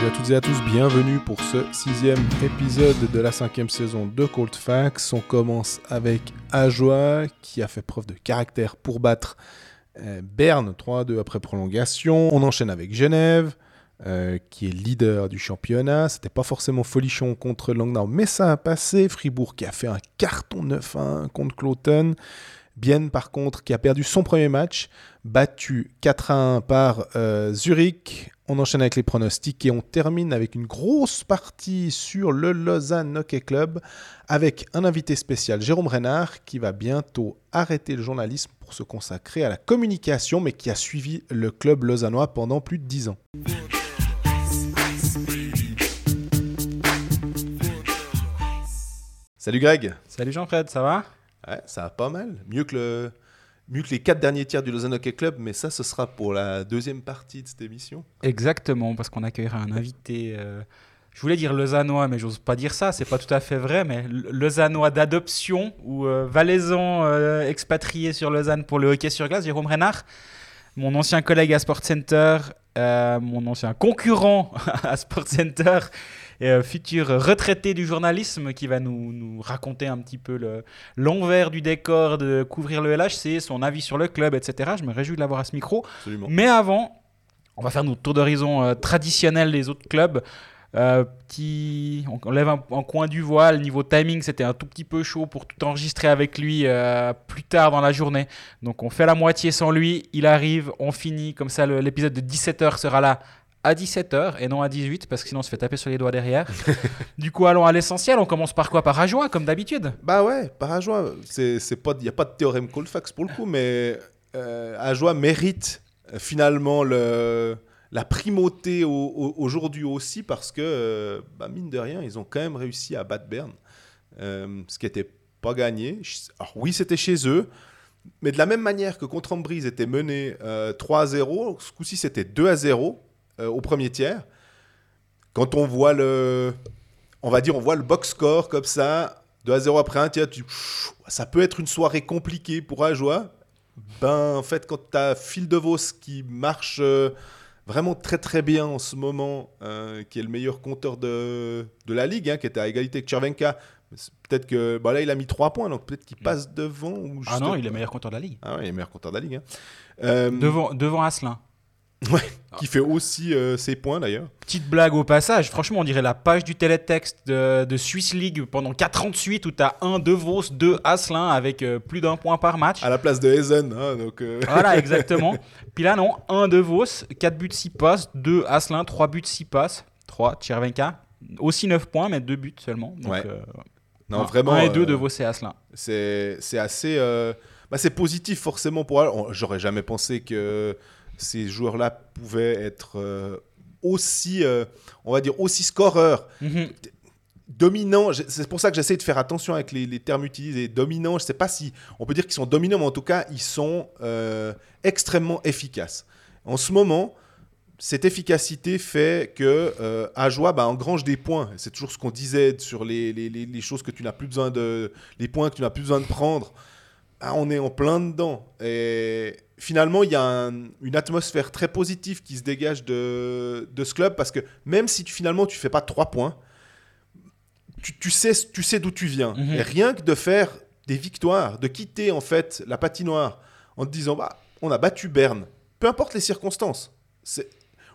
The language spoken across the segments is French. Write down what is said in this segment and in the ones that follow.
Salut à toutes et à tous, bienvenue pour ce sixième épisode de la cinquième saison de Cold Facts. On commence avec Ajoie qui a fait preuve de caractère pour battre euh, Berne 3-2 après prolongation. On enchaîne avec Genève euh, qui est leader du championnat. C'était pas forcément folichon contre Langnau, mais ça a passé. Fribourg qui a fait un carton 9-1 contre Cloton. Bienne, par contre, qui a perdu son premier match, battu 4-1 par euh, Zurich. On enchaîne avec les pronostics et on termine avec une grosse partie sur le Lausanne Hockey Club avec un invité spécial, Jérôme Renard, qui va bientôt arrêter le journalisme pour se consacrer à la communication, mais qui a suivi le club lausannois pendant plus de 10 ans. Salut Greg. Salut Jean-Fred, ça va? Ouais, ça va pas mal. Mieux que, le... Mieux que les quatre derniers tiers du Lausanne Hockey Club, mais ça, ce sera pour la deuxième partie de cette émission. Exactement, parce qu'on accueillera un invité. euh, Je voulais dire lausannois, mais j'ose pas dire ça, c'est pas tout à fait vrai, mais lausannois d'adoption ou euh, valaisan euh, expatrié sur Lausanne pour le hockey sur glace, Jérôme Renard, mon ancien collègue à Sport Center, mon ancien concurrent à Sport Center euh, futur retraité du journalisme qui va nous, nous raconter un petit peu le- l'envers du décor de couvrir le LHC, son avis sur le club, etc. Je me réjouis de l'avoir à ce micro. Absolument. Mais avant, on va faire notre tour d'horizon euh, traditionnel des autres clubs. Euh, petit, on lève un, un coin du voile. Niveau timing, c'était un tout petit peu chaud pour tout enregistrer avec lui euh, plus tard dans la journée. Donc on fait la moitié sans lui. Il arrive, on finit. Comme ça, l'épisode de 17h sera là à 17h et non à 18 parce que sinon on se fait taper sur les doigts derrière. du coup, allons à l'essentiel. On commence par quoi? Par Ajoie, comme d'habitude. Bah ouais, par Ajoie, il n'y a pas de théorème Colfax pour le coup, mais euh, Ajoie mérite euh, finalement le, la primauté au- au- aujourd'hui aussi parce que, euh, bah, mine de rien, ils ont quand même réussi à battre Berne, euh, ce qui n'était pas gagné. Alors oui, c'était chez eux, mais de la même manière que contre Ambrise était mené euh, 3 à 0, ce coup-ci c'était 2 à 0 euh, au premier tiers. Quand on voit le, on va dire, on voit le box score comme ça, 2 à 0 après un tiers, tu, ça peut être une soirée compliquée pour Ajoie. Ben, en fait, quand tu as Phil DeVos qui marche euh, vraiment très très bien en ce moment, euh, qui est le meilleur compteur de, de la ligue, hein, qui était à égalité avec Chervenka, peut-être que bah là il a mis 3 points, donc peut-être qu'il passe devant. Ou Ah non, il est meilleur compteur de la ligue. Ah ouais, il est meilleur compteur de la ligue. hein. Euh, Devant, devant Asselin. Qui fait aussi euh, ses points d'ailleurs. Petite blague au passage, franchement, on dirait la page du télétexte de, de Swiss League pendant 4 ans de suite où tu as un De Vos, deux Asselin avec euh, plus d'un point par match. À la place de Hazen. hein, donc, euh, Voilà, exactement. Puis là, non, un De Vos, 4 buts, 6 passes, 2 Asselin, 3 buts, 6 passes, 3 Tchervenka, aussi 9 points, mais 2 buts seulement. Donc, Ouais. euh, non, un- vraiment. un et 2 euh, De Vos et Asselin. C'est c'est assez. euh, bah, c'est positif forcément pour J'aurais jamais pensé que ces joueurs-là pouvaient être euh, aussi, euh, on va dire, aussi scoreurs. Dominants, je- c'est pour ça que j'essaie de faire attention avec les, les termes utilisés. Dominants, je sais pas si on peut dire qu'ils sont dominants, mais en tout cas, ils sont euh, extrêmement efficaces. En ce moment, cette efficacité fait que euh, Ajoie bah, engrange des points. C'est toujours ce qu'on disait sur les- les choses que tu n'as plus besoin de, les points que tu n'as plus besoin de prendre. Ah, on est en plein dedans. Et finalement, il y a un- une atmosphère très positive qui se dégage de, de ce club parce que même si tu, finalement tu fais pas trois points, tu, tu sais, tu sais d'où tu viens. Mhm. Et rien que de faire des victoires, de quitter en fait la patinoire en te disant bah, on a battu Berne, peu importe les circonstances.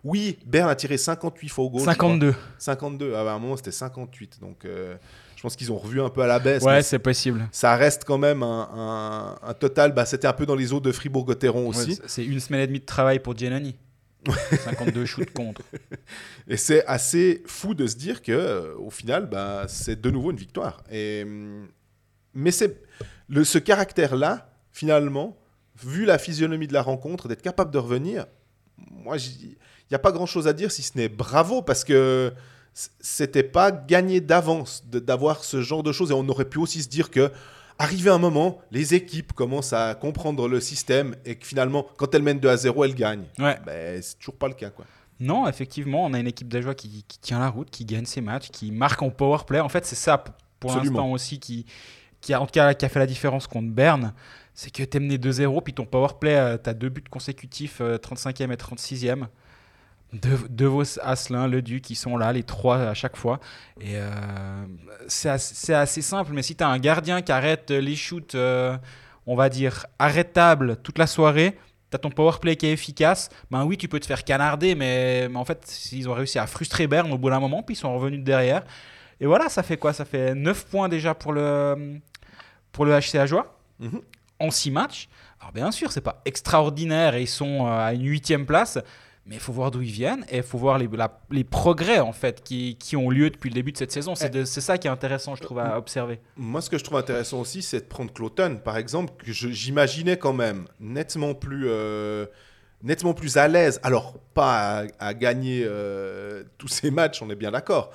Oui, Berne a tiré 58 fois au goal. je crois. 52. 52. Ah, bah, à un moment, c'était 58. Donc, euh, je pense qu'ils ont revu un peu à la baisse. Ouais, c'est possible. ça reste quand même un, un- un total. Bah, c'était un peu dans les eaux de Fribourg-Gotteron aussi. Ouais, c'est une semaine et demie de travail pour Giannoni. 52 shoots contre. Et c'est assez fou de se dire que euh, au final, bah, c'est de nouveau une victoire. Et, hum, mais c'est ce caractère-là, finalement, vu la physionomie de la rencontre, d'être capable de revenir, moi, il n'y a pas grand-chose à dire si ce n'est bravo, parce que c'était pas gagné d'avance d'avoir ce genre de choses. Et on aurait pu aussi se dire que Arrivé un moment, les équipes commencent à comprendre le système et que finalement, quand elles mènent 2 à 0, elles gagnent. Ouais. Ben, c'est toujours pas le cas. Quoi. Non, effectivement, on a une équipe d'Ajoie qui, qui tient la route, qui gagne ses matchs, qui marque en power play. En fait, c'est ça pour l'instant aussi qui, qui, a, en tout cas, qui a fait la différence contre Berne. C'est que tu es mené 2-0, puis ton power play, tu as deux buts consécutifs, euh, 35e et 36e. De, de Vos, Asselin, Le Duc, qui sont là, les trois à chaque fois. Et euh, c'est assez, assez, simple, mais si tu as un gardien qui arrête les shoots, euh, on va dire, arrêtables toute la soirée, tu as ton power play qui est efficace, ben oui, tu peux te faire canarder, mais, mais en fait, ils ont réussi à frustrer Berne au bout d'un moment, puis ils sont revenus derrière. Et voilà, ça fait quoi? Ça fait 9 points déjà pour le, pour le HC Ajoie Mhm. en 6 matchs. Alors bien sûr, c'est pas extraordinaire et ils sont euh, à une huitième place, mais il faut voir d'où ils viennent et il faut voir les, la- les progrès en fait qui, qui ont lieu depuis le début de cette saison. C'est c'est ça qui est intéressant, je trouve, à observer. Moi, ce que je trouve intéressant aussi, c'est de prendre Cloton, par exemple, que j'imaginais quand même nettement plus, euh, nettement plus à l'aise. Alors, pas à, à gagner euh, tous ces matchs, on est bien d'accord.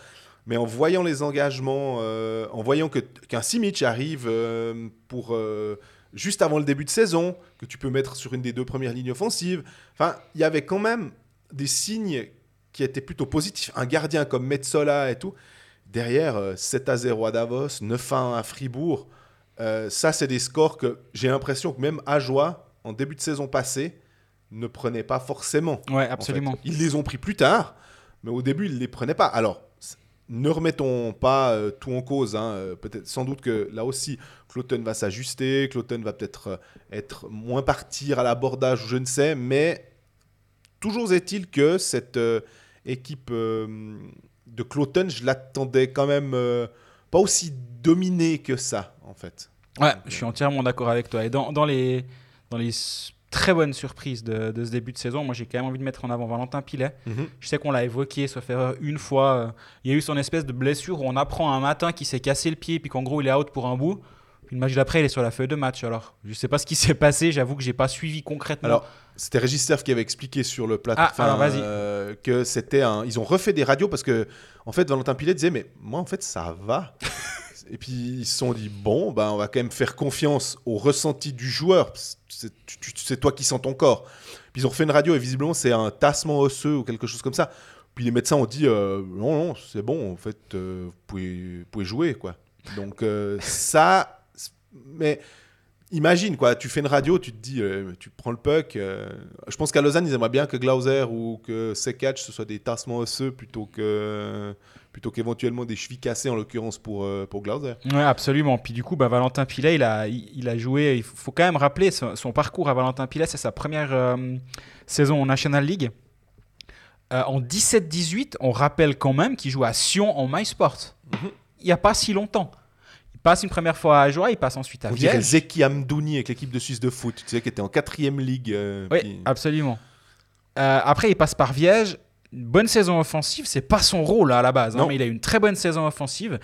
Mais en voyant les engagements, euh, en voyant qu'un Simic arrive euh, pour euh, juste avant le début de saison, que tu peux mettre sur une des deux premières lignes offensives, enfin, il y avait quand même des signes qui étaient plutôt positifs. Un gardien comme Metzola et tout. Derrière, euh, 7 à 0 à Davos, 9 à 1 à Fribourg. Euh, ça, c'est des scores que j'ai l'impression que même Ajoie, en début de saison passée, ne prenait pas forcément. Ouais, en absolument. fait. Ils les ont pris plus tard, mais au début, ils ne les prenaient pas. Alors, ne remettons pas euh, tout en cause. hein. Euh, Peut-être, sans doute que là aussi, Cloton va s'ajuster, Cloton va peut-être euh, être moins partir à l'abordage, je ne sais, mais toujours est-il que cette euh, équipe euh, de Cloton, je l'attendais quand même euh, pas aussi dominée que ça, en fait. Ouais, je suis entièrement d'accord avec toi. Et dans, dans les, dans les très bonnes surprises de, de ce début de saison, moi j'ai quand même envie de mettre en avant Valentin Pilet. Je sais qu'on l'a évoqué, sauf erreur, une fois. Il y a eu son espèce de blessure où on apprend un matin qu'il s'est cassé le pied, puis qu'en gros il est out pour un bout. Puis le match d'après, il est sur la feuille de match. Alors, je sais pas ce qui s'est passé, j'avoue que j'ai pas suivi concrètement. Alors, c'était Régis Serve qui avait expliqué sur le plateau Ah, alors, euh, que c'était un. Ils ont refait des radios parce que, en fait, Valentin Pilet disait Mais moi, en fait, ça va. Et puis, ils se sont dit Bon, ben, on va quand même faire confiance au ressenti du joueur. C'est toi qui sens ton corps. Puis, ils ont refait une radio et visiblement, c'est un tassement osseux ou quelque chose comme ça. Puis, les médecins ont dit euh, Non, non, c'est bon, en fait, euh, vous, pouvez, vous pouvez jouer, quoi. Donc, euh, ça. Mais. Imagine quoi, tu fais une radio, tu te dis, euh, tu prends le puck. euh, je pense qu'à Lausanne, ils aimeraient bien que Glauser ou que Sekatch ce soit des tassements osseux plutôt que plutôt qu'éventuellement des chevilles cassées en l'occurrence pour euh, pour Glauser. Ouais, absolument. Puis du coup, bah, Valentin Pilet, il a, il, il a joué. Il faut quand même rappeler son, son parcours à Valentin Pilet. C'est sa première euh, saison en National League. Euh, en 17-18, on rappelle quand même qu'il joue à Sion en MySport. Mhm. Il n'y a pas si longtemps. Il passe une première fois à Ajoie, il passe ensuite à On dirait Viège. Zeki Amdouni avec l'équipe de Suisse de foot, tu sais, qui était en quatrième ligue. euh, Oui, puis- absolument. Euh, après, il passe par Viège. Une bonne saison offensive, c'est pas son rôle à la base, hein, mais il a une très bonne saison offensive.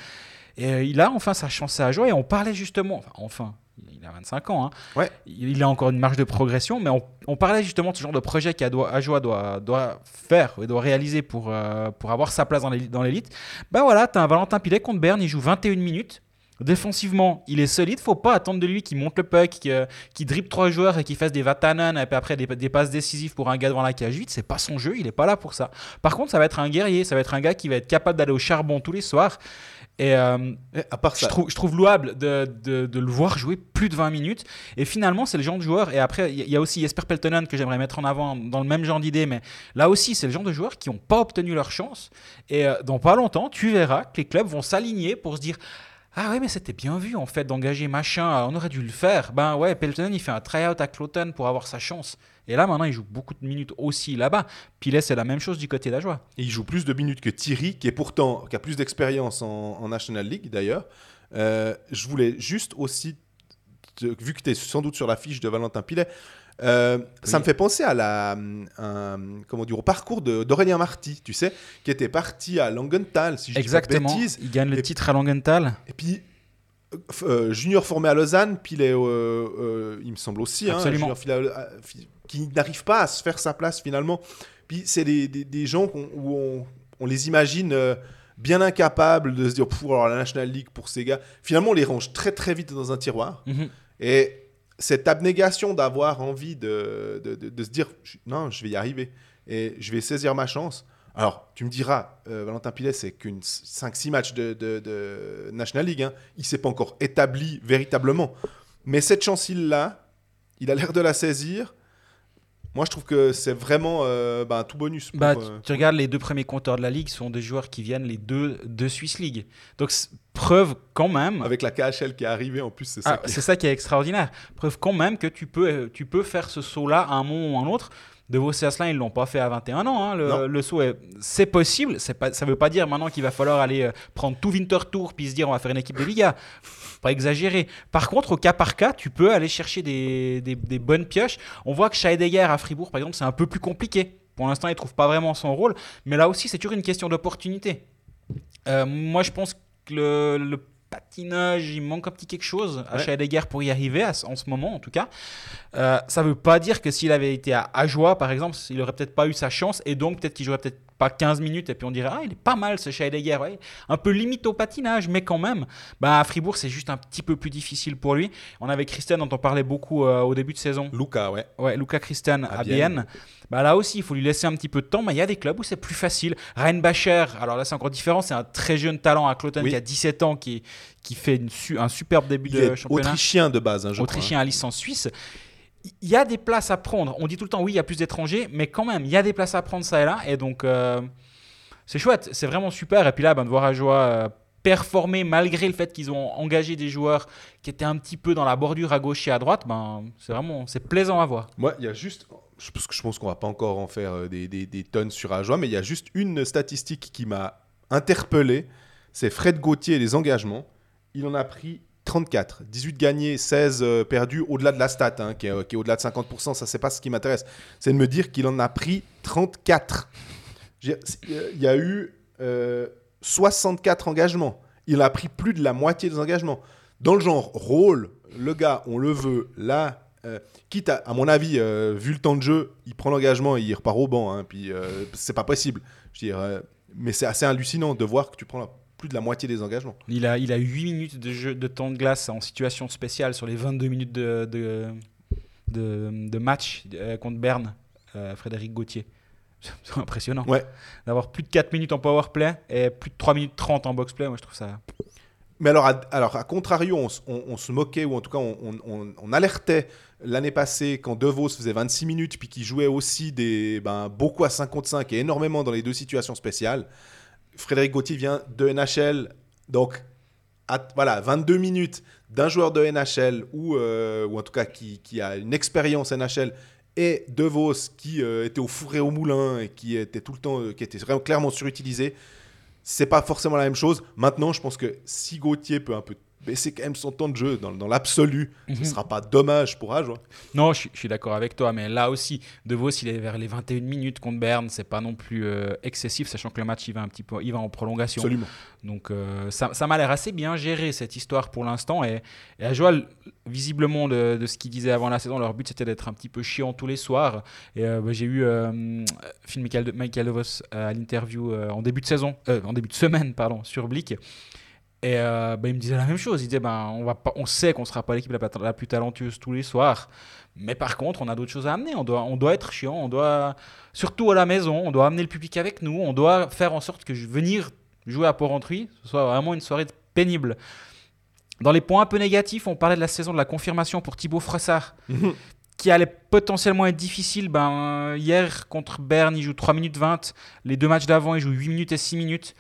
Et euh, il a enfin sa chance à jouer. Et on parlait justement, enfin, enfin, il a 25 ans, hein. Ouais. il a encore une marge de progression, mais on, on parlait justement de ce genre de projet qu'Ajoa doit, doit faire et doit réaliser pour, euh, pour avoir sa place dans l'élite-. Bah voilà, tu as un Valentin Pilet contre Berne, il joue 21 minutes. Défensivement, il est solide. Faut pas attendre de lui qu'il monte le puck, qu'il qui dribble trois joueurs et qu'il fasse des vatanan et puis après des, des passes décisives pour un gars devant la cage vide. C'est pas son jeu, il est pas là pour ça. Par contre, ça va être un guerrier, ça va être un gars qui va être capable d'aller au charbon tous les soirs. Et euh, à part je, ça, trouve, je trouve louable de, de- de le voir jouer plus de 20 minutes. Et finalement, c'est le genre de joueur. Et après, il y, y a aussi Jesper Peltonen que j'aimerais mettre en avant dans le même genre d'idée. Mais là aussi, c'est le genre de joueurs qui n'ont pas obtenu leur chance. Et euh, dans pas longtemps, tu verras que les clubs vont s'aligner pour se dire. Ah ouais, mais c'était bien vu en fait d'engager machin, on aurait dû le faire. Ben ouais, Peltonen il fait un try-out à Cloton pour avoir sa chance. Et là maintenant il joue beaucoup de minutes aussi là-bas. Là c'est la même chose du côté d'Ajoie. il joue plus de minutes que Thierry, qui est pourtant qui a plus d'expérience en, National League d'ailleurs. Euh, je voulais juste aussi, vu que tu es sans doute sur la fiche de Valentin Pilet, euh, ça Oui. me fait penser à la, un- comment dire, au parcours d'Aurélien Marty, tu sais, qui était parti à Langenthal, si je Exactement. dis pas de bêtises. Il gagne le Et- titre à Langenthal. Et puis, euh, euh, junior formé à Lausanne, puis il est, euh, euh, il me semble aussi, hein, junior qui n'arrive pas à se faire sa place finalement. Puis c'est des, des- des gens où on, on les imagine euh, bien incapables de se dire, pour alors la National League pour ces gars. Finalement, on les range très très vite dans un tiroir. Mhm. Et cette abnégation d'avoir envie de, de, se dire non, je vais y arriver et je vais saisir ma chance. Alors, tu me diras, euh, Valentin Pilet, c'est qu'une 5-6 matchs de, National League. hein. Il s'est pas encore établi véritablement. Mais cette chance, il l'a. Il a l'air de la saisir. Moi, je trouve que c'est vraiment euh, bah, un tout bonus. Pour, Bah, euh, tu, regardes les deux premiers compteurs de la ligue sont des joueurs qui viennent les deux de Swiss League. Donc preuve quand même. Avec la KHL qui est arrivée, en plus, c'est ça. Ah, qui est- c'est ça qui est extraordinaire. Preuve quand même que tu peux, euh, tu peux faire ce saut-là à un moment ou à un autre. De vos Asselin, ils l'ont pas fait à 21 ans. hein. Le, le saut, est- c'est possible. C'est pas, ça veut pas dire maintenant qu'il va falloir aller euh, prendre tout Winter Tour puis se dire on va faire une équipe de Liga. Faut Pas exagérer. Par contre, au cas par cas, tu peux aller chercher des, des- des bonnes pioches. On voit que Scheidegger à Fribourg, par exemple, c'est un peu plus compliqué. Pour l'instant, il trouve pas vraiment son rôle. Mais là aussi, c'est toujours une question d'opportunité. Euh, moi, je pense que le, le patinage, il manque un petit quelque chose à Ouais. Scheidegger pour y arriver, à en ce moment en tout cas. Euh, ça veut pas dire que s'il avait été à Ajoie, par exemple, il aurait peut-être pas eu sa chance et donc peut-être qu'il jouerait peut-être pas 15 minutes et puis on dirait ah il est pas mal ce Scheidegger, ouais. un peu limite au patinage mais quand même. Bah à Fribourg c'est juste un petit peu plus difficile pour lui. On avait Christian dont on parlait beaucoup euh, au début de saison. Luca, ouais. Ouais, Luca Christian à, À Bienne. Bienne. Bah là aussi, il faut lui laisser un petit peu de temps, mais il y a des clubs où c'est plus facile. Reinbacher, alors là c'est encore différent, c'est un très jeune talent à Oui. qui a 17 ans, qui, qui fait une su- un superbe début Il de est championnat. autrichien de base, hein, je Autrichien à licence suisse. Il y a des places à prendre. On dit tout le temps, oui, il y a plus d'étrangers, mais quand même, il y a des places à prendre ça et là. Et donc, euh, c'est chouette, c'est vraiment super. Et puis là, ben, de voir Ajoie euh, performer malgré le fait qu'ils ont engagé des joueurs qui étaient un petit peu dans la bordure à gauche et à droite, ben, c'est vraiment c'est plaisant à voir. Moi, il y a juste. je- que je pense qu'on va pas encore en faire euh, des, des- tonnes sur Ajoie, mais il y a juste une statistique qui m'a interpellé. C'est Fred Gauthier et les engagements. Il en a pris 34. 18 gagnés, 16 euh, perdus, au-delà de la stat, hein, qui est, euh, qui est au-delà de 50%. Ça, c'est pas ce qui m'intéresse. C'est de me dire qu'il en a pris 34. Je veux dire, c'est- euh, Il y a eu euh, 64 engagements. Il a pris plus de la moitié des engagements. Dans le genre rôle, le gars, on le veut là. euh, quitte à, à mon avis, euh, vu le temps de jeu, il prend l'engagement et il repart au banc. hein, puis euh, c'est pas possible. Je veux dire, euh, mais c'est assez hallucinant de voir que tu prends la- plus de la moitié des engagements. Il a, il a 8 minutes de, jeu, de temps de glace en situation spéciale sur les 22 minutes de, de, de, de match euh, contre Berne, euh, Frédéric Gauthier. C'est impressionnant. Ouais. D'avoir plus de 4 minutes en power play et plus de 3 minutes 30 en box play, moi je trouve ça. Mais alors, à, alors, à contrario, on, s- on- on se moquait, ou en tout cas, on, alertait l'année passée quand De Vos faisait 26 minutes, puis qu'il jouait aussi des, ben, beaucoup à 5 contre 5 et énormément dans les deux situations spéciales. Frédéric Gauthier vient de NHL, donc à- voilà, 22 minutes d'un joueur de NHL, ou, euh, ou en tout cas qui, qui a une expérience NHL, et De Vos qui euh, était au four et au moulin, et qui était tout le temps, euh, qui était vraiment clairement surutilisé c'est pas forcément la même chose. Maintenant, je pense que si Gauthier peut un peu baisser quand même son temps de jeu dans, dans l'absolu, Mhm. ce sera pas dommage pour Ajoie. Non, je, suis- je suis d'accord avec toi, mais là aussi, De Vos, il est vers les 21 minutes contre Berne, c'est pas non plus euh, excessif, sachant que le match il va un petit peu, il va en prolongation. Absolument. Donc euh, ça, ça m'a l'air assez bien géré cette histoire pour l'instant. Et, et visiblement de, de ce qu'ils disaient avant la saison, leur but c'était d'être un petit peu chiant tous les soirs. Et euh, bah, j'ai eu Phil Michael, de- Michael DeVos euh, à l'interview en début de saison, en début de semaine, pardon, sur Blick. Et euh, bah, il me disait la même chose. Il disait ben, on, va pas, on sait qu'on sera pas l'équipe la, plus talentueuse tous les soirs. Mais par contre, on a d'autres choses à amener. On doit, on doit être chiant. On doit, surtout à la maison, on doit amener le public avec nous. On doit faire en sorte que je- venir jouer à Port-Rentruy, ce soit vraiment une soirée pénible. Dans les points un peu négatifs, on parlait de la saison de la confirmation pour Thibaut Fressard, qui allait potentiellement être difficile. Ben, hier, contre Berne, il joue 3 minutes 20. Les deux matchs d'avant, il joue 8 minutes et 6 minutes.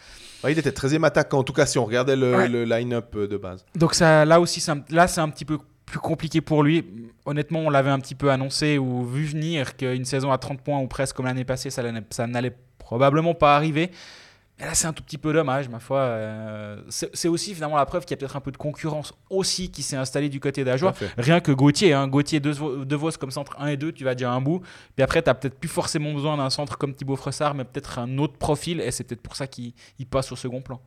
Ouais, il était 13e attaquant, en tout cas si on regardait le, Ouais. le line-up euh, de base. Donc ça, là aussi, c'est un- là, c'est un petit peu plus compliqué pour lui. Honnêtement, on l'avait un petit peu annoncé ou vu venir qu'une saison à 30 points ou presque comme l'année passée, ça, ça n'allait probablement pas arriver. Mais là, c'est un tout petit peu dommage, ma foi. Euh, c'est aussi finalement la preuve qu'il y a peut-être un peu de concurrence aussi qui s'est installée du côté d'Ajoie. Rien que Gauthier, hein, Gauthier de, de Vos comme centre 1 et 2, tu vas déjà un bout. Puis après, tu n'as peut-être plus forcément besoin d'un centre comme Thibaut Fressard, mais peut-être un autre profil. Et c'est peut-être pour ça qu'il il passe au second plan.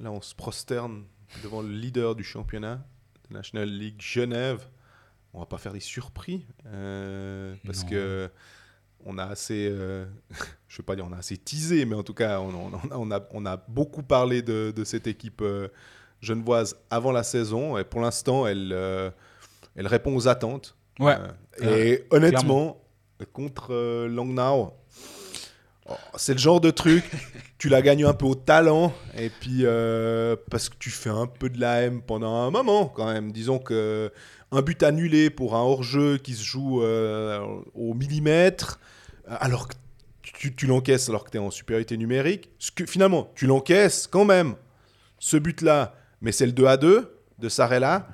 Là, on se prosterne devant le leader du championnat, la National League Genève. On va pas faire des surpris, euh, parce Non. que on a assez, euh, je veux pas dire on a assez teasé, mais en tout cas, on, on- on a, on a- beaucoup parlé de, de cette équipe euh, genevoise avant la saison, et pour l'instant, elle, euh, elle répond aux attentes. Ouais. Et honnêtement, contre Langnau, Oh, c'est le genre de truc, tu la gagnes un peu au talent, et puis parce que tu fais un peu de la M pendant un moment quand même. Disons que un but annulé pour un hors-jeu qui se joue euh, au millimètre, alors que tu, tu l'encaisses alors que tu es en supériorité numérique. Ce que, finalement, tu l'encaisses quand même, ce but-là, mais c'est le 2 à 2 de Sarella.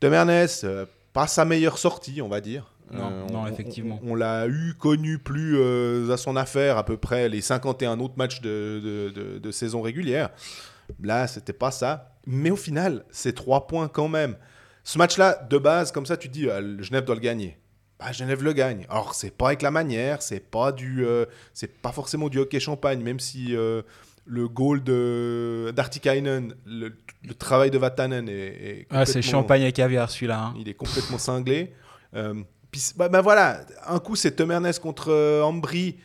Temernes, euh, pas sa meilleure sortie, on va dire. Non, Euh, non, on- effectivement. On, on l'a eu connu plus euh, à son affaire à peu près les 51 autres matchs de, de- de- de saison régulière. Là, c'était pas ça. Mais au final, c'est trois points quand même. Ce match-là, de base, comme ça, tu te dis, le Genève doit le gagner. Bah, Genève le gagne. Alors, c'est pas avec la manière, c'est pas du, euh, c'est pas forcément du hockey champagne, même si euh, le goal de d'Artikainen, le, le travail de Vatanen est, est Ah, c'est champagne et caviar celui-là. hein. il est complètement cinglé. Euh, puis, bah, bah voilà, un coup c'est Temernes contre euh, Ambry.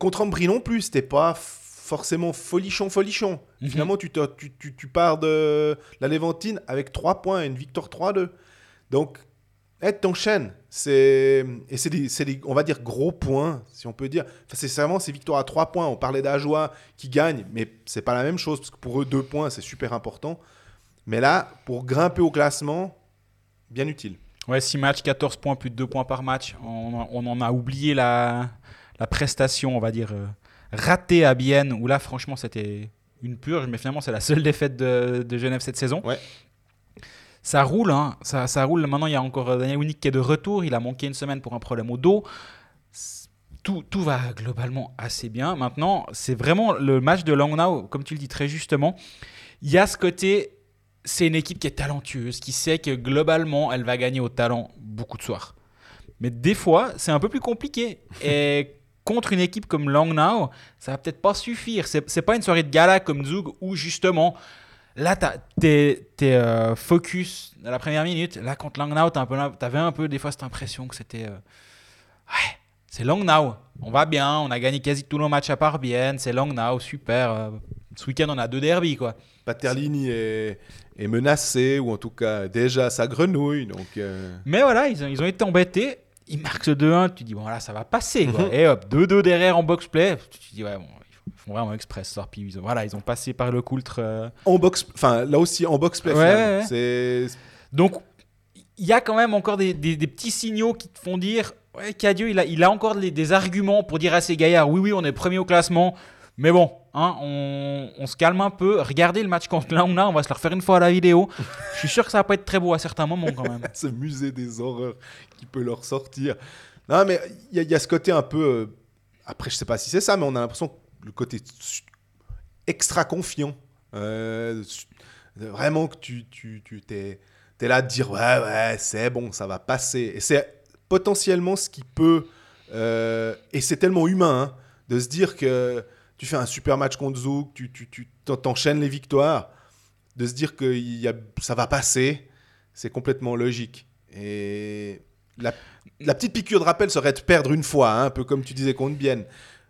Contre Ambry non plus, c'était pas forcément folichon, folichon. Mhm. Finalement, tu, te- tu, tu- tu pars de la Léventine avec 3 points et une victoire 3-2. Donc, eh, t'enchaînes. C'est et c'est des, on va dire gros points, si on peut dire. Enfin, c'est vraiment ces victoires à 3 points. On parlait d'Ajoie qui gagne, mais c'est pas la même chose parce que pour eux 2 points c'est super important. Mais là, pour grimper au classement, bien utile. Ouais, 6 matchs, 14 points, plus de 2 points par match. On, on en a oublié la, la prestation, on va dire, ratée à Bienne, où là, franchement, c'était une purge, mais finalement, c'est la seule défaite de, de Genève cette saison. Ouais. Ça roule, hein, ça, ça roule. Maintenant, il y a encore Daniel Winnick qui est de retour. Il a manqué une semaine pour un problème au dos. Tout, tout va globalement assez bien. Maintenant, c'est vraiment le match de Langnau, comme tu le dis très justement. Il y a ce côté c'est une équipe qui est talentueuse, qui sait que globalement, elle va gagner au talent beaucoup de soirs. Mais des fois, c'est un peu plus compliqué. Et contre une équipe comme Langnau, ça va peut-être pas suffire. C'est c'est pas une soirée de gala comme Zug où justement, là, t'es t'es, euh, focus à la première minute. Là, contre Langnau, t'as un peu, t'avais un peu des fois cette impression que c'était. euh, ouais, c'est Langnau. On va bien, on a gagné quasi tous nos matchs à part Bienne. C'est Langnau, super. euh, ce week-end, on a deux derbies, quoi. Paterlini est, est menacé, ou en tout cas déjà sa grenouille. Donc, euh, Mais voilà, ils ont, ils ont été embêtés. Ils marquent ce 2-1. Tu dis, bon, là, ça va passer. quoi. Mhm. Et hop, 2-2 derrière en box-play. Tu te dis, ouais, bon, ils font vraiment express. Puis ils ont, voilà, ils ont passé par le coultre. euh. en box, enfin là aussi en box play. Ouais, finalement. ouais, ouais. C'est Donc, il y a quand même encore des, des- des petits signaux qui te font dire, ouais, Cadieux, il a, il a encore des, des arguments pour dire à ces gaillards, oui, oui, on est premier au classement. Mais bon, hein, on, se calme un peu. Regardez le match contre Launa, on va se le refaire une fois à la vidéo. Je suis sûr que ça va pas être très beau à certains moments quand même. ce musée des horreurs qui peut leur sortir. Non, mais il y, a- ce côté un peu. euh, après, je sais pas si c'est ça, mais on a l'impression que le côté extra confiant. euh, vraiment que tu, tu, tu t'es, t'es là de dire ouais, ouais, c'est bon, ça va passer. Et c'est potentiellement ce qui peut. euh, et c'est tellement humain hein, de se dire que tu fais un super match contre Zouk, tu, tu, tu t'en- t'enchaînes les victoires, de se dire que y a, ça va passer, c'est complètement logique. Et la, petite piqûre de rappel serait de perdre une fois, hein, un peu comme tu disais contre Bienne.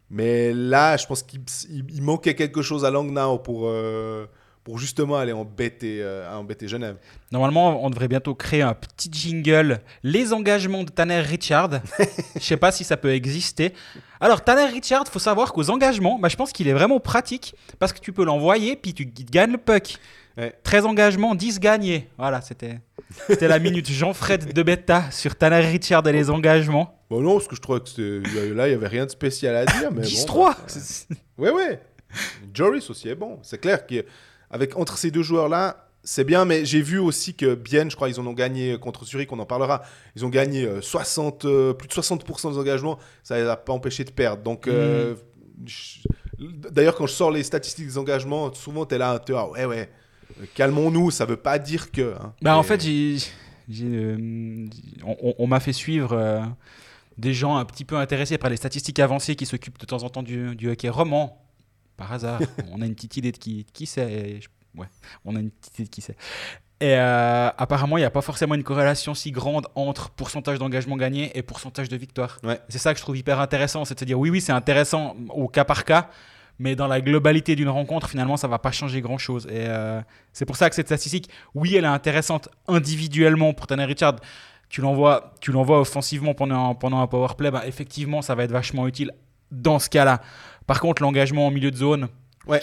Mais là, je pense qu'il il- il manquait quelque chose à Langnau pour, euh, pour justement aller embêter, euh, embêter Genève. Normalement, on devrait bientôt créer un petit jingle. Les engagements de Tanner Richard. Je sais pas si ça peut exister. Alors, Tanner Richard, faut savoir qu'aux engagements, bah, je pense qu'il est vraiment pratique parce que tu peux l'envoyer puis tu gagnes le puck. Ouais. 13 engagements, 10 gagnés. Voilà, c'était c'était la minute Jean-Fred de Betta sur Tanner Richard et les engagements. Bon, non, parce que je trouvais que là, il n'y avait rien de spécial à dire. Mais bon, 10-3 bah, Ouais, ouais. Joris aussi est bon. C'est clair qu'avec entre ces deux joueurs-là, c'est bien, mais j'ai vu aussi que Bienne, je crois, ils en ont gagné contre Zurich, on en parlera. Ils ont gagné euh, 60, euh, plus de 60% des engagements. Ça les a pas empêché de perdre. Donc, euh, je- d'ailleurs, quand je sors les statistiques des engagements, souvent, tu es là, tu ouais, ouais, euh, calmons-nous, ça veut pas dire que. hein. Bah, en fait, j'ai, euh, on, on- on m'a fait suivre euh, des gens un petit peu intéressés par les statistiques avancées qui s'occupent de temps en temps du, du hockey roman. Par hasard, on a une petite idée de qui, qui c'est. je- ouais, on a une petite idée de qui c'est. Et euh, apparemment, il n'y a pas forcément une corrélation si grande entre pourcentage d'engagement gagné et pourcentage de victoire. Ouais. C'est ça que je trouve hyper intéressant, c'est de se dire oui, oui, c'est intéressant au cas par cas, mais dans la globalité d'une rencontre, finalement, ça va pas changer grand chose. Et euh, c'est pour ça que cette statistique, oui, elle est intéressante individuellement pour Tanner Richard. Tu l'envoies, tu l'envoies offensivement pendant, pendant un power play, bah, effectivement, ça va être vachement utile dans ce cas-là. Par contre, l'engagement en milieu de zone. Ouais.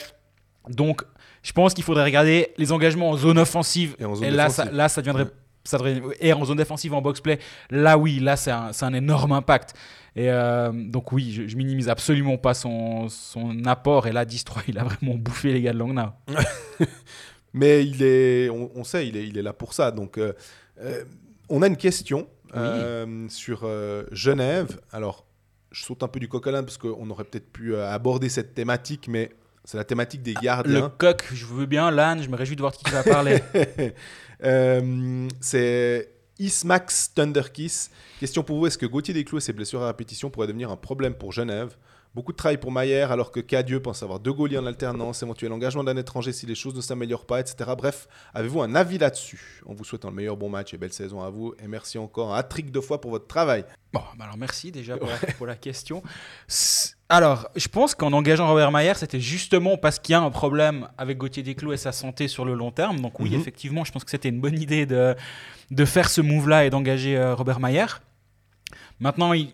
Donc, je pense qu'il faudrait regarder les engagements en zone offensive. Et en zone Et là, ça, défensive. là, ça deviendrait. Ça devrait- et en zone défensive, en box-play, là, oui, là, c'est un, c'est un énorme impact. Et euh, donc, oui, je, je minimise absolument pas son, son apport. Et là, 10-3, il a vraiment bouffé les gars de Langnau. Mais il est, on, on sait, il est, il est là pour ça. Donc, euh, euh, on a une question euh, sur euh, Genève. Alors, je saute un peu du coq à l'âne parce qu'on aurait peut-être pu euh, aborder cette thématique, mais c'est la thématique des Le gardiens. coq, je veux bien, l'âne, je me réjouis de voir qui tu vas parler. Euh, c'est Ismax Thunderkiss. Question pour vous est-ce que Gauthier Desclos et ses blessures à répétition pourraient devenir un problème pour Genève? Beaucoup de travail pour Maillère, alors que Cadieux pense avoir deux goaliers en alternance, éventuel engagement d'un étranger si les choses ne s'améliorent pas, etc. Bref, avez-vous un avis là-dessus? En vous souhaitant le meilleur bon match et belle saison à vous. Et merci encore un hat-trick de fois pour votre travail. Bon, bah alors merci déjà pour, la, pour la question. Alors, je pense qu'en engageant Robert Mayer, c'était justement parce qu'il y a un problème avec Gauthier Desclos et sa santé sur le long terme. Donc oui, Mhm. effectivement, je pense que c'était une bonne idée de, de faire ce move-là et d'engager euh, Robert Mayer. Maintenant, il-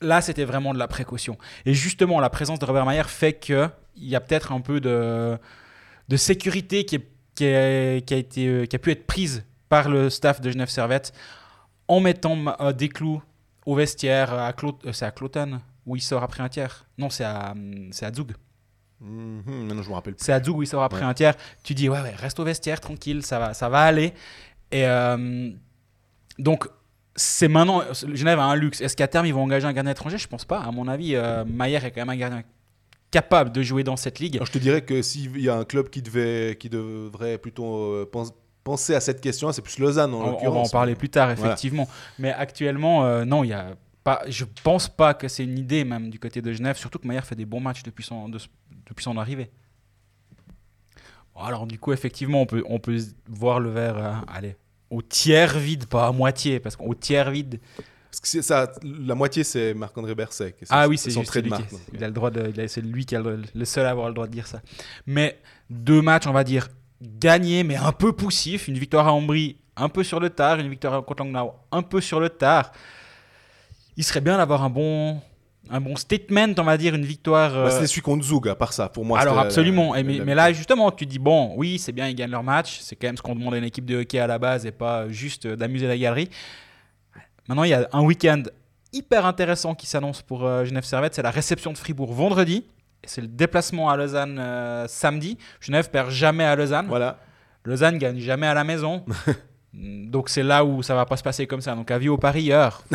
là, c'était vraiment de la précaution. Et justement, la présence de Robert Mayer fait qu'il y a peut-être un peu de, de sécurité qui, est- qui, est- qui a été, euh, qui a pu être prise par le staff de Genève Servette en mettant euh, Desclous au vestiaire à euh, c'est à Cloton où il sort après un tiers. Non, c'est à hum, c'est à Zug. Mhm, je me rappelle. C'est à Zug où il sort après Ouais. un tiers. Tu dis ouais ouais, reste au vestiaire tranquille, ça va ça va aller. Et euh, donc c'est maintenant Genève a un luxe. Est-ce qu'à terme ils vont engager un gardien étranger? Je pense pas. À mon avis, euh, est quand même un gardien capable de jouer dans cette ligue. Alors, je te dirais que s'il y a un club qui, devait, qui devrait plutôt euh, pens- penser à cette question, c'est plus Lausanne en On, on va en l'occurrence. parler plus tard, Voilà. effectivement. Mais actuellement, euh, non, il y a pas. Je pense pas que c'est une idée même du côté de Genève, surtout que Maillard fait des bons matchs depuis son, de- depuis son arrivée. Bon, alors du coup, effectivement, on peut, on peut voir le verre, euh, allez, au tiers vide, pas à moitié, parce qu'au tiers vide. Parce que c'est ça, la moitié, c'est Marc-André Berset. est Ah oui, c'est son juste trait de lui il a le droit de, c'est lui qui a le, le seul à avoir le droit de dire ça. Mais deux matchs, on va dire gagnés, mais un peu poussifs. Une victoire à Ambry, un peu sur le tard. Une victoire contre Langnau, un peu sur le tard. Il serait bien d'avoir un bon, un bon statement, on va dire, une victoire. Bah, euh, c'est celui contre Zug, à part ça, pour moi. alors la- absolument, la- mais, là justement, tu dis bon, oui, c'est bien, ils gagnent leur match, c'est quand même ce qu'on demande à une équipe de hockey à la base et pas juste euh, d'amuser la galerie. Maintenant, il y a un week-end hyper intéressant qui s'annonce pour euh, Genève Servette, c'est la réception de Fribourg vendredi, c'est le déplacement à Lausanne euh, samedi. Genève perd jamais à Lausanne, Voilà. Lausanne gagne jamais à la maison, donc c'est là où ça va pas se passer comme ça. Donc avis aux parieurs.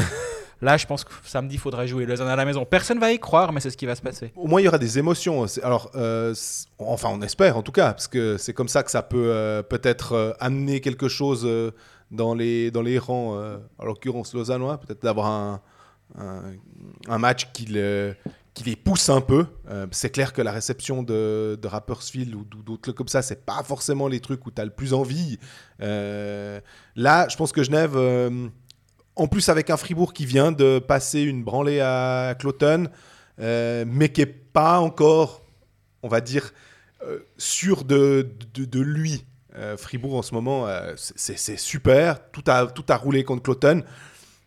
Là, je pense que samedi, il faudra jouer Lausanne à la maison. Personne va y croire, mais c'est ce qui va se passer. Au moins, il y aura des émotions. Alors, euh, enfin, on espère en tout cas, parce que c'est comme ça que ça peut euh, peut-être euh, amener quelque chose dans, les, dans les rangs, en l'occurrence lausannois, peut-être d'avoir un, un, match qui, le- qui les pousse un peu. C'est clair que la réception de, de ou d'autres clubs comme ça, c'est pas forcément les trucs où tu as le plus envie. Là, je pense que Genève. En plus, avec un Fribourg qui vient de passer une branlée à Cloton, euh, mais qui n'est pas encore, on va dire, euh, sûr de, de, de lui. Euh, Fribourg, en ce moment, c'est super. Tout a, tout a roulé contre Cloton.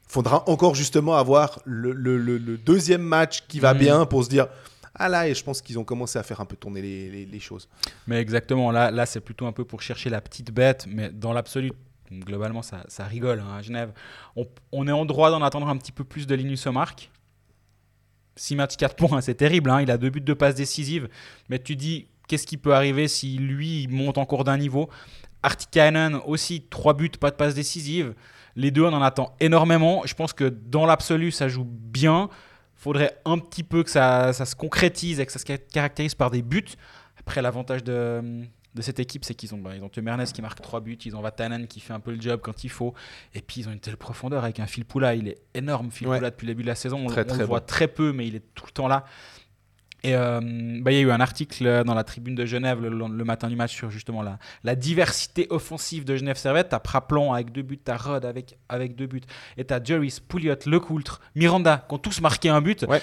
faudra encore justement avoir le, le- le- le deuxième match qui va bien pour se dire Ah là, et je pense qu'ils ont commencé à faire un peu tourner les, les- les choses. Mais exactement, là, là c'est plutôt un peu pour chercher la petite bête, mais dans l'absolu, globalement, ça, ça rigole hein, à Genève. On, est en droit d'en attendre un petit peu plus de Linus Omark. 6 matchs, 4 points, c'est terrible. hein, il a deux buts de passe décisives, mais tu dis, qu'est-ce qui peut arriver si lui il monte encore d'un niveau? Artikainen aussi, 3 buts, pas de passe décisive. Les deux, on en attend énormément. Je pense que dans l'absolu, ça joue bien. faudrait un petit peu que ça, ça se concrétise et que ça se caractérise par des buts. Après, l'avantage de, de cette équipe, c'est qu'ils ont, bah, ils ont Temernes qui marque 3 buts, ils ont Vatanen qui fait un peu le job quand il faut, et puis ils ont une telle profondeur avec un Phil Poula, il est énorme, Phil Ouais. Poula, depuis le début de la saison, on, Très, on très le voit bon. très peu, mais il est tout le temps là. Et euh, bah, il y a eu un article euh, dans la tribune de Genève le, le matin du match sur justement la, la diversité offensive de Genève Servette. T'as Praplon avec deux buts, t'as Rod avec, avec deux buts, et t'as Juris, Pouliot, Lecoultre, Miranda qui ont tous marqué un but. Ouais.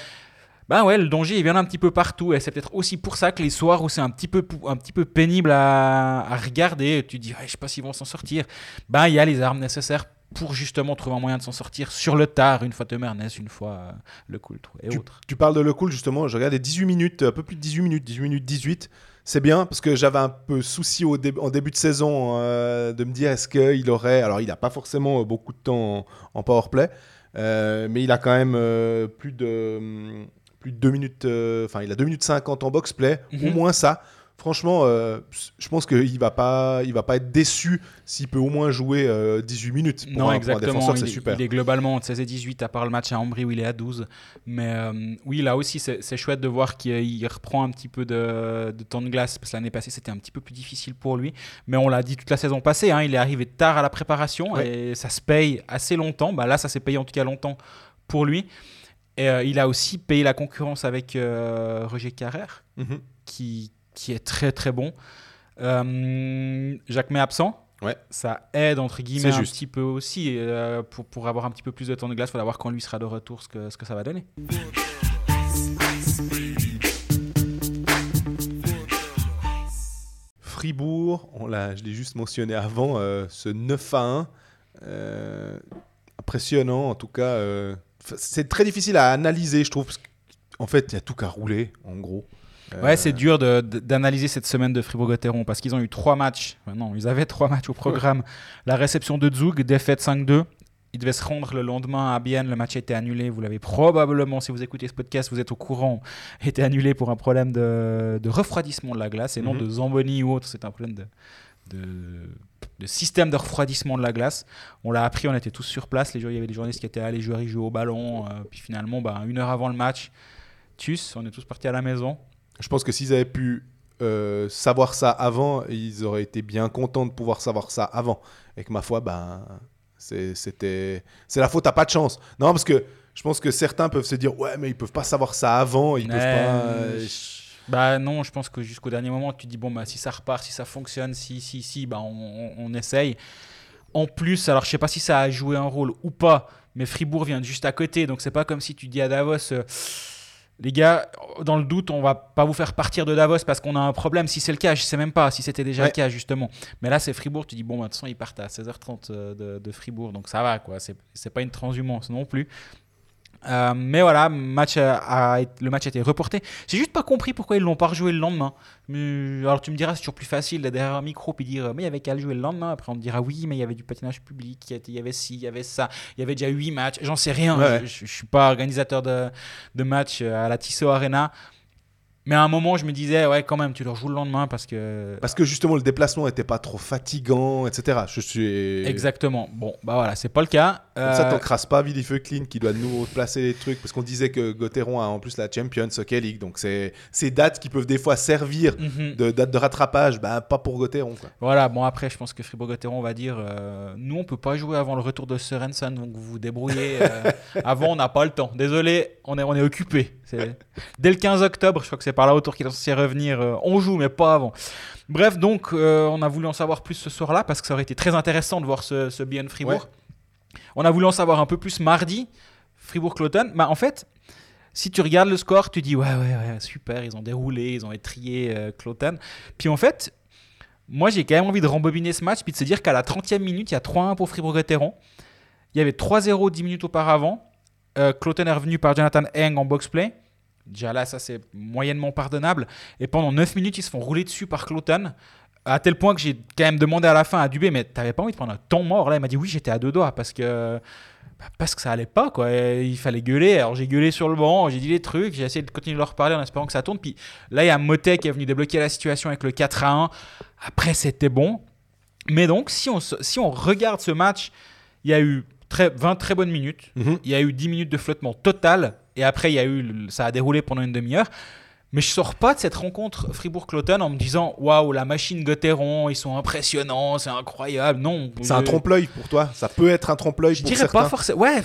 Ben ouais, le danger il vient un petit peu partout et c'est peut-être aussi pour ça que les soirs où c'est un petit peu un petit peu pénible à, à regarder, tu te dis Ouais, je sais pas s'ils vont s'en sortir. Ben il y a les armes nécessaires pour justement trouver un moyen de s'en sortir sur le tard, une fois Temernes, une fois euh, Le Cool et tu, autres. Tu parles de Le Cool, justement, je regardais 18 minutes, un peu plus de 18 minutes, 18 minutes 18. C'est bien parce que j'avais un peu souci au en début de saison euh, de me dire est-ce qu'il aurait. Alors, il n'a pas forcément beaucoup de temps en, powerplay, euh, mais il a quand même plus de. Plus de 2 minutes, enfin il a 2 minutes 50 en box play, au mhm. moins ça franchement, euh, je pense qu'il va pas, il va pas être déçu s'il peut au moins jouer 18 euh, minutes. Pour non, un, exactement. défenseur, c'est super. Il est globalement entre 16 et 18, à part le match à Ambry où il est à 12. Mais euh, oui, là aussi, c'est chouette de voir qu'il reprend un petit peu de, temps de glace, parce que l'année passée, c'était un petit peu plus difficile pour lui. Mais on l'a dit toute la saison passée, hein, il est arrivé tard à la préparation et ça se paye assez longtemps. Bah, là, ça s'est payé en tout cas longtemps pour lui. Et il a aussi payé la concurrence avec Roger Carrère, mhm. qui, qui est très très bon. Euh, Jacques May absent. Ouais. Ça aide entre guillemets un petit peu aussi euh, pour, pour avoir un petit peu plus de temps de glace. Il faudra voir quand lui sera de retour ce que, ce que ça va donner. Fribourg, on je l'ai juste mentionné avant, euh, ce 9 à 1, impressionnant en tout cas. C'est très difficile à analyser, je trouve. en fait, il y a tout qu'à rouler, en gros. Ouais, c'est dur d'analyser cette semaine de Fribourg-Gotteron parce qu'ils ont eu trois matchs. Non, ils avaient trois matchs au programme. La réception de Zug, défaite 5-2. Ils devaient se rendre le lendemain à Bienne. Le match a été annulé. Vous l'avez probablement, si vous écoutez ce podcast, vous êtes au courant, été annulé pour un problème de, refroidissement de la glace et non mhm. de zamboni ou autre. C'est un problème de, de, système de refroidissement de la glace. On l'a appris, on était tous sur place. Les il y avait des journalistes qui étaient allés jouer, jouer au ballon. Euh, puis finalement, bah, une heure avant le match, Tus, on est tous partis à la maison. Je pense que s'ils avaient pu euh, savoir ça avant, ils auraient été bien contents de pouvoir savoir ça avant. Et que ma foi, ben, c'était, c'est la faute à pas de chance. Non, parce que je pense que certains peuvent se dire, ouais, mais ils peuvent pas savoir ça avant, ils peuvent pas. Bah non, je pense que jusqu'au dernier moment, tu dis bon bah si ça repart, si ça fonctionne, si si si, bah on, on, essaye. En plus, alors je sais pas si ça a joué un rôle ou pas, mais Fribourg vient juste à côté, donc c'est pas comme si tu dis à Davos. Euh, les gars, dans le doute, on va pas vous faire partir de Davos parce qu'on a un problème. Si c'est le cas, je sais même pas si c'était déjà le cas justement. Mais là, c'est Fribourg. Tu dis bon, bah, de toute façon, ils partent à 16h30 euh, de, de Fribourg, donc ça va quoi. C'est pas une transhumance non plus. Euh, mais voilà, match a, le match a été reporté. J'ai juste pas compris pourquoi ils l'ont pas rejoué le lendemain. alors tu me diras, c'est toujours plus facile derrière un micro puis dire, mais il y avait qu'à le jouer le lendemain. Après on me dira, oui, mais il y avait du patinage public, il y avait ci, il y avait ça, il y avait déjà 8 matchs. J'en sais rien. Je, je, suis pas organisateur de, de match à la Tissot Arena. Mais à un moment, je me disais, ouais, quand même, tu le rejoues le lendemain parce que. Parce que justement, le déplacement n'était pas trop fatigant, etc. Je suis. Exactement. Bon, bah voilà, c'est pas le cas. Comme ça, euh, t'encrasses pas Vili Clean qui doit nous placer les trucs. Parce qu'on disait que Gauthieron a en plus la Champions Hockey League. Donc, c'est ces dates qui peuvent des fois servir mhm. de date de rattrapage. Bah, pas pour Gauthieron. Quoi. Voilà, bon, après, je pense que Fribourg-Gauthieron va dire euh, nous, on peut pas jouer avant le retour de Sorensen. Donc, vous vous débrouillez. Euh, avant, on n'a pas le temps. Désolé, on est, on est occupé. Dès le 15 octobre, je crois que c'est par là autour qu'il est censé revenir. Euh, on joue, mais pas avant. Bref, donc, euh, on a voulu en savoir plus ce soir-là parce que ça aurait été très intéressant de voir ce, ce BN Fribourg. On a voulu en savoir un peu plus mardi, Fribourg-Cloton. Bah, en fait, si tu regardes le score, tu dis ouais, ouais, ouais, super, ils ont déroulé, ils ont étrié euh, Cloton. Puis en fait, moi j'ai quand même envie de rembobiner ce match puis de se dire qu'à la 30e minute, il y a 3-1 pour Fribourg-Gotteron. Il y avait 3-0 10 minutes auparavant. Euh, Cloton est revenu par Jonathan Eng en box-play. Déjà là, ça c'est moyennement pardonnable. Et pendant 9 minutes, ils se font rouler dessus par Cloton. À tel point que j'ai quand même demandé à la fin à Dubé, mais t'avais pas envie de prendre un temps mort là Il m'a dit oui, j'étais à deux doigts parce que bah, parce que ça allait pas quoi. il fallait gueuler. Alors j'ai gueulé sur le banc, j'ai dit les trucs, j'ai essayé de continuer de leur parler en espérant que ça tourne. Puis là, il y a Motet qui est venu débloquer la situation avec le 4 à 1. Après, c'était bon. Mais donc, si on, si on regarde ce match, il y a eu très, 20 très bonnes minutes. Mhm. Il y a eu 10 minutes de flottement total. Et après, il y a eu, ça a déroulé pendant une demi-heure. Mais je sors pas de cette rencontre Fribourg-Cloton en me disant waouh, la machine Gotteron, ils sont impressionnants, c'est incroyable. Non. C'est un trompe-l'œil pour toi. Ça peut être un trompe-l'œil pour dirais Pas forcément. Ouais,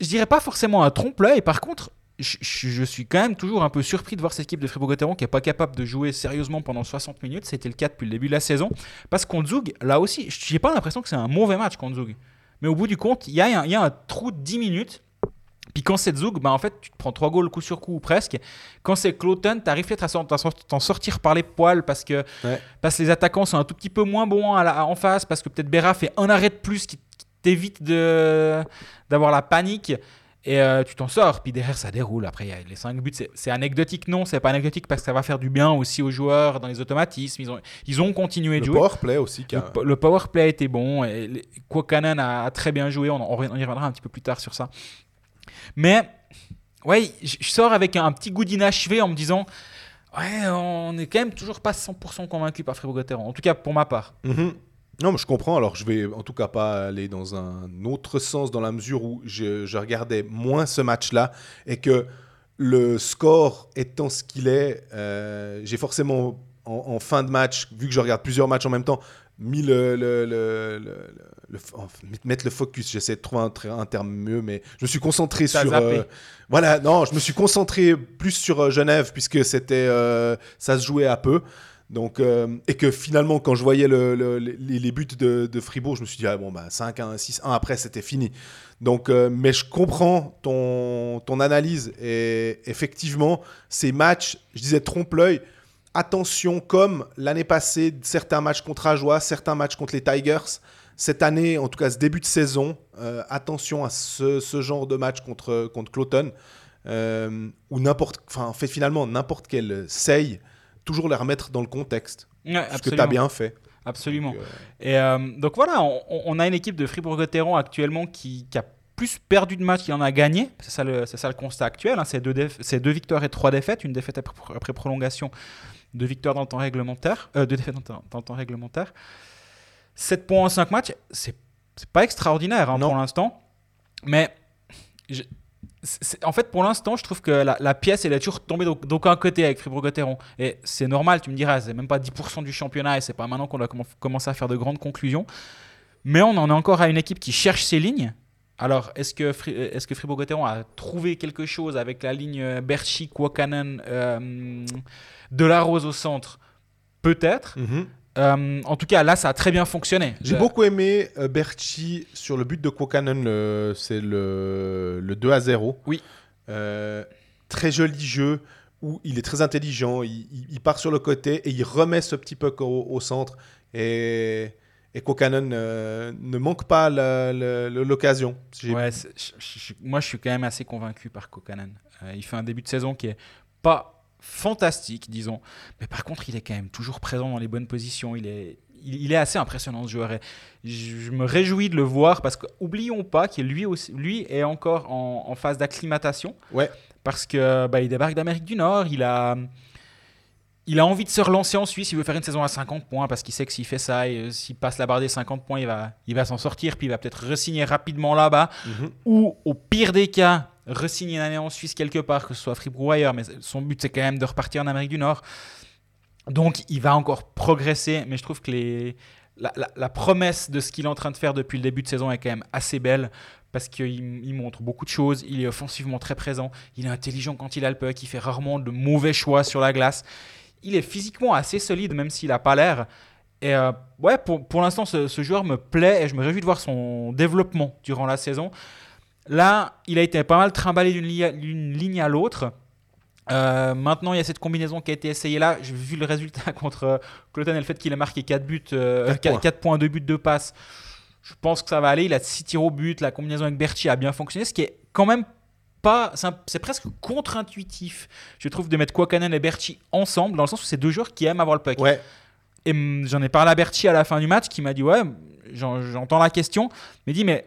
je dirais pas forcément un trompe-l'œil. Par contre, je, suis quand même toujours un peu surpris de voir cette équipe de Fribourg-Gotteron qui n'est pas capable de jouer sérieusement pendant 60 minutes. C'était le cas depuis le début de la saison. Parce qu'on Zug, là aussi, j'ai pas l'impression que c'est un mauvais match contre Zug. Mais au bout du compte, il y, a un trou de 10 minutes. Puis quand c'est Zug, bah en fait, tu te prends 3 goals coup sur coup ou presque. Quand c'est Cloton, tu arrives peut-être à t'en sortir par les poils parce que, parce que les attaquants sont un tout petit peu moins bons en face, parce que peut-être Berra fait un arrêt de plus qui, t'évites de d'avoir la panique et euh, tu t'en sors. Puis derrière, ça déroule. Après, il y a les 5 buts, c'est- anecdotique. Non, c'est pas anecdotique parce que ça va faire du bien aussi aux joueurs dans les automatismes. Ils ont, ils ont continué de Le jouer. power play aussi. Le, a- po- le power play était bon. Et les- a, a très bien joué. On, on y reviendra un petit peu plus tard sur ça. Mais, ouais, je je sors avec un, petit goût d'inachevé en me disant Ouais, on est quand même toujours pas 100% convaincu par Fribourg-Gotteron. En tout cas, pour ma part. Mhm. Non, mais je comprends. Alors, je vais en tout cas pas aller dans un autre sens dans la mesure où je, je regardais moins ce match-là et que le score étant ce qu'il est, euh, j'ai forcément en, en fin de match, vu que je regarde plusieurs matchs en même temps, mis le, le, le- le- le- enfin, mettre le focus. J'essaie de trouver un, terme mieux, mais je me suis concentré sur. euh, voilà, non, je me suis concentré plus sur euh, Genève puisque c'était, euh, ça se jouait à peu. Donc, euh, et que finalement, quand je voyais le- le- les, buts de, Fribourg, je me suis dit, ah, bon, bah, 5-1, 6-1, après, c'était fini. Donc, euh, mais je comprends ton, ton analyse. Et effectivement, ces matchs, je disais trompe-l'œil. Attention, comme l'année passée, certains matchs contre Ajoie, certains matchs contre les Tigers. Cette année, en tout cas ce début de saison, euh, attention à ce, genre de match contre, contre Cloton. euh, ou n'importe, enfin, en fait, finalement, n'importe quel say, toujours les remettre dans le contexte. Ouais, ce que tu as bien fait. Absolument. Donc, euh, Et euh, donc voilà, on, on a une équipe de Fribourg-Gotteron actuellement qui, qui a plus perdu de matchs qu'il en a gagné. C'est ça le, c'est ça le constat actuel. hein. C'est deux, victoires et trois défaites. Une défaite après, après prolongation, deux victoires dans le temps réglementaire. Euh, deux défaites dans, le temps- dans le temps réglementaire. 7 points en 5 matchs, c'est, pas extraordinaire hein, pour l'instant. Mais en fait, pour l'instant, je trouve que la, la pièce, elle est toujours tombée d'au- d'aucun côté avec Fribourg-Gotteron. Et c'est normal, tu me diras, c'est même pas 10% du championnat et c'est pas maintenant qu'on doit commen- commencer à faire de grandes conclusions. Mais on en est encore à une équipe qui cherche ses lignes. Alors, est-ce que, euh, est-ce que Fribourg-Gotteron a trouvé quelque chose avec la ligne euh, Berchi, Kwakanen, euh, Delarose au centre? Peut-être. mhm. Euh, en tout cas, là, ça a très bien fonctionné. J'ai beaucoup aimé euh, Berchi sur le but de le- c'est le, le 2 à 0. Oui. Euh, très joli jeu où il est très intelligent, il, part sur le côté et il remet ce petit puck au, au centre. Et, et euh, ne manque pas l'occasion. Ouais, moi, je suis quand même assez convaincu par Kokanen. Il fait un début de saison qui est pas fantastique, disons, mais par contre, il est quand même toujours présent dans les bonnes positions. Il est, il, il est assez impressionnant ce joueur. Et je, je me réjouis de le voir parce qu'oublions pas qu'il lui aussi, lui est encore en, en phase d'acclimatation. Ouais. Parce que bah, il débarque d'Amérique du Nord, il a il a envie de se relancer en Suisse, il veut faire une saison à 50 points parce qu'il sait que s'il fait ça, et, euh, s'il passe la barre des 50 points, il va, il va s'en sortir, puis il va peut-être re-signer rapidement là-bas, Mhm. ou au pire des cas, re-signer une année en Suisse quelque part, que ce soit Fribourg ou ailleurs, mais son but c'est quand même de repartir en Amérique du Nord. Donc il va encore progresser, mais je trouve que les, la, promesse de ce qu'il est en train de faire depuis le début de saison est quand même assez belle parce qu'il il montre beaucoup de choses, il est offensivement très présent, il est intelligent quand il a le puck, il fait rarement de mauvais choix sur la glace, il est physiquement assez solide même s'il n'a pas l'air. Et euh, ouais, pour, pour l'instant, ce joueur me plaît et je me réjouis de voir son développement durant la saison. Là, il a été pas mal trimballé d'une li- d'une ligne à l'autre. Euh, maintenant, il y a cette combinaison qui a été essayée là. J'ai vu le résultat contre euh, et le fait qu'il ait marqué 4 buts, euh, Quatre 4, points. 4 points, 2 buts, 2 passes. Je pense que ça va aller. Il a 6 tirs au but. La combinaison avec Berti a bien fonctionné, ce qui est quand même pas. C'est presque contre-intuitif, je trouve, de mettre Kwakanen et Berti ensemble, dans le sens où c'est deux joueurs qui aiment avoir le puck. Ouais, Et j'en ai parlé à Berti à la fin du match qui m'a dit Ouais, j'en- j'entends la question. Mais dit Mais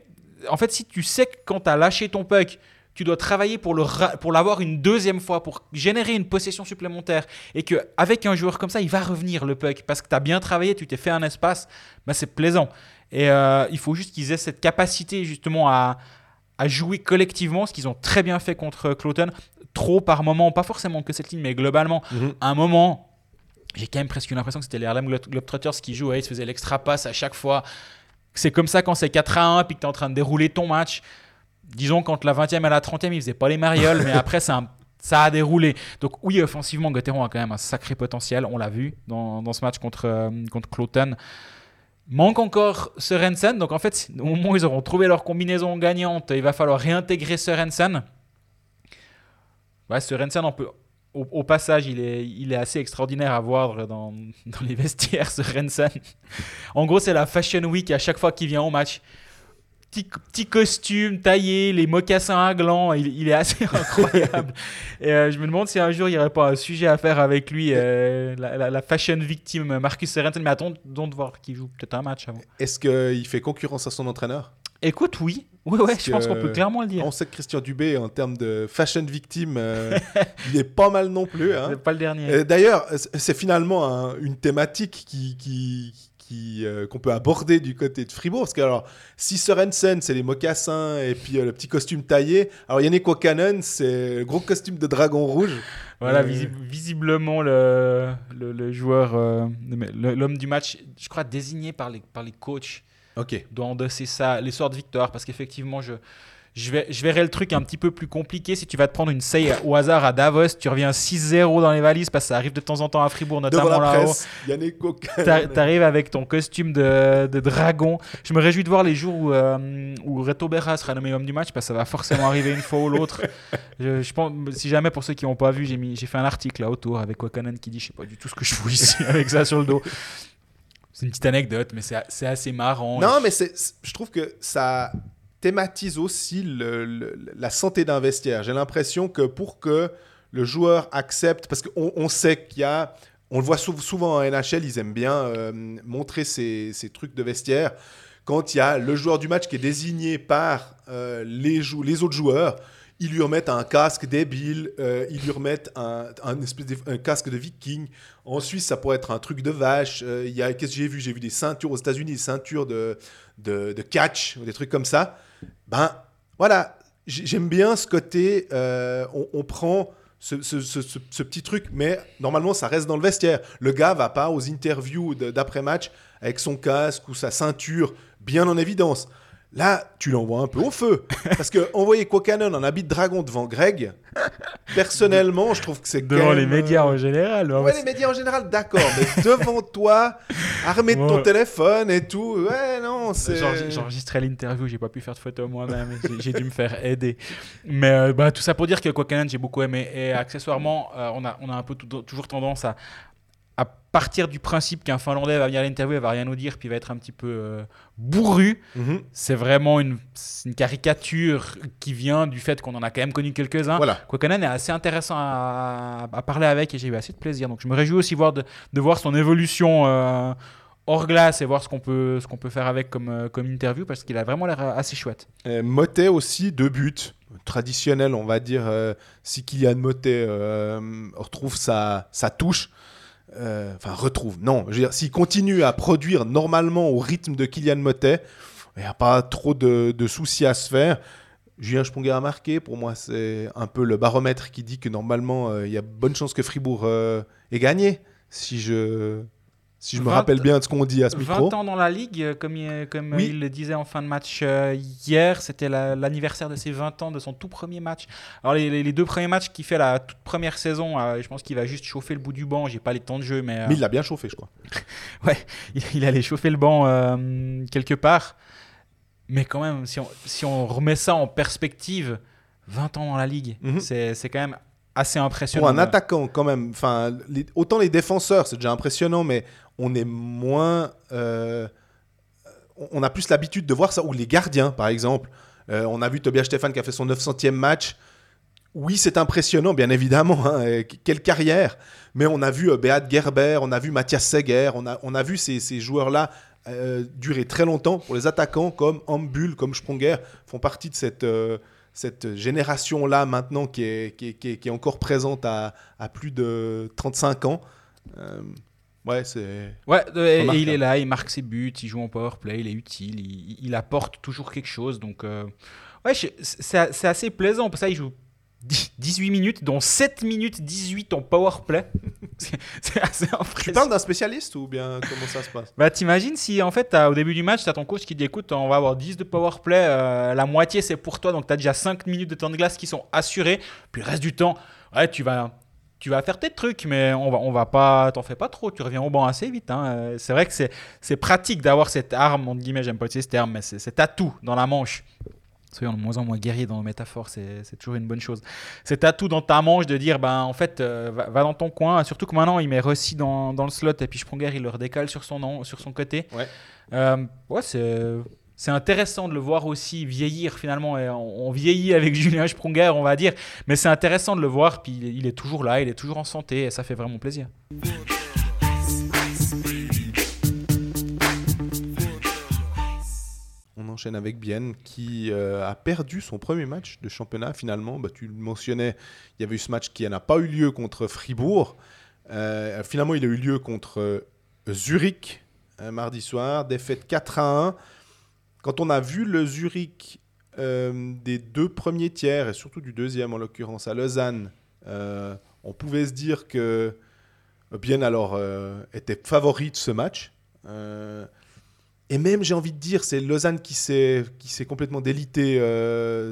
en fait, si tu sais que quand tu as lâché ton puck, tu dois travailler pour le ra- pour l'avoir une deuxième fois, pour générer une possession supplémentaire, et qu'avec un joueur comme ça, il va revenir le puck parce que tu as bien travaillé, tu t'es fait un espace, bah, c'est plaisant. Et euh, il faut juste qu'ils aient cette capacité justement à, à jouer collectivement, ce qu'ils ont très bien fait contre Cloton. Trop par moment, pas forcément que cette ligne, mais globalement, Mhm. à un moment, j'ai quand même presque l'impression que c'était les Harlem Globe- Globetrotters qui jouaient, ils se faisaient l'extra passe à chaque fois. C'est comme ça quand c'est 4 à 1 puis que tu es en train de dérouler ton match. Disons, quand la 20e et la 30e, ils faisaient pas les marioles, mais après, un- ça a déroulé. Donc, oui, offensivement, Gotteron a quand même un sacré potentiel. On l'a vu dans, dans ce match contre, euh, contre Cloton. Manque encore Sorensen. Donc, en fait, au moment où ils auront trouvé leur combinaison gagnante, il va falloir réintégrer Sorensen. Ouais, Sorensen, on peut, au, passage, il est, assez extraordinaire à voir dans, les vestiaires, Sorensen. en gros, c'est la Fashion Week à chaque fois qu'il vient au match. petit, costume taillé, les mocassins à gland, il, est assez incroyable. et euh, je me demande si un jour il n'y aurait pas un sujet à faire avec lui, euh, la, fashion victime Marcus Sorensen. Mais attends, de voir qu'il joue peut-être un match avant. Est-ce qu'il fait concurrence à son entraîneur? Écoute, oui. Ouais, ouais, je pense qu'on peut clairement le dire. On sait que Christian Dubé, en termes de fashion victime, euh, il est pas mal non plus. hein. C'est pas le dernier. D'ailleurs, c'est finalement un- une thématique qui, euh, qu'on peut aborder du côté de Fribourg. Parce que, alors, si Sorensen, c'est les mocassins et puis euh, le petit costume taillé, alors Yannick Wakanen, c'est le gros costume de dragon rouge. Voilà, Euh, visi- visiblement le, le, le joueur, l'homme du match, je crois désigné par les, par les coachs, Ok. doit endosser ça, les sorts de victoire, parce qu'effectivement, je, je, vais, je verrais le truc un petit peu plus compliqué. Si tu vas te prendre une seille au hasard à Davos, tu reviens 6-0 dans les valises, parce que ça arrive de temps en temps à Fribourg, notamment là-haut. T'arrives avec ton costume de, de dragon. Je me réjouis de voir les jours où, euh, où Reto Berra sera nommé homme du match parce que ça va forcément arriver une fois ou l'autre. Je, je pense, si jamais pour ceux qui n'ont pas vu, j'ai fait un article là autour avec Wakanen qui dit je sais pas du tout ce que je fous ici avec ça sur le dos. C'est une petite anecdote, mais c'est assez marrant. Non, mais je trouve que ça thématise aussi le- le- la santé d'un vestiaire. J'ai l'impression que pour que le joueur accepte, parce qu'on on sait qu'il y a, on le voit sou- souvent en NHL, ils aiment bien euh, montrer ces, ces trucs de vestiaire. Quand il y a le joueur du match qui est désigné par euh, les, les autres joueurs, ils lui remettent un casque débile, euh, ils lui remettent un, espèce casque de viking. En Suisse, ça pourrait être un truc de vache. Euh, il y a, qu'est-ce que j'ai vu? J'ai vu des ceintures aux États-Unis, des ceintures de, de, catch, des trucs comme ça. Ben voilà, j'aime bien ce côté. euh, on, prend ce, ce- petit truc, mais normalement, ça reste dans le vestiaire. Le gars va pas aux interviews d'après-match avec son casque ou sa ceinture bien en évidence. Là, tu l'envoies un peu au feu. Parce que envoyer Quokanon en habit de dragon devant Greg, personnellement, je trouve que c'est Devant les médias euh, en général. hein, Ouais, parce- les médias en général, d'accord, mais devant toi, armé de ton Ouais. téléphone et tout, ouais, non, c'est. J'enre- J'enregistrais l'interview, j'ai pas pu faire de photo moi-même, j'ai- j'ai dû me faire aider. Mais euh, bah, tout ça pour dire que Kwakanen, j'ai beaucoup aimé. Et accessoirement, euh, on, a, on a un peu toujours tendance à partir du principe qu'un Finlandais va venir à l'interview, il va rien nous dire, puis il va être un petit peu euh, bourru. Mhm. C'est vraiment une, caricature qui vient du fait qu'on en a quand même connu quelques-uns. Voilà. Est assez intéressant à, à parler avec et j'ai eu assez de plaisir. Donc je me réjouis aussi voir de, de voir son évolution euh, hors glace et voir ce qu'on peut, ce qu'on peut faire avec comme, euh, comme interview parce qu'il a vraiment l'air assez chouette. Euh, Motet aussi, deux buts. Traditionnel, on va dire, euh, si Kylian Motet euh, retrouve sa, sa touche. Euh, Enfin, retrouve. Non, je veux dire, s'il continue à produire normalement au rythme de Kylian Motet, il n'y a pas trop de, soucis à se faire. Julien Sponger a marqué. Pour moi, c'est un peu le baromètre qui dit que normalement, euh, il y a bonne chance que Fribourg euh, ait gagné. Si je, si je me 20 rappelle bien de ce qu'on dit à ce 20 micro. ans dans la ligue, euh, comme, il, comme euh, Oui. il le disait en fin de match euh, hier, c'était la- l'anniversaire de ses 20 ans, de son tout premier match. Alors les, les- les deux premiers matchs qu'il fait la toute première saison, euh, je pense qu'il va juste chauffer le bout du banc, j'ai pas les temps de jeu, mais, euh, Mais il l'a bien chauffé, je crois. il, il allait chauffer le banc quelque part. Mais quand même, si on, si on remet ça en perspective, 20 ans dans la ligue, Mhm. c'est c'est quand même assez impressionnant. Pour un attaquant, quand même, enfin, les- autant les défenseurs, c'est déjà impressionnant, mais on est moins. euh, on- a plus l'habitude de voir ça. Ou les gardiens, par exemple. Euh, on a vu Tobias Stéphane qui a fait son 900e match. Oui, c'est impressionnant, bien évidemment. hein, quelle carrière. Mais on a vu euh, Beat Gerber, on a vu Mathias Seger, on a, on a vu ces, ces joueurs-là durer très longtemps. Pour les attaquants, comme Ambul, comme Sprunger, font partie de cette. cette génération-là maintenant qui est, qui est, qui est- qui est encore présente à, à plus de 35 ans. Ouais, c'est... Ouais, et- il est là, il marque ses buts, il joue en power play, il est utile, il, il apporte toujours quelque chose. Donc, euh, ouais, c'est assez plaisant. Pour ça, il joue 10 18 minutes, dont 7 minutes 18 en power play. C'est assez Tu impressionnant. parles d'un spécialiste ou bien comment ça se passe? Bah t'imagines si en fait au début du match t'as ton coach qui dit écoute on va avoir 10 de power play, euh, la moitié c'est pour toi donc t'as déjà 5 minutes de temps de glace qui sont assurés, puis le reste du temps ouais tu vas tu vas faire tes trucs mais on va on va pas t'en fais pas trop, tu reviens au banc assez vite hein. Euh, C'est vrai que c'est c'est pratique d'avoir cette arme entre guillemets j'aime pas utiliser ce terme mais c'est cet atout dans la manche. Soyons de moins en moins guerriers dans nos métaphores, c'est c'est toujours une bonne chose. C'est atout dans ta manche de dire, ben, en fait, euh, va, va dans ton coin. Surtout que maintenant, il met Rossi dans, dans le slot et puis Sprunger, il le redécale sur son, nom, sur son côté. Ouais. Euh, ouais, c'est c'est intéressant de le voir aussi vieillir finalement. On, vieillit avec Julien Sprunger, on va dire. Mais c'est intéressant de le voir. Puis il est, toujours là, il est toujours en santé et ça fait vraiment plaisir. On enchaîne avec Bienne qui euh, a perdu son premier match de championnat finalement. Bah, tu le mentionnais, il y avait eu ce match qui n'a pas eu lieu contre Fribourg. Euh, finalement, il a eu lieu contre euh, Zurich mardi soir, défaite 4 à 1. Quand on a vu le Zurich euh, des deux premiers tiers, et surtout du deuxième en l'occurrence à Lausanne, euh, on pouvait se dire que Bien alors euh, était favori de ce match. et même, j'ai envie de dire, c'est Lausanne qui s'est complètement délité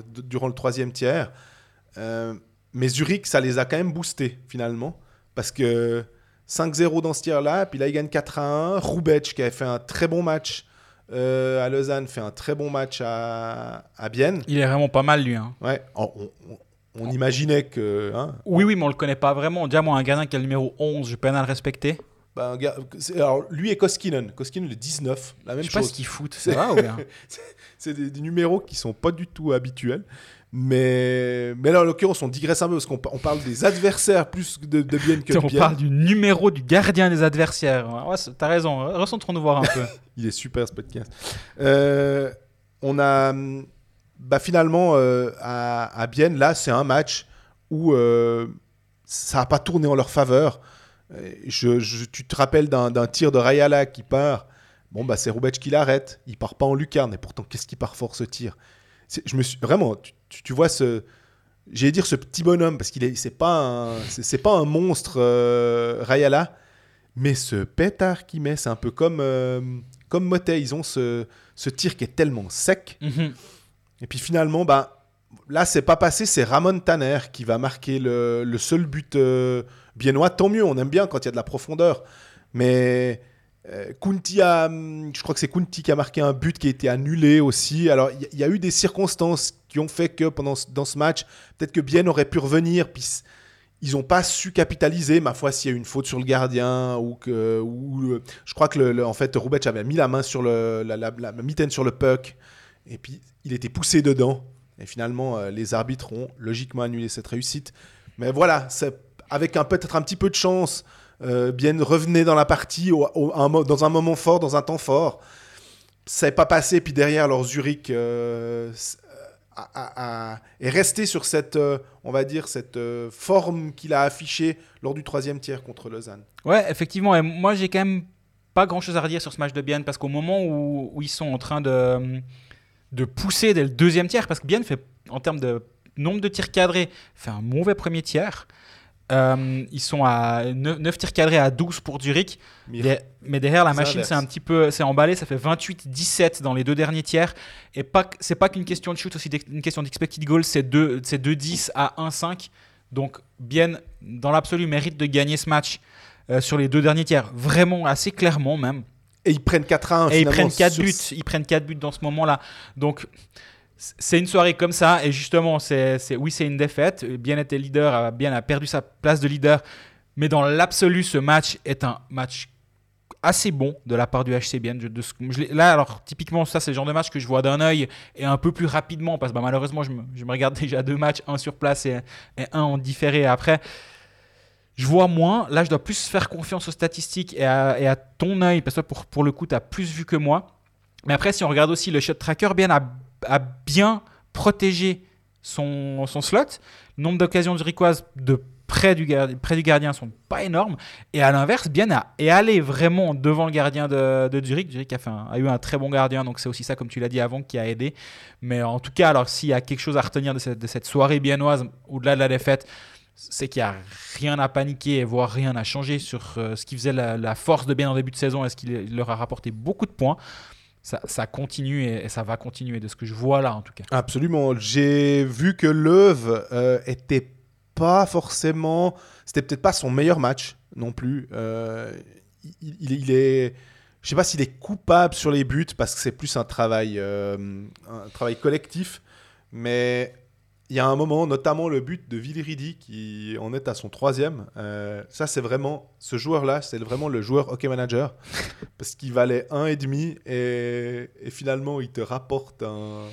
durant le troisième tiers. mais Zurich, ça les a quand même boostés finalement. Parce que 5-0 dans ce tiers-là, puis là, ils gagnent 4-1. Roubec, qui avait fait un très bon match euh, à Lausanne, fait un très bon match à, à Bienne. Il est vraiment pas mal, lui. Hein. Ouais, on, imaginait que. Hein, oui, oui, mais on le connaît pas vraiment. Déjà, moi, un gardien qui a le numéro 11, je peine à le respecter. Bah, alors, lui et Koskinen. Koskinen, le 19, la même chose. Je sais pas ce qu'ils foutent, c'est vrai C'est des, des, numéros qui sont pas du tout habituels. Mais, mais là, en l'occurrence, on digresse un peu parce qu'on parle des adversaires plus de, de bien que de On parle du numéro du gardien des adversaires. Ouais, T'as raison, recentrons-nous voir un peu. Il est super ce podcast. Euh, on a bah, finalement euh, à, à Bienne, là, c'est un match où euh, ça n'a pas tourné en leur faveur. Je, tu te rappelles d'un tir de Rayala qui part. Bon, bah, c'est Roubec qui l'arrête. Il part pas en lucarne. Et pourtant, qu'est-ce qui part fort ce tir? Je me suis vraiment, tu, vois ce, j'allais dire ce petit bonhomme parce qu'il est, c'est pas c'est, pas un monstre euh, Rayala, mais ce pétard qu'il met, c'est un peu comme euh, comme Motet, ils ont ce, ce tir qui est tellement sec. Mhm. Et puis finalement, bah là c'est pas passé, c'est Ramon Tanner qui va marquer le, le seul but euh, biennois. Tant mieux, on aime bien quand il y a de la profondeur, mais Kunti a, hum, je crois que c'est Kunti qui a marqué un but qui a été annulé aussi. Alors il y, a eu des circonstances qui ont fait que pendant dans ce match, peut-être que Bien aurait pu revenir, puis ils n'ont pas su capitaliser. Ma foi, s'il y a eu une faute sur le gardien ou que, ou, je crois que le, en fait Roubec avait mis la main sur le, la, la, mitaine sur le puck et puis il était poussé dedans. Et finalement, euh, les arbitres ont logiquement annulé cette réussite. Mais voilà, avec peut-être un petit peu de chance euh, bien revenez dans la partie dans un moment fort, dans un temps fort. Ça n'est pas passé, puis derrière, alors Zurich euh, est resté sur cette, euh, on va dire, cette forme qu'il a affichée lors du troisième tiers contre Lausanne. Ouais, effectivement. Et moi, j'ai quand même pas grand-chose à redire sur ce match de Bienne, parce qu'au moment où, où, ils sont en train de, de pousser dès le deuxième tiers, parce que Bienne fait, en termes de nombre de tirs cadrés, fait un mauvais premier tiers. Euh, ils sont à 9, tirs cadrés à 12 pour Zurich. Mais, derrière, la machine c'est un petit peu c'est emballé. Ça fait 28-17 dans les deux derniers tiers. Et pas, c'est pas qu'une question de shoot, aussi une question d'expected goal. C'est 2-10 à 1-5. Donc, bien, dans l'absolu, mérite de gagner ce match euh, sur les deux derniers tiers. Vraiment, assez clairement même. Et ils prennent 4 1. Et ils prennent 4 buts. Ils prennent 4 buts dans ce moment-là. Donc c'est une soirée comme ça et justement c'est oui c'est une défaite. Bien était leader bien a perdu sa place de leader. Mais dans l'absolu ce match est un match assez bon de la part du HCBN de là alors typiquement ça c'est le genre de match que je vois d'un œil et un peu plus rapidement parce que bah, malheureusement je me, regarde déjà deux matchs un sur place et, un en différé après. Je vois moins. Là je dois plus faire confiance aux statistiques et à, ton œil parce que pour, pour le coup tu as plus vu que moi. Mais après si on regarde aussi le shot tracker bien a a bien protégé son, son slot. Le nombre d'occasions zurichoises de près du, près du gardien sont pas énormes. Et à l'inverse, Bien est allé vraiment devant le gardien de, de Zurich. Zurich a, a, eu un très bon gardien, donc c'est aussi ça, comme tu l'as dit avant, qui a aidé. Mais en tout cas, alors s'il y a quelque chose à retenir de cette, de cette soirée biennoise, au-delà de la défaite, c'est qu'il n'y a rien à paniquer, voire rien à changer sur euh, ce qui faisait la, la, force de Bien en début de saison et ce qui leur a rapporté beaucoup de points ça, continue et, ça va continuer de ce que je vois là en tout cas. Absolument. J'ai vu que Leuve euh, était pas forcément, c'était peut-être pas son meilleur match non plus. Euh, il, est, je sais pas s'il est coupable sur les buts parce que c'est plus un travail, euh, un travail collectif, mais il y a un moment, notamment le but de Villiridi qui en est à son troisième. Euh, ça, c'est vraiment ce joueur-là, c'est vraiment le joueur hockey manager parce qu'il valait un et demi et, finalement il te rapporte un,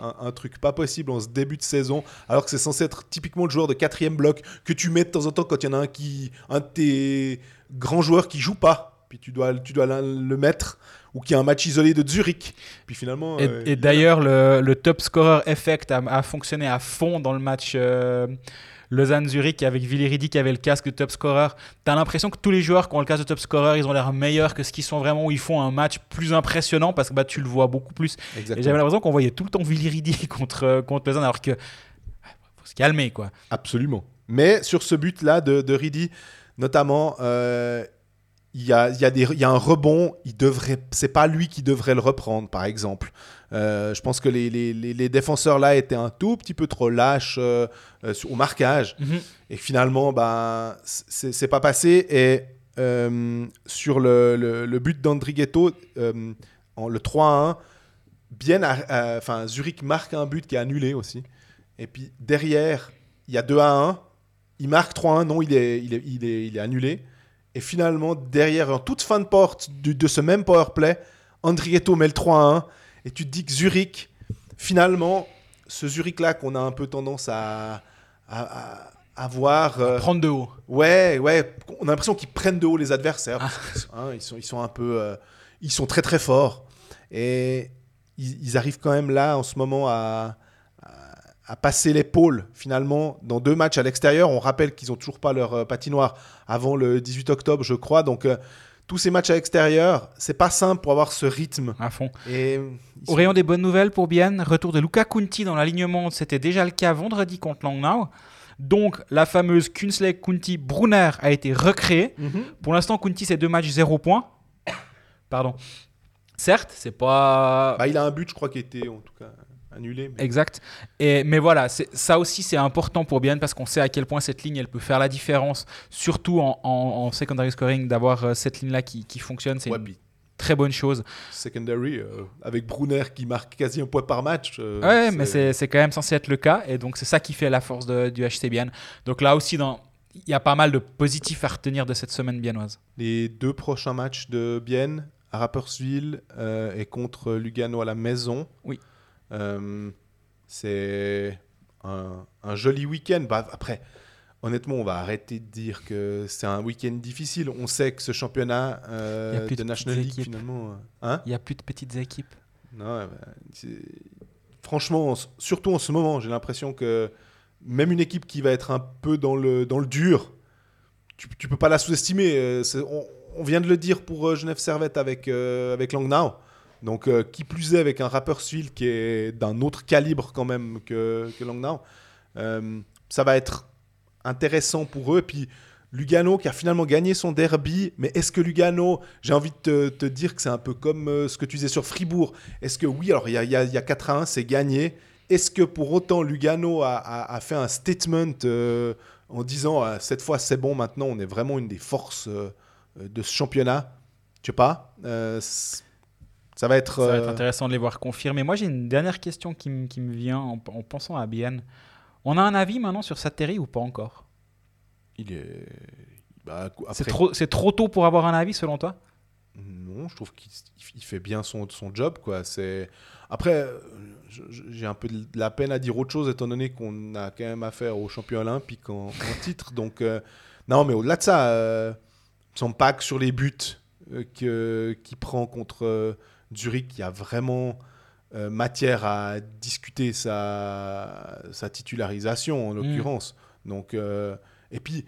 un, un truc pas possible en ce début de saison, alors que c'est censé être typiquement le joueur de quatrième bloc que tu mets de temps en temps quand il y en a un qui, un de tes grands joueurs qui joue pas, puis tu dois, tu dois le mettre ou qui a un match isolé de Zurich. Puis finalement. Et, euh, et il- d'ailleurs, le, le top scorer effect a, a fonctionné à fond dans le match euh, Lausanne-Zurich avec Villiridi qui avait le casque de top scorer. T'as l'impression que tous les joueurs qui ont le casque de top scorer, ils ont l'air meilleurs que ce qu'ils sont vraiment, où ils font un match plus impressionnant parce que bah, tu le vois beaucoup plus. Et Exactement. j'avais l'impression qu'on voyait tout le temps Villiridi contre, euh, contre Lausanne alors que. Faut se calmer quoi. Absolument. Mais sur ce but-là de, de Ridi, notamment, euh, il y, a, il y, a des- il y a un rebond. Il devrait, c'est pas lui qui devrait le reprendre, par exemple. Euh, je pense que les, les, les- les défenseurs là étaient un tout petit peu trop lâches euh, euh, au marquage. Et finalement, ben, c'est pas passé. Et sur le, le- le but d'Andrighetto, en le 3-1, bien, enfin, Zurich marque un but qui est annulé aussi. Et puis derrière, il y a 2-1. Il marque 3-1. Non, il est, il, est, il, est, il est annulé. Et finalement, derrière, en toute fin de porte de ce même powerplay, Andrighetto met le 3-1. Et tu te dis que Zurich, finalement, ce Zurich-là qu'on a un peu tendance à, à, à- à voir. euh, Prendre de haut. Ouais, ouais. On a l'impression qu'ils prennent de haut les adversaires. Hein, ils, sont, ils sont un peu. euh, ils sont très très forts. Et ils, ils arrivent quand même là, en ce moment, à, à, passer l'épaule, finalement, dans deux matchs à l'extérieur. On rappelle qu'ils n'ont toujours pas leur euh, patinoire avant le 18 octobre, je crois. Donc. euh, tous ces matchs à l'extérieur, c'est pas simple pour avoir ce rythme. À fond. Et Au sont- rayon des bonnes nouvelles pour Bienne, retour de Luca Kunti dans l'alignement, c'était déjà le cas vendredi contre Langnau. Donc la fameuse Kunsley Kunti Brunner a été recréée. Mhm. Pour l'instant, Kunti c'est deux matchs 0 points. Pardon. Certes, c'est pas Bah, il a un but, je crois, qui été en tout cas annulé. mais- exact. Et, mais voilà, ça aussi c'est important pour Bienne parce qu'on sait à quel point cette ligne elle peut faire la différence, surtout en, en- en secondary scoring, d'avoir euh, cette ligne là qui, qui fonctionne. C'est une très bonne chose. secondary, euh, avec Brunner qui marque quasi un point par match. euh, Ouais, mais c'est c'est quand même censé être le cas. Et donc, c'est ça qui fait la force de- du HC Bienne. Donc là aussi, dans- il y a pas mal de positifs à retenir de cette semaine biennoise. Les deux prochains matchs de Bienne, à Rapperswil euh, et contre Lugano à la maison. Oui. Euh, c'est un, un joli week-end. Bah, après, honnêtement, on va arrêter de dire que c'est un week-end difficile. On sait que ce championnat euh, de de National League, équipes. finalement. euh, hein Il n'y a plus de petites équipes. Non, bah, franchement, surtout en ce moment, j'ai l'impression que même une équipe qui va être un peu dans le, dans le dur, tu, tu peux pas la sous-estimer. euh, On, on vient de le dire pour Genève Servette avec, euh, avec Langnau. Donc, euh, qui plus est avec un Rapperswil qui est d'un autre calibre quand même que, que. Euh, ça va être intéressant pour eux. Puis Lugano qui a finalement gagné son derby. Mais est-ce que Lugano, j'ai envie de te, dire que c'est un peu comme euh, ce que tu disais sur Fribourg. Est-ce que oui, alors il y a, y a- il y a 4 à 1, c'est gagné. Est-ce que pour autant Lugano a, fait un statement en disant cette fois c'est bon, maintenant on est vraiment une des forces de ce championnat? Je sais pas. Ça va être. Ça va être euh, intéressant de les voir confirmer. Moi, j'ai une dernière question qui, me- qui me vient en, en pensant à Bienne. On a un avis maintenant sur Sateri ou pas encore? Il est. bah, C'est après- trop, c'est trop tôt pour avoir un avis selon toi? Non, je trouve qu'il il fait bien son, son job. Quoi. C'est... Après, euh, j'ai un peu de la peine à dire autre chose, étant donné qu'on a quand même affaire au champion olympique en, en titre. Donc, euh, non, mais au-delà de ça, euh, son pack sur les buts euh, que, qu'il prend contre euh, Zurich, il y a vraiment euh, matière à discuter sa, sa titularisation, en l'occurrence. Donc, euh, et puis,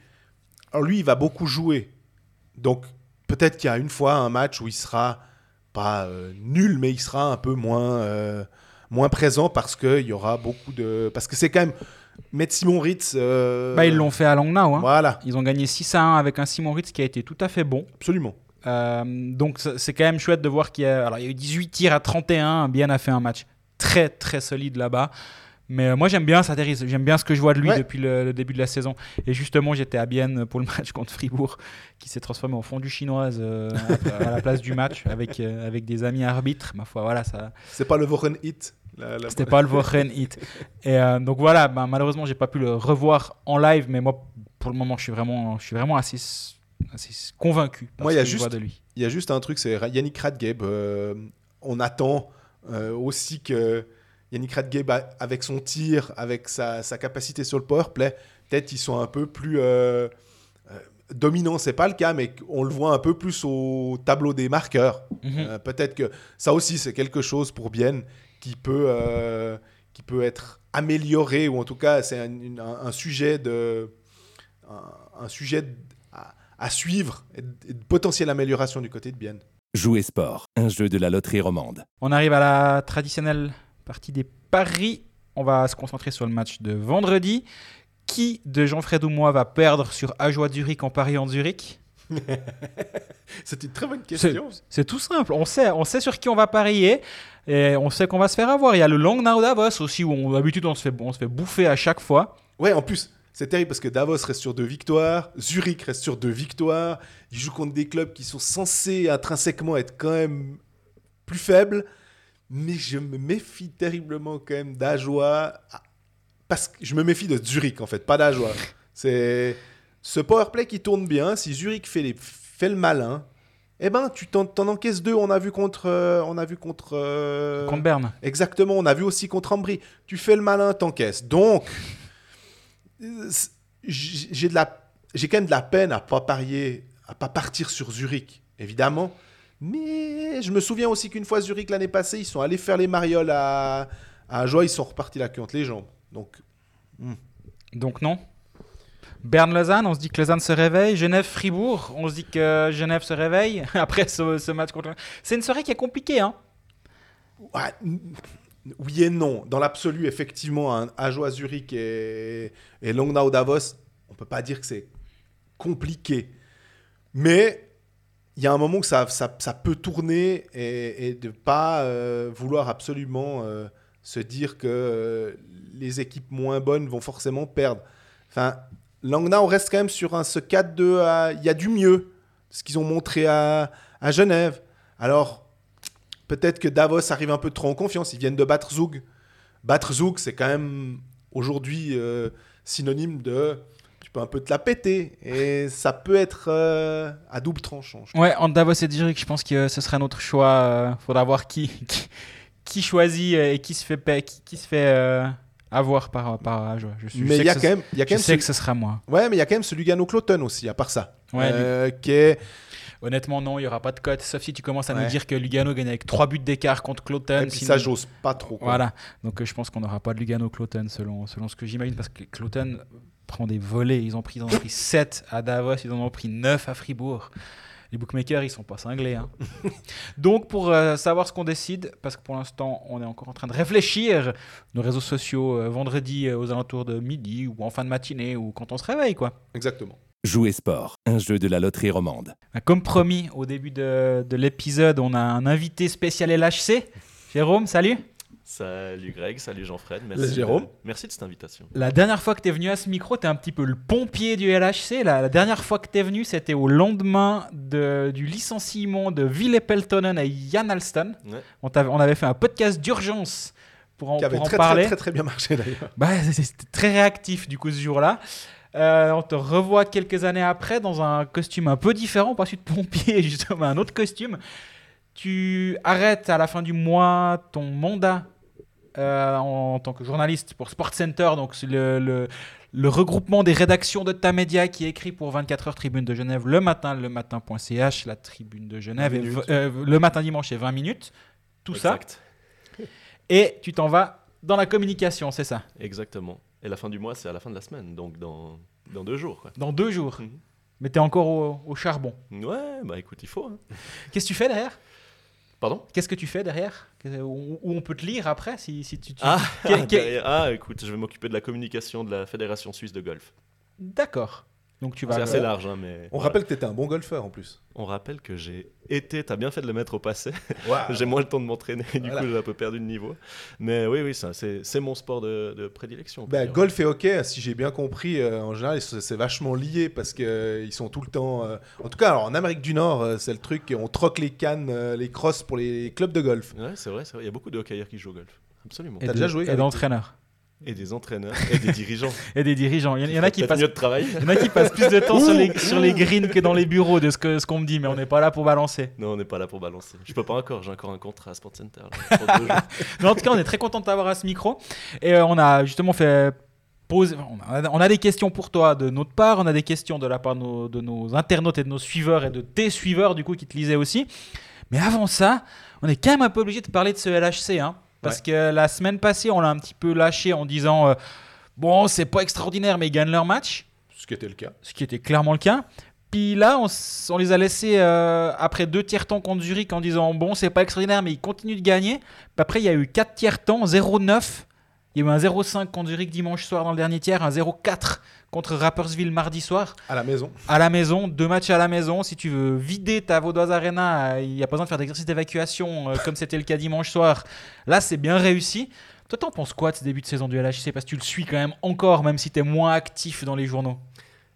alors lui, il va beaucoup jouer. Donc, peut-être qu'il y a une fois un match où il sera pas euh, nul, mais il sera un peu moins, moins présent parce qu'il y aura beaucoup de. Parce que c'est quand même. Mettre Simon Ritz. bah, Ils l'ont fait à Langnau. Hein. Voilà, Ils ont gagné 6 à 1 avec un Simon Ritz qui a été tout à fait bon. absolument. Euh, donc c'est quand même chouette de voir qu'il y a, alors, il y a eu 18 tirs à 31. Bien a fait un match très très solide là-bas. Mais euh, moi j'aime bien Sateri, j'aime bien ce que je vois de lui Ouais. depuis le, le début de la saison. Et justement j'étais à Bienne pour le match contre Fribourg qui s'est transformé en fondue chinoise euh, à, à la place du match avec, euh, avec des amis arbitres. Ma foi voilà ça. C'est pas le Voren Hit. La- C'était pas le Wochen Hit. Et euh, donc voilà, ben, malheureusement, j'ai pas pu le revoir en live, mais moi, pour le moment, je suis vraiment, je suis vraiment assez, assez convaincu. par Moi, ce il y a que je vois juste- de lui. Il y a juste un truc, c'est Yannick Radgeb. euh, on attend euh, aussi que Yannick Radgeb, avec son tir, avec sa, sa capacité sur le powerplay, peut-être ils sont un peu plus euh, euh, dominants. C'est pas le cas, mais on le voit un peu plus au tableau des marqueurs. Mhm. Peut-être que ça aussi, c'est quelque chose pour Bienne qui peut, qui peut être amélioré, ou en tout cas, c'est un, un- un sujet de. Un, sujet à, suivre et de, potentielle amélioration du côté de Bienne. Jouer sport, un jeu de la loterie romande. On arrive à la traditionnelle partie des paris. On va se concentrer sur le match de vendredi. Qui de Jean-Fred ou moi va perdre sur Ajoie Zurich en Paris en Zurich? C'est une très bonne C'est question. c'est tout simple. On sait, on sait sur qui on va parier et on sait qu'on va se faire avoir. Il y a le Langnau Davos aussi où on- d'habitude on se fait, on se fait bouffer à chaque fois. Ouais, en plus, c'est terrible parce que Davos reste sur deux victoires, Zurich reste sur deux victoires. Ils jouent contre des clubs qui sont censés intrinsèquement être quand même plus faibles. Mais je me méfie terriblement quand même d'Ajoie. Ah, Parce que je me méfie de Zurich en fait, pas d'Ajoie. C'est ce powerplay qui tourne bien. Si Zurich fait, les... fait le malin, eh ben tu t'en, encaisses deux. On a vu contre. euh, on a vu contre. euh, Contre Berne. Exactement, on a vu aussi contre Ambry. Tu fais le malin, t'encaisses. Donc, j'ai de la, j'ai quand même de la peine à pas parier, à pas partir sur Zurich, évidemment. Mais je me souviens aussi qu'une fois Zurich l'année passée, ils sont allés faire les marioles à, à Ajoie, ils sont repartis la queue entre les jambes. Donc, Donc non. Berne-Lausanne, on se dit que Lausanne se réveille. Genève-Fribourg, on se dit que Genève se réveille. Après ce, ce match contre... C'est une soirée qui est compliquée. Hein ouais, oui et non. Dans l'absolu, effectivement, un Ajoie Zurich et, et Langnau Davos, on peut pas dire que c'est compliqué. Mais il y a un moment où ça, peut tourner et, et de pas euh, vouloir absolument euh, se dire que euh, les équipes moins bonnes vont forcément perdre. Enfin, Langnau reste quand même sur un, ce 4-2. à- Il y a du mieux, ce qu'ils ont montré à, à Genève. Alors, peut-être que Davos arrive un peu trop en confiance. Ils viennent de battre Zug. Battre Zug, c'est quand même aujourd'hui euh, synonyme de tu peux un peu te la péter. Et ça peut être euh, à double tranchant. Ouais, entre Davos et Zurich, je pense que ce serait notre choix. Il faudra voir qui, qui, qui choisit euh, et qui se fait, qui, qui se fait euh, avoir par, par. Je, suis- je Mais il y a que quand ce- même, il y a je quand même sais ce... que ce sera moi. ouais, mais il y a quand même ce Lugano Cloton aussi, à part ça, Ouais, Euh, qui est Honnêtement, non, il n'y aura pas de cote. Sauf si tu commences à Ouais. nous dire que Lugano gagne avec 3 buts d'écart contre Cloton. et puis sinon- ça, j'ose pas trop. quoi. Voilà. Donc euh, je pense qu'on n'aura pas de Lugano Cloton selon, selon ce que j'imagine parce que Cloton prend des volets. Ils ont pris, ils en ont pris 7 à Davos, ils en ont pris 9 à Fribourg. Les bookmakers, ils sont pas cinglés. hein. Donc pour euh, savoir ce qu'on décide, parce que pour l'instant on est encore en train de réfléchir, nos réseaux sociaux euh, vendredi euh, aux alentours de midi ou en fin de matinée ou quand on se réveille quoi. Exactement. Jouer sport, un jeu de la loterie romande. Comme promis au début de, de l'épisode, on a un invité spécial LHC. Jérôme, salut. Salut Greg, salut Jean-Fred. Salut Merci, Jérôme. de- merci de cette invitation. La dernière fois que tu es venu à ce micro, tu es un petit peu le pompier du LHC. La, la dernière fois que tu es venu, c'était au lendemain de- du licenciement de Ville Peltonen et Jan Alston. Ouais. On, avait fait un podcast d'urgence pour en, Qui avait pour en très, parler. très, très, très bien marché d'ailleurs. Bah, c'était très réactif du coup ce jour-là. Euh, on te revoit quelques années après dans un costume un peu différent, pas celui de pompier, justement un autre costume. Tu arrêtes à la fin du mois ton mandat euh, en, tant que journaliste pour Sport Center, donc le, le- le regroupement des rédactions de ta média qui est écrit pour 24 heures Tribune de Genève le matin, le matin.ch, la Tribune de Genève, 20 et minutes. v- euh, le matin dimanche c'est 20 minutes, tout ça, Exact. et tu t'en vas dans la communication, c'est ça, Exactement. Et la fin du mois, c'est à la fin de la semaine, donc dans, dans deux jours. Quoi. dans deux jours. Mhm. Mais t'es encore au, au charbon. Ouais, bah écoute, il faut. hein. Qu'est-ce que tu fais derrière? Pardon? Qu'est-ce que tu fais derrière? Où, où on peut te lire après si, si tu... tu- ah, derrière- ah, écoute, je vais m'occuper de la communication de la Fédération suisse de golf. D'accord. Donc tu vas... C'est assez large, hein, mais. On voilà. rappelle que tu étais un bon golfeur en plus. On rappelle que j'ai été, t'as bien fait de le mettre au passé. J'ai moins le temps de m'entraîner, du Voilà. coup j'ai un peu perdu de niveau. Mais oui, oui, ça, c'est, c'est mon sport de, de prédilection. Bah, golf et hockey, si j'ai bien compris, euh, en général, c'est c'est vachement lié parce qu'ils sont tout le temps. euh, En tout cas, alors, en Amérique du Nord, euh, c'est le truc, on troque les cannes, euh, les crosses pour les clubs de golf. Ouais, c'est vrai, c'est vrai. Il y a beaucoup de hockeyeurs qui jouent au golf. Absolument. Et T'as de- déjà joué Et d'entraîneurs. Et des entraîneurs et des dirigeants. Et des dirigeants. Il y, en- il y en a qui passent mieux de travail. Il y en a qui passent plus de temps sur les, sur les greens que dans les bureaux de ce que ce qu'on me dit, mais on n'est pas là pour balancer. Non, on n'est pas là pour balancer. Je peux pas encore, j'ai encore un contrat à Sport Center. là. Mais en tout cas, on est très content de t'avoir à ce micro. Et euh, on a justement fait poser. On a, on a des questions pour toi de notre part, on a des questions de la part de nos, de nos internautes et de nos suiveurs et de tes suiveurs, du coup, qui te lisaient aussi. Mais avant ça, on est quand même un peu obligé de parler de ce LHC. Hein, parce que la semaine passée, on l'a un petit peu lâché en disant euh, Bon, c'est pas extraordinaire, mais ils gagnent leur match. Ce qui était le cas. ce qui était clairement le cas. Puis là, on, les a laissés euh, après deux tiers temps contre Zurich en disant bon, c'est pas extraordinaire, mais ils continuent de gagner. Puis après, il y a eu quatre tiers temps, 0-9. Il y a eu un 0-5 contre Zurich dimanche soir dans le dernier tiers, un 0-4 contre Rapperswil mardi soir À la maison. à la maison, deux matchs à la maison. Si tu veux vider ta Vaudoise Arena, il n'y a pas besoin de faire d'exercice d'évacuation euh, comme c'était le cas dimanche soir. Là, c'est bien réussi. Toi, t'en penses quoi de ce début de saison du LHC Parce que tu le suis quand même encore, même si tu es moins actif dans les journaux.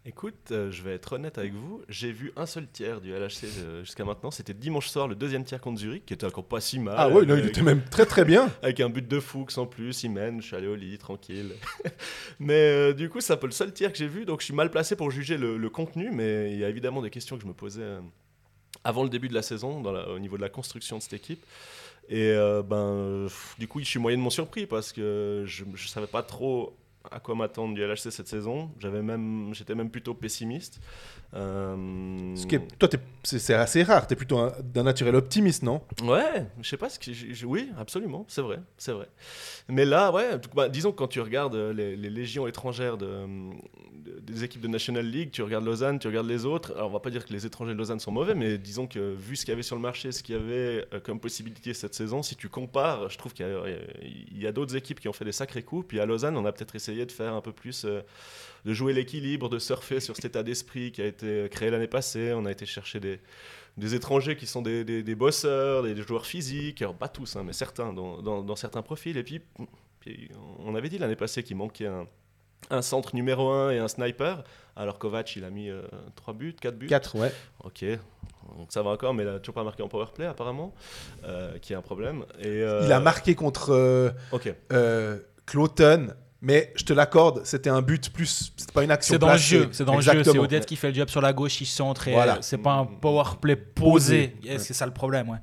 Écoute, euh, je vais être honnête avec vous. J'ai vu un seul tiers du LHC euh, jusqu'à maintenant. C'était dimanche soir, le deuxième tiers contre Zurich, qui était encore pas si mal. Ah ouais, non, il était même très très bien. avec un but de Fuchs en plus. Il mène, je suis allé au lit, tranquille. mais euh, du coup, c'est un peu le seul tiers que j'ai vu. Donc je suis mal placé pour juger le, le contenu. Mais il y a évidemment des questions que je me posais avant le début de la saison, dans la- au niveau de la construction de cette équipe. Et ben, pff, du coup, je suis moyennement surpris parce que je ne savais pas trop à quoi m'attendre du LHC cette saison. J'avais même, j'étais même plutôt pessimiste. Euh, Ce qui est, toi, c'est assez rare. T'es plutôt un- d'un naturel optimiste, non? Ouais, je sais pas ce que. Oui, absolument, c'est vrai, c'est vrai. Mais là, ouais, bah, disons que quand tu regardes euh, les, les légions étrangères de, de- des équipes de National League, tu regardes Lausanne, tu regardes les autres. Alors, on va pas dire que les étrangers de Lausanne sont mauvais, mais disons que vu ce qu'il y avait sur le marché, ce qu'il y avait euh, comme possibilité cette saison, si tu compares, je trouve qu'il y a, a d'autres équipes qui ont fait des sacrés coups. Puis à Lausanne, on a peut-être essayé de faire un peu plus. euh, de jouer l'équilibre, de surfer sur cet état d'esprit qui a été créé l'année passée. On a été chercher des, des étrangers qui sont des, des, des bosseurs, des joueurs physiques, alors pas tous, hein, mais certains dans, dans, dans certains profils. Et puis, puis, on avait dit l'année passée qu'il manquait un, un centre numéro 1 et un sniper. Alors Kovac, il a mis 3 buts, 4 buts. 4, ouais. Ok, donc ça va encore, mais il n'a toujours pas marqué en powerplay apparemment, euh, qui est un problème. Et, euh, Il a marqué contre euh, Ok, euh, Cloton, mais je te l'accorde, c'était un but plus. C'était pas une action. C'est dans le jeu, c'est dans le jeu. C'est. Odette qui fait le job sur la gauche, il centre et Voilà. euh, c'est pas un power play posé. Posé. Et C'est ça le problème, ouais.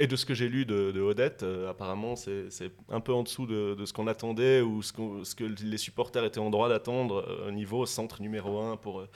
Et de ce que j'ai lu de, de Odette, euh, apparemment, c'est c'est un peu en dessous de, de ce qu'on attendait ou ce, que les supporters étaient en droit d'attendre euh, au niveau centre numéro 1 pour, euh,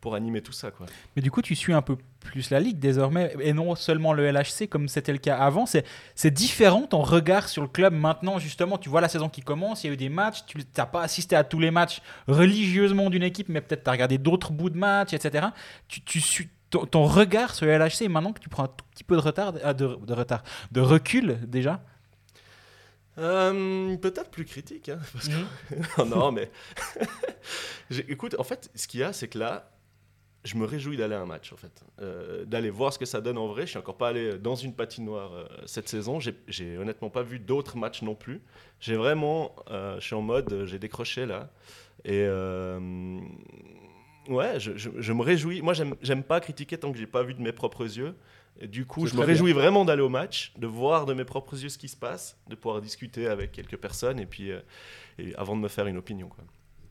pour animer tout ça. Quoi. Mais du coup, tu suis un peu plus la ligue désormais et non seulement le LHC comme c'était le cas avant. C'est différent ton regard sur le club maintenant. Justement, tu vois la saison qui commence, il y a eu des matchs, tu n'as pas assisté à tous les matchs religieusement d'une équipe, mais peut-être tu as regardé d'autres bouts de matchs, etc. Tu, tu suis ton, ton regard sur le LHC maintenant que tu prends un tout petit peu de retard, ah, de, de retard, de recul déjà? Euh, Peut-être plus critique. hein, parce que... non, non, mais. Écoute, en fait, ce qu'il y a, c'est que là, je me réjouis d'aller à un match, en fait. Euh, d'aller voir ce que ça donne en vrai. Je suis encore pas allé dans une patinoire euh, cette saison. J'ai- honnêtement pas vu d'autres matchs non plus. J'ai vraiment. euh, je suis en mode, j'ai décroché là. Et. Ouais, je, je- je me réjouis. Moi, j'aime pas critiquer tant que j'ai pas vu de mes propres yeux. Et du coup, je me réjouis vraiment d'aller au match, de voir de mes propres yeux ce qui se passe, de pouvoir discuter avec quelques personnes et puis et avant de me faire une opinion. Quoi.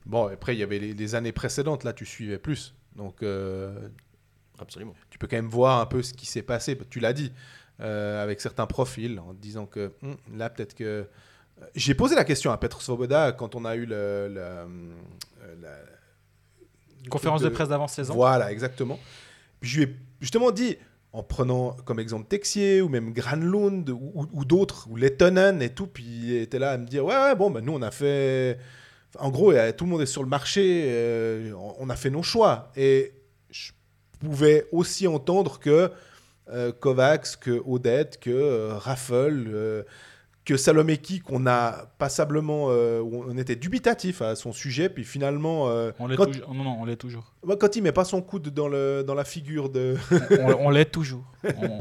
Bon, après, il y avait les, les années précédentes, là, tu suivais plus. Donc, euh, Absolument. tu peux quand même voir un peu ce qui s'est passé. Tu l'as dit, euh, avec certains profils, en disant que hum, là, peut-être que. euh, J'ai posé la question à Petr Svoboda quand on a eu le. le, la- le Conférence truc de presse d'avant-saison. Voilà, exactement. Puis je lui ai justement dit, en prenant comme exemple Texier ou même Granlund ou, ou- ou d'autres, ou Lettonen et tout, puis il était là à me dire Ouais, ouais, bon, ben nous on a fait. En gros, euh, tout le monde est sur le marché, euh, on- a fait nos choix. Et je pouvais aussi entendre que euh, Kovacs, que Odette, que Raffel, euh, que Salomeki, qu'on a passablement. on était dubitatif à son sujet, puis finalement. On l'est quand, toujours. Non, non, on l'est toujours. Ouais, quand il met pas son coude dans, le, dans la figure de. on on l'est toujours. On-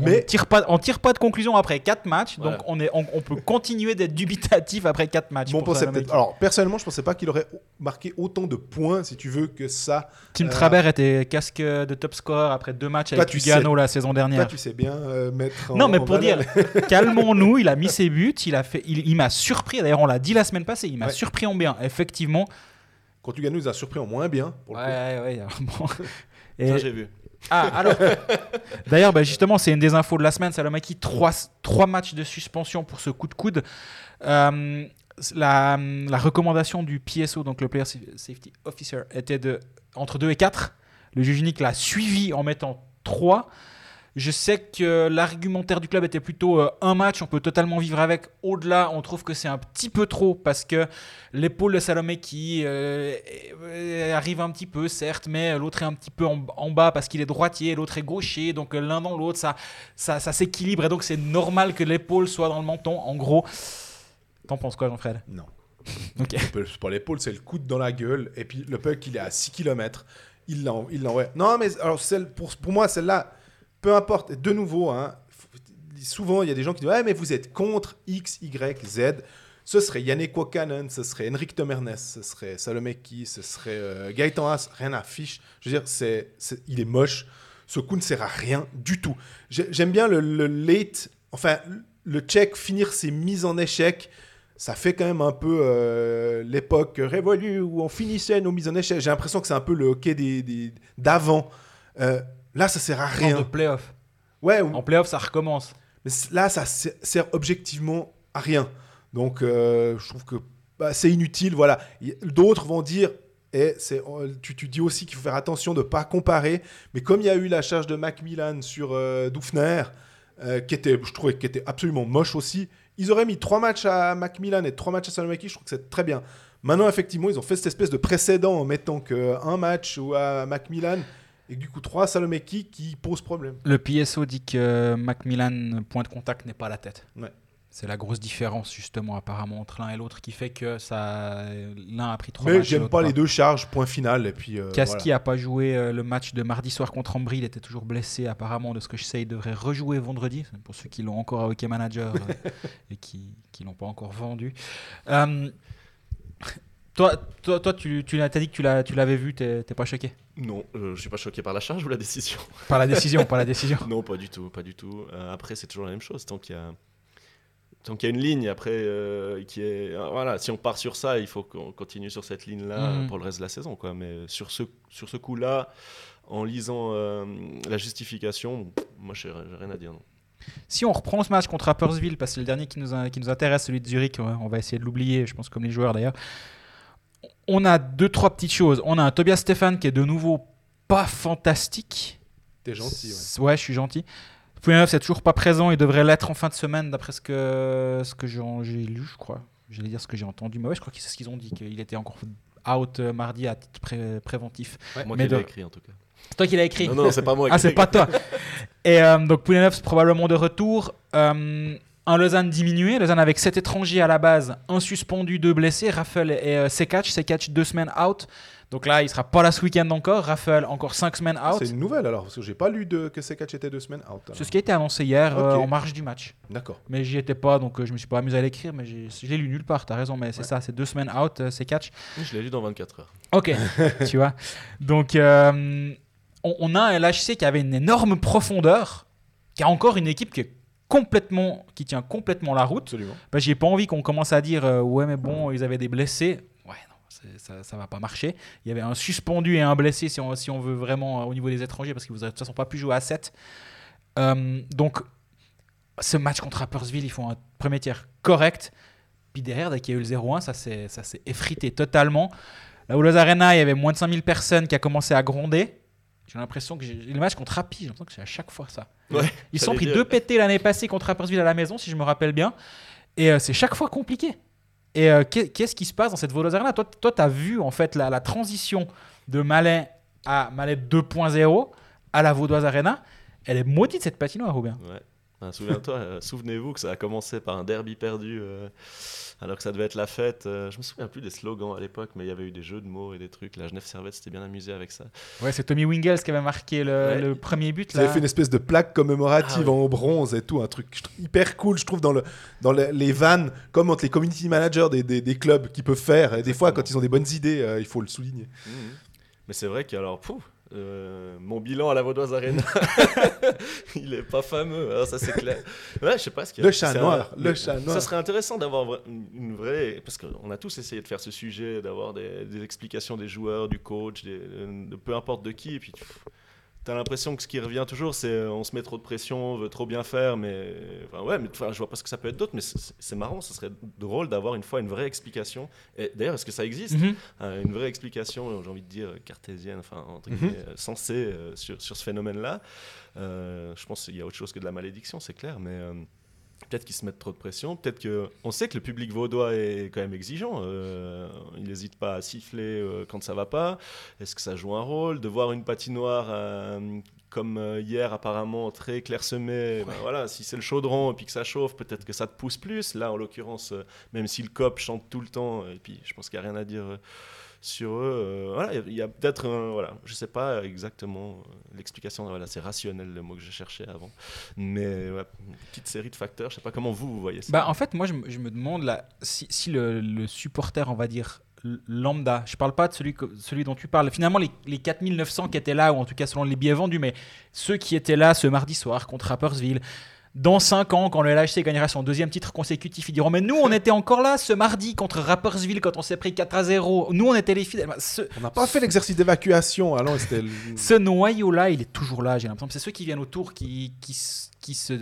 on Mais- tire pas, on tire pas de conclusion après 4 matchs, donc on, est, on, on peut continuer d'être dubitatif après 4 matchs. Bon, on pour peut-être- Alors, personnellement, je pensais pas qu'il aurait marqué autant de points, si tu veux, que ça. Tim euh, Trabert était casque de top scorer après deux matchs Toi, avec Lugano la saison Toi, dernière. tu sais bien euh, mettre. Non, mais en pour dire, calmons-nous, il a mis ses buts, il, a fait, il, il m'a surpris, d'ailleurs on l'a dit la semaine passée, il m'a Ouais. surpris en bien, effectivement. Quand tu gagnes, nous a surpris en moins bien. Pour le Ouais, coup. ouais, ouais, bon. Et- Ça, j'ai vu. Ah, alors. D'ailleurs, bah, justement, c'est une des infos de la semaine. Salomaki, trois, trois matchs de suspension pour ce coup de coude. Euh, la, recommandation du PSO, donc le Player Safety Officer, était de entre 2 et 4. Le juge unique l'a suivi en mettant 3. Je sais que l'argumentaire du club était plutôt euh, un match, on peut totalement vivre avec. Au-delà, on trouve que c'est un petit peu trop parce que l'épaule de Salomé qui euh, arrive un petit peu, certes, mais l'autre est un petit peu en, en bas parce qu'il est droitier, l'autre est gaucher, donc euh, l'un dans l'autre, ça, ça, ça s'équilibre et donc c'est normal que l'épaule soit dans le menton. En gros, t'en penses quoi, Jean-Fred? Non. Ok. C'est pas l'épaule, c'est le coude dans la gueule. Et puis le puck, il est à 6 km. Il l'en- il l'envoie. Non, mais alors, celle, pour, pour moi, celle-là, peu importe. De nouveau, hein, souvent, il y a des gens qui disent Ouais, mais vous êtes contre X, Y, Z. Ce serait Yannick Wakanen, ce serait Henrik Tomernes, ce serait Salomeki, ce serait euh, Gaëtan Haas, rien à fiche. Je veux dire, c'est, il est moche. Ce coup ne sert à rien du tout. J'ai- J'aime bien le, late, enfin, le check, finir ses mises en échec ça fait quand même un peu euh, l'époque révolue où on finissait nos mises en échec. J'ai l'impression que c'est un peu le hockey des, des- d'avant. Euh, là, ça sert à Rien. rien. playoff. Ouais, ou- En playoff, ça recommence. mais là, ça sert, sert objectivement à rien. Donc, euh, je trouve que bah, c'est inutile. Voilà. D'autres vont dire. Et c'est, euh, tu, tu dis aussi qu'il faut faire attention de ne pas comparer. Mais comme il y a eu la charge de Macmillan sur euh, Dufner, euh, qui était, je trouvais, qui était absolument moche aussi, ils auraient mis trois matchs à Macmillan et trois matchs à Salomaki. Je trouve que c'est très bien. Maintenant, effectivement, ils ont fait cette espèce de précédent en mettant qu'un match ou à Macmillan et du coup trois à Salomaki qui pose problème. Le PSO dit que Macmillan, point de contact, n'est pas à la tête. Ouais. C'est la grosse différence, justement, apparemment, entre l'un et l'autre qui fait que ça... l'un a pris trois Mais j'aime pas les deux charges, point final. Et puis, euh, Kaski a pas joué euh, le match de mardi soir contre Ambry, il était toujours blessé apparemment de ce que je sais, il devrait rejouer vendredi, pour ceux qui l'ont encore à Hockey Manager euh, et qui ne l'ont pas encore vendu. Euh, toi, toi, toi, tu, tu t'as dit que tu tu l'avais vu, t'es t'es pas choqué? Non, euh, je suis pas choqué par la charge ou la décision. Par la décision, par la décision. Non, pas du tout, pas du tout. Euh, après, c'est toujours la même chose. Tant qu'il y a, tant qu'il y a une ligne, après, euh, qui est, euh, voilà, si on part sur ça, il faut qu'on continue sur cette ligne-là Mhm. pour le reste de la saison, quoi. Mais sur ce, sur ce coup-là, en lisant la justification, moi, j'ai rien à dire. Non. Si on reprend ce match contre Rappersville, parce que c'est le dernier qui nous, a- qui nous intéresse, celui de Zurich, on va essayer de l'oublier, je pense comme les joueurs d'ailleurs. On a deux, trois petites choses. On a un Tobias Stéphane qui est de nouveau pas fantastique. T'es gentil. Ouais. Ouais, je suis gentil. Pouyanov, c'est toujours pas présent. Il devrait l'être en fin de semaine, d'après ce que, ce que j'ai lu, je crois. J'allais dire ce que j'ai entendu. Mais ouais, je crois que c'est ce qu'ils ont dit, qu'il était encore out euh, mardi à titre pré- préventif. Moi mais qui l'ai de- écrit, en tout cas. C'est toi qui l'as écrit Non, non, c'est pas moi. Ah, c'est pas toi. Et euh, donc Pouyanov, c'est probablement de retour. Euh, un Lausanne diminué. Lausanne avec 7 étrangers à la base, un suspendu, deux blessés. Raffel et euh, Sekatch. Sekatch, deux semaines out. Donc là, il sera pas là ce week-end encore. Raffel, encore 5 semaines out. C'est une nouvelle alors, parce que j'ai pas lu de, que ces catchs étaient deux semaines out. C'est ce qui a été annoncé hier euh, en marge du match. D'accord. Mais j'y étais pas, donc euh, je me suis pas amusé à l'écrire, mais j'ai- je l'ai lu nulle part, t'as raison, mais c'est Ouais. ça, c'est deux semaines out, euh, c'est catch. Je l'ai lu dans 24 heures. Ok, tu vois. Donc, euh, on, on a un LHC qui avait une énorme profondeur, qui a encore une équipe qui est complètement, qui tient complètement la route. Absolument. Bah, j'ai pas envie qu'on commence à dire euh, ouais mais bon ils avaient des blessés. Ouais non ça, ça va pas marcher. Il y avait un suspendu et un blessé si on, si on veut vraiment euh, au niveau des étrangers parce qu'ils vous de toute façon pas pu jouer à 7. Euh, donc ce match contre Rappersville ils font un premier tiers correct. Puis derrière dès qu'il y a eu le 0-1 ça s'est ça s'est effrité totalement. Là où Arena il y avait moins de 5000 personnes qui a commencé à gronder. J'ai l'impression que j'ai- le match contre Rapi, j'ai l'impression que c'est à chaque fois ça. Ouais, Ils sont pris dire. deux pétés l'année passée contre Rappersville à la maison, si je me rappelle bien. Et euh, c'est chaque fois compliqué. Et euh, qu'est- qu'est-ce qui se passe dans cette Vaudoise Arena? Toi, tu as vu en fait la, la transition de Malais à Malais 2.0 à la Vaudoise Arena? Elle est maudite cette patinoire, Ouais. Hein, Souviens-toi, euh, souvenez-vous que ça a commencé par un derby perdu euh, alors que ça devait être la fête. Euh, je me souviens plus des slogans à l'époque, mais il y avait eu des jeux de mots et des trucs. La Genève Servette s'était bien amusé avec ça. Ouais, c'est Tommy Wingels qui avait marqué le, Ouais. le premier but. Ils avaient Là. fait une espèce de plaque commémorative Ah oui. en bronze et tout, un truc hyper cool, je trouve, dans, le, dans le- les vannes, comme entre les community managers des, des- des clubs qui peuvent faire. Et des fois, quand ils ont des bonnes idées, euh, il faut le souligner. Mhm. Mais c'est vrai qu'alors, pouf, euh, mon bilan à la Vaudoise Arena, il est pas fameux, hein, ça c'est clair. Ouais, je sais pas ce qu'il y a. Le chat noir, un- le chat noir. Ça serait intéressant d'avoir une une vraie. Parce qu'on a tous essayé de faire ce sujet, d'avoir des, des explications des joueurs, du coach, des- de peu importe de qui. Et puis, pff, t'as l'impression que ce qui revient toujours, c'est euh, on se met trop de pression, on veut trop bien faire, mais. Enfin, ouais, mais enfin, je vois pas ce que ça peut être d'autre, mais c'est marrant, ce serait drôle d'avoir une fois une vraie explication. Et d'ailleurs, est-ce que ça existe Mhm. euh, une vraie explication, j'ai envie de dire cartésienne, enfin entre guillemets, euh, sensée euh, sur, sur ce phénomène-là? Euh, je pense qu'il y a autre chose que de la malédiction, c'est clair, mais euh, peut-être qu'ils se mettent trop de pression. Peut-être que on sait que le public vaudois est quand même exigeant. euh, il n'hésite pas à siffler euh, quand ça va pas. Est-ce que ça joue un rôle de voir une patinoire euh, comme hier apparemment très clairsemée ben voilà, si c'est le chaudron et puis que ça chauffe, peut-être que ça te pousse plus. Là, en l'occurrence, même si le cop chante tout le temps, et puis je pense qu'il n'y a rien à dire sur eux. euh, voilà, il y a- peut-être, un- voilà, je sais pas exactement euh, l'explication. Voilà, c'est rationnel le mot que je cherchais avant, mais une petite série de facteurs. Je sais pas comment vous vous voyez ça. Bah, en fait, moi, je, me- je me demande là, si, le, supporter, on va dire, lambda, je parle pas de celui, que- celui dont tu parles, finalement, les, les 4900 qui étaient là, ou en tout cas selon les billets vendus, mais ceux qui étaient là ce mardi soir contre Rappersville, dans 5 ans, quand le LHC gagnera son deuxième titre consécutif, ils diront Mais nous, on était encore là ce mardi contre Rappersville quand on s'est pris 4 à 0. Nous, on était les fidèles. Ce, On n'a pas fait l'exercice d'évacuation. Alors, le- ce noyau-là, il est toujours là, j'ai l'impression. C'est ceux qui viennent autour qui, qui, qui, se,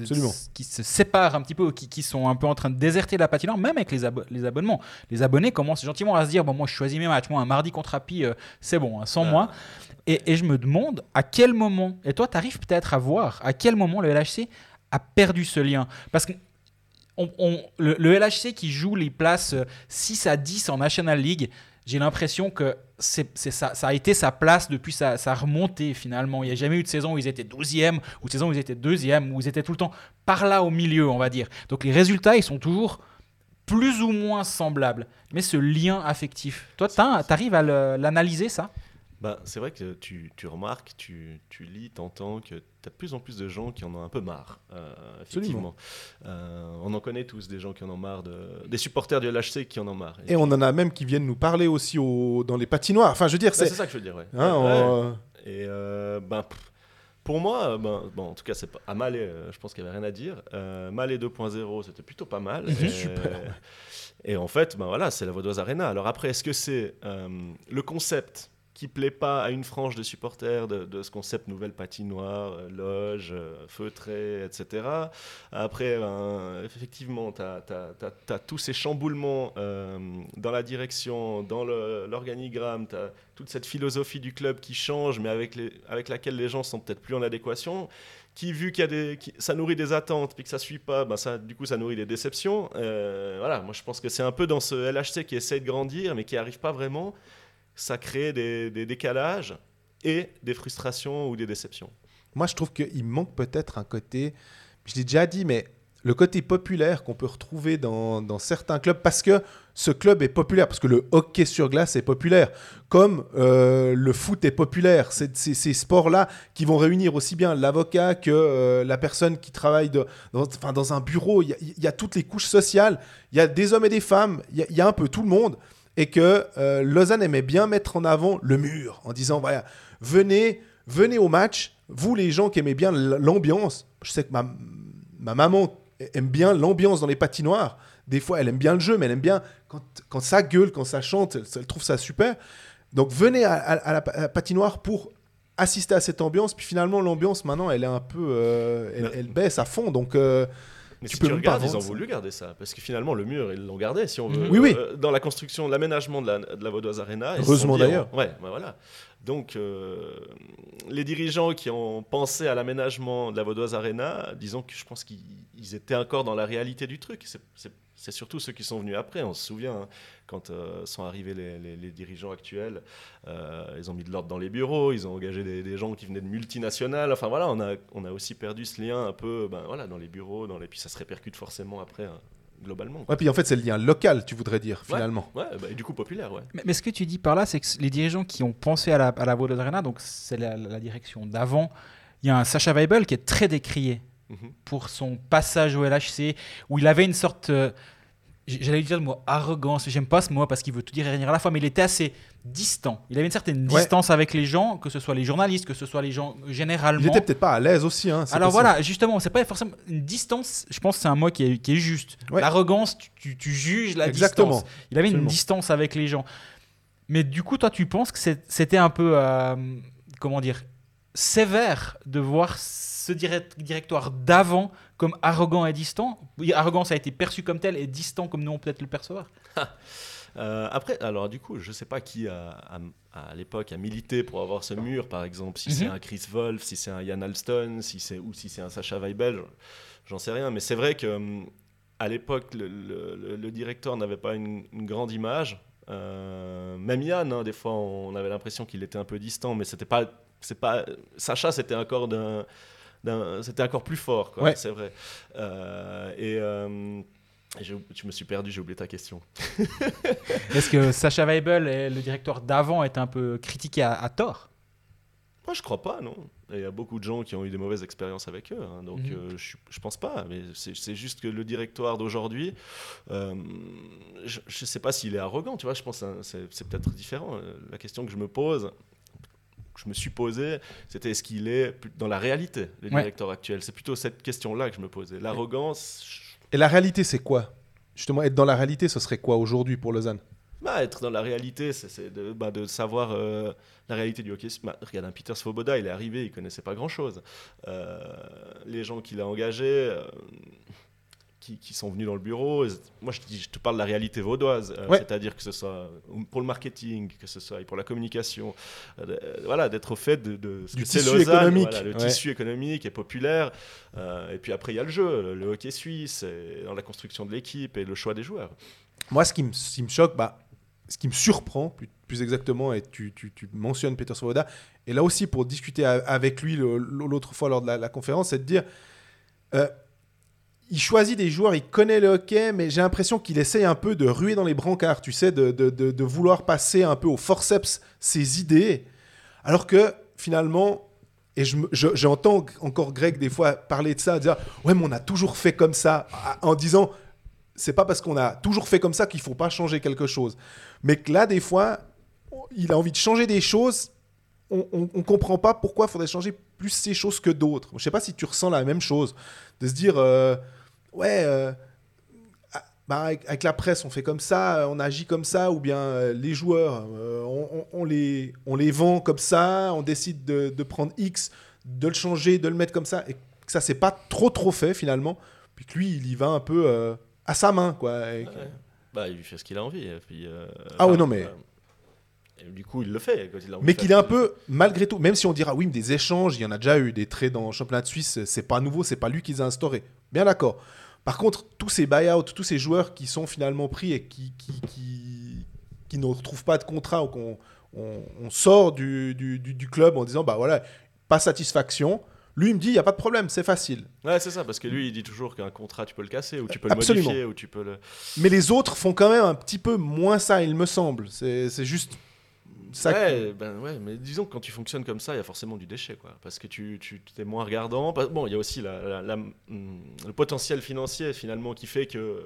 qui se séparent un petit peu, qui, qui sont un peu en train de déserter la patinoire, même avec les, abo- les abonnements. Les abonnés commencent gentiment à se dire Bon, moi, je choisis mes matchs. Moi, un mardi contre Happy, euh, c'est bon, hein, sans moi. Et, et je me demande à quel moment, et toi, tu arrives peut-être à voir à quel moment le LHC a perdu ce lien. Parce que le, LHC qui joue les places euh, 6 à 10 en National League, j'ai l'impression que ça, a été sa place depuis sa, sa remontée finalement. Il n'y a jamais eu de saison où ils étaient 12e, ou de saison où ils étaient 2e, où ils étaient tout le temps par là au milieu, on va dire. Donc les résultats, ils sont toujours plus ou moins semblables. Mais ce lien affectif, toi, tu arrives à l'analyser ça? Bah, c'est vrai que tu, tu remarques, tu, tu lis, t'entends que de plus en plus de gens qui en ont un peu marre. euh, effectivement. Euh, on en connaît tous des gens qui en ont marre, de, des supporters du LHC qui en ont marre. Et on en a même qui viennent nous parler aussi au- dans les patinoires. Enfin, je veux dire, Ouais, c'est. ça que je veux dire, ouais. hein, on- Et euh, ben, pff, pour moi, euh, ben, bon, en tout cas, c'est pas, à Malais, euh, je pense qu'il n'y avait rien à dire. Euh, Malais 2.0, c'était plutôt pas mal. Et- Super. Et en fait, ben voilà, c'est la Vaudoise Arena. Alors après, est-ce que c'est euh, le concept qui plaît pas à une frange de supporters de, ce concept nouvelle patinoire, euh, loge, euh, feutré, etc. Après, ben, effectivement, tu as, tous ces chamboulements euh, dans la direction, dans l'organigramme, tu as toute cette philosophie du club qui change, mais avec, les, avec laquelle les gens sont peut-être plus en adéquation qui vu qu'il y a des, ça nourrit des attentes puis que ça suit pas, ben ça, du coup ça nourrit des déceptions. Voilà, moi je pense que c'est un peu dans ce LHC qui essaye de grandir mais qui arrive pas vraiment. Ça crée des, décalages et des frustrations ou des déceptions. Moi, je trouve qu'il manque peut-être un côté, je l'ai déjà dit, mais le côté populaire qu'on peut retrouver dans, certains clubs, parce que ce club est populaire, parce que le hockey sur glace est populaire, comme euh, le foot est populaire. C'est ces sports-là qui vont réunir aussi bien l'avocat que euh, la personne qui travaille dans, un bureau. Il y, a, toutes les couches sociales, il y a des hommes et des femmes, il y a un peu tout le monde. Et que euh, Lausanne aimait bien mettre en avant le mur, en disant, voilà, venez, venez au match, vous les gens qui aimez bien l'ambiance, je sais que ma, ma maman aime bien l'ambiance dans les patinoires, des fois elle aime bien le jeu, mais elle aime bien quand, quand ça gueule, quand ça chante, elle, elle trouve ça super. Donc venez à, à- à la, pa- à la patinoire pour assister à cette ambiance, puis finalement l'ambiance maintenant elle est un peu, euh, elle baisse à fond, donc euh, Mais Tu si peux tu même pas ils ont voulu garder ça. Parce que finalement, le mur, ils l'ont gardé, si on veut. Oui, oui. Euh, dans la construction, l'aménagement de la, de la Vaudoise Arena. Heureusement d'ailleurs. Ouais, bah voilà. Donc, euh, les dirigeants qui ont pensé à l'aménagement de la Vaudoise Arena, disons que je pense qu'ils ils étaient encore dans la réalité du truc. C'est- c'est- surtout ceux qui sont venus après. On se souvient, hein, quand euh, sont arrivés les, les- les dirigeants actuels, euh, ils ont mis de l'ordre dans les bureaux, ils ont engagé des, des gens qui venaient de multinationales. Enfin voilà, on a, on a aussi perdu ce lien un peu ben, voilà, dans les bureaux, dans les... puis ça se répercute forcément après, hein, globalement. quoi. Ouais, puis en fait, c'est le lien local, tu voudrais dire, finalement. Ouais, bah, et du coup populaire, ouais. Mais, mais ce que tu dis par là, c'est que les dirigeants qui ont pensé à la, à la Vodafone Arena, donc c'est la, la direction d'avant, il y a un Sacha Weibel qui est très décrié Mhm. pour son passage au LHC, où il avait une sorte, euh, j'allais dire le mot arrogance, j'aime pas ce mot parce qu'il veut tout dire et rien dire à la fois, mais il était assez distant. Il avait une certaine Ouais. distance avec les gens, que ce soit les journalistes, que ce soit les gens généralement. Il était peut-être pas à l'aise aussi. Hein, Alors possible. voilà, justement, c'est pas forcément une distance. Je pense que c'est un mot qui est, qui est juste. Ouais. L'arrogance, tu, tu- tu juges la Exactement. distance. Il avait Absolument. une distance avec les gens. Mais du coup, toi, tu penses que c'était un peu, euh, comment dire, sévère de voir ce direct- directoire d'avant comme arrogant et distant. Oui, arrogant, ça a été perçu comme tel et distant comme nous on peut être le percevoir. Euh, après, alors du coup, je sais pas qui a, a- à l'époque a milité pour avoir ce mur, par exemple, si c'est Mhm. un Chris Wolf, si c'est un Jan Alston, si c'est ou si c'est un Sacha Weibel, j'en sais rien. Mais c'est vrai que hum, à l'époque, le, le- le- le directeur n'avait pas une, une grande image. Euh, même Yann, hein, des fois, on avait l'impression qu'il était un peu distant, mais c'était pas, c'est pas. Sacha, c'était encore d'un, c'était encore plus fort, quoi, Ouais. c'est vrai. Euh, et euh, je, je me suis perdu, j'ai oublié ta question. Est-ce que Sacha Weibel et le directeur d'avant est un peu critiqué à, à tort? Moi, je crois pas, non. Il y a beaucoup de gens qui ont eu des mauvaises expériences avec eux, hein, donc Mhm. euh, je, je pense pas. Mais c'est juste que le directoire d'aujourd'hui, euh, je, je sais pas s'il est arrogant, tu vois. Je pense que c'est peut-être différent. La question que je me pose, je me suis posée, c'était est-ce qu'il est dans la réalité, le Ouais. directeur actuel? C'est plutôt cette question-là que je me posais. L'arrogance, je- Et la réalité, c'est quoi? Justement, être dans la réalité, ce serait quoi aujourd'hui pour Lausanne? Bah, être dans la réalité, c'est- c'est de, bah, de savoir euh, la réalité du hockey. Bah, regarde, un Peter Svoboda, il est arrivé, il connaissait pas grand-chose. Euh, les gens qu'il a engagés, euh, qui, qui sont venus dans le bureau, euh, moi je te, dis- je te parle de la réalité vaudoise, euh, Ouais. c'est-à-dire que ce soit pour le marketing, que ce soit pour la communication, euh, de- voilà, d'être au fait de, de ce Du que c'est Lausanne, voilà, le ouais. tissu économique est populaire. Euh, et puis après, il y a le jeu, le, le hockey suisse, et dans la construction de l'équipe et le choix des joueurs. Moi, ce qui me, ce qui me choque, bah, ce qui me surprend, plus, plus exactement, et tu, tu- tu mentionnes Peter Svoboda, et là aussi pour discuter avec lui l'autre fois lors de la, la conférence, c'est de dire, euh, il choisit des joueurs, il connaît le hockey, mais j'ai l'impression qu'il essaye un peu de ruer dans les brancards, tu sais, de, de- de- vouloir passer un peu au forceps ses idées, alors que finalement, et je me- je- j'entends encore Greg des fois parler de ça, dire, ouais, mais on a toujours fait comme ça, en disant, c'est pas parce qu'on a toujours fait comme ça qu'il faut pas changer quelque chose. Mais que là, des fois, il a envie de changer des choses. On, on comprend pas pourquoi il faudrait changer plus ces choses que d'autres. Je sais pas si tu ressens la même chose. De se dire, euh, ouais, euh, ah, bah, avec, avec la presse, on fait comme ça, euh, on agit comme ça, ou bien euh, les joueurs, euh, on, on- on les, on les vend comme ça, on décide de, de prendre X, de le changer, de le mettre comme ça, et que ça, c'est pas trop trop fait finalement. Puis que lui, il y va un peu à sa main, quoi. Ouais. Bah, il fait ce qu'il a envie. puis, Ah ouais, non, mais- du coup, il le fait. Quand il Mais qu'il est un peu, malgré tout, même si on dira oui, mais des échanges, il y en a déjà eu, des trades dans le championnat de Suisse, c'est pas nouveau, c'est pas lui qui les a instaurés. Bien d'accord. Par contre, tous ces buyouts, tous ces joueurs qui sont finalement pris et qui, qui, qui, qui ne retrouvent pas de contrat ou qu'on on, on sort du, du, du- du club en disant bah voilà, pas satisfaction. Lui, il me dit, il n'y a pas de problème, c'est facile. Ouais, c'est ça, parce que lui, il dit toujours qu'un contrat, tu peux le casser, ou tu peux Absolument. le modifier, ou tu peux le. Mais les autres font quand même un petit peu moins ça, il me semble. C'est juste ça. ouais, ben ouais, mais disons que quand tu fonctionnes comme ça, il y a forcément du déchet, quoi. Parce que tu, tu es moins regardant. Bon, il y a aussi la, la- la- hum, le potentiel financier, finalement, qui fait que euh,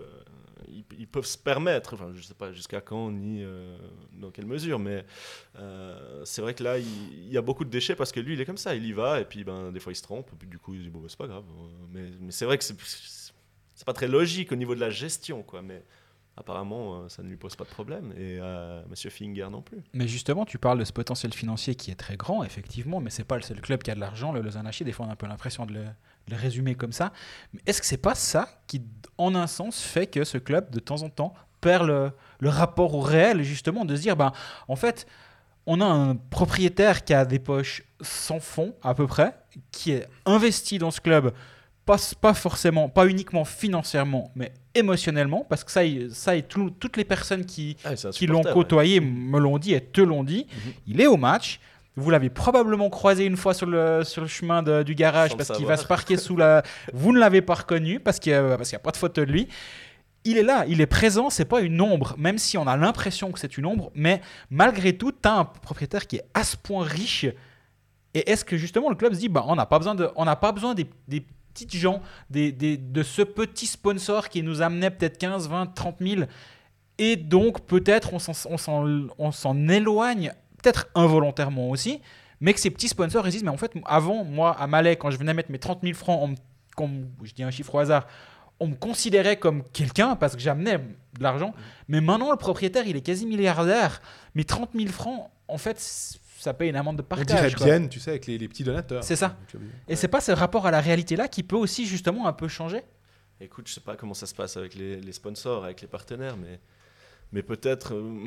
ils, peuvent se permettre, enfin, je sais pas jusqu'à quand ni euh, dans quelle mesure, mais euh, c'est vrai que là, il, il y a beaucoup de déchets parce que lui, il est comme ça, il y va, et puis ben, des fois, il se trompe, et puis du coup, il dit, bon, ben, c'est pas grave. Mais, mais c'est vrai que c'est c'est pas très logique au niveau de la gestion, quoi. Mais apparemment, euh, ça ne lui pose pas de problème, et euh, Monsieur Finger non plus. Mais justement, tu parles de ce potentiel financier qui est très grand, effectivement, mais c'est pas le seul club qui a de l'argent. Le Lausanne des fois, on a un peu l'impression de le, résumer comme ça. Mais est-ce que c'est pas ça qui, en un sens, fait que ce club, de temps en temps, perd le, le rapport au réel, justement, de se dire, ben, en fait, on a un propriétaire qui a des poches sans fond, à peu près, qui est investi dans ce club pas, pas forcément, pas uniquement financièrement, mais émotionnellement, parce que ça, ça et tout- toutes les personnes qui, Ah, qui l'ont ouais. côtoyé me l'ont dit et te l'ont dit. Mhm. Il est au match. Vous l'avez probablement croisé une fois sur le, sur le chemin de- du garage Sans parce qu'il va se parquer sous la. Vous ne l'avez pas reconnu parce qu'il n'y a, y a pas de photo de lui. Il est là, il est présent, c'est pas une ombre, même si on a l'impression que c'est une ombre, mais malgré tout, tu as un propriétaire qui est à ce point riche. Et est-ce que justement le club se dit, bah, on n'a pas besoin, de, on n'a pas besoin des, des petites gens, des, des- de ce petit sponsor qui nous amenait peut-être 15, 20, 30 000 et donc, peut-être, on s'en- éloigne, peut-être involontairement aussi, mais que ces petits sponsors ils disent, mais en fait, avant, moi, à Malais, quand je venais mettre mes 30 000 francs, on me- je dis un chiffre au hasard, on me considérait comme quelqu'un parce que j'amenais de l'argent. Mais maintenant, le propriétaire, il est quasi milliardaire. Mais 30 000 francs, en fait, ça paye une amende de On dirait partage. quoi. bien, tu sais, avec les, les petits donateurs. C'est ça. Et c'est pas ce rapport à la réalité-là qui peut aussi, justement, un peu changer? Écoute, je sais pas comment ça se passe avec les, les sponsors, avec les partenaires, mais, mais peut-être, euh,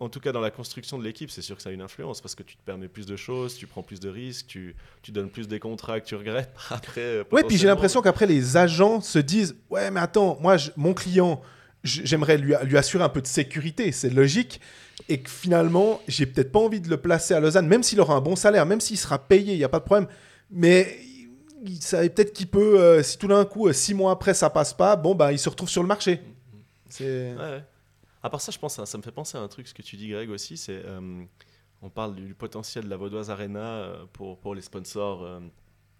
en tout cas dans la construction de l'équipe, c'est sûr que ça a une influence parce que tu te permets plus de choses, tu prends plus de risques, tu, tu donnes plus des contrats que tu regrettes après. euh, Ouais, puis j'ai l'impression qu'après, les agents se disent Ouais, mais attends, moi, je- mon client, j'aimerais lui, lui assurer un peu de sécurité, c'est logique. Et que finalement, j'ai peut-être pas envie de le placer à Lausanne, même s'il aura un bon salaire, même s'il sera payé, il n'y a pas de problème. Mais il- savait peut-être qu'il peut, euh, si tout d'un coup, euh, six mois après, ça passe pas, bon, bah, il se retrouve sur le marché. C'est. Ouais, ouais. À part ça, je pense, hein, ça me fait penser à un truc, ce que tu dis, Greg, aussi, c'est. euh, on parle du potentiel de la Vaudoise Arena pour, pour les sponsors, euh,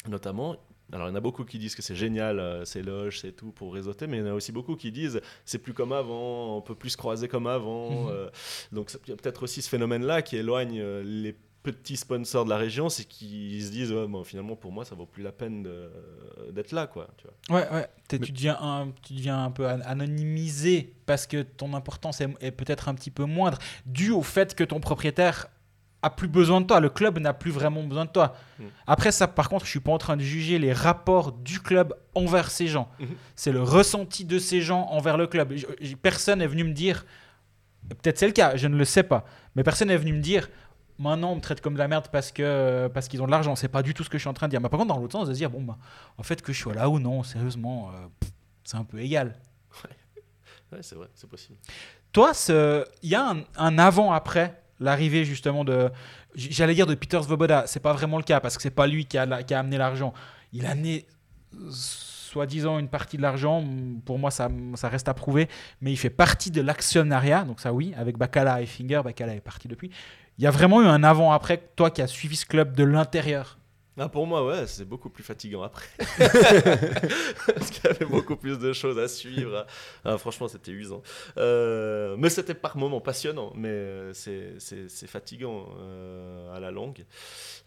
notamment. Alors, il y en a beaucoup qui disent que c'est génial, euh, c'est loge, c'est tout pour réseauter, mais il y en a aussi beaucoup qui disent c'est plus comme avant, on peut plus se croiser comme avant. Mhm. euh, donc, il y a peut-être aussi ce phénomène-là qui éloigne euh, les petits sponsors de la région, c'est qu'ils se disent ouais, bon, finalement, pour moi, ça vaut plus la peine de- d'être là, quoi. Tu vois. Ouais, ouais. Tu, deviens un, tu deviens un peu an- anonymisé parce que ton importance est, est peut-être un petit peu moindre, dû au fait que ton propriétaire a plus besoin de toi. Le club n'a plus vraiment besoin de toi. Mm. Après ça, par contre, je suis pas en train de juger les rapports du club envers ces gens. Mhm. C'est le ressenti de ces gens envers le club. Personne n'est venu me dire, peut-être c'est le cas, je ne le sais pas, mais personne n'est venu me dire. Maintenant, on me traite comme de la merde parce que parce qu'ils ont de l'argent. C'est pas du tout ce que je suis en train de dire. Mais par contre, dans l'autre sens, de se dire bon bah, en fait, que je sois là ou non, sérieusement, euh, c'est un peu égal. Ouais, c'est vrai, c'est possible. Toi, il y a un, un avant-après l'arrivée justement de, j'allais dire de Peter Svoboda. C'est pas vraiment le cas parce que c'est pas lui qui a, qui a amené l'argent. Il a amené soi-disant une partie de l'argent. Pour moi, ça, ça reste à prouver. Mais il fait partie de l'actionnariat. Donc ça, oui, avec Bacala et Finger. Bacala est parti depuis. Il y a vraiment eu un avant-après, toi qui as suivi ce club de l'intérieur. Ah, pour moi, ouais, c'est beaucoup plus fatigant après. Parce qu'il y avait beaucoup plus de choses à suivre. Ah, franchement, c'était usant. Euh, mais c'était par moments passionnant, mais c'est- c'est c'est fatigant euh, à la longue.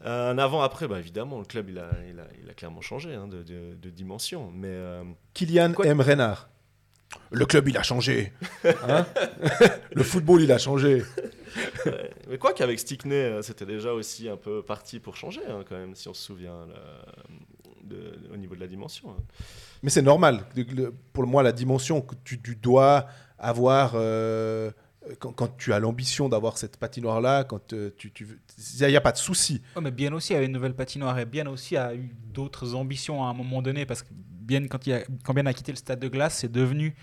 Euh, un avant-après, bah, évidemment, le club, il a, il a, il a clairement changé hein, de, de- de dimension. Mais euh, Kylian Quoi- M. Renard. Le club, il a changé. Hein le football, il a changé. Ouais. Mais quoi qu'avec Stickney, euh, c'était déjà aussi un peu parti pour changer, hein, quand même, si on se souvient, là, de- au niveau de la dimension. hein. Mais c'est normal. Le- le- Pour moi, la dimension que tu, tu dois avoir euh, quand, quand tu as l'ambition d'avoir cette patinoire-là, quand euh, tu, tu veux- il n'y a, pas de souci. Oh, mais Bien aussi a une nouvelle patinoire et Bien aussi a eu d'autres ambitions à un moment donné parce que Bien, quand, il a, quand Bien a quitté le stade de glace, c'est devenu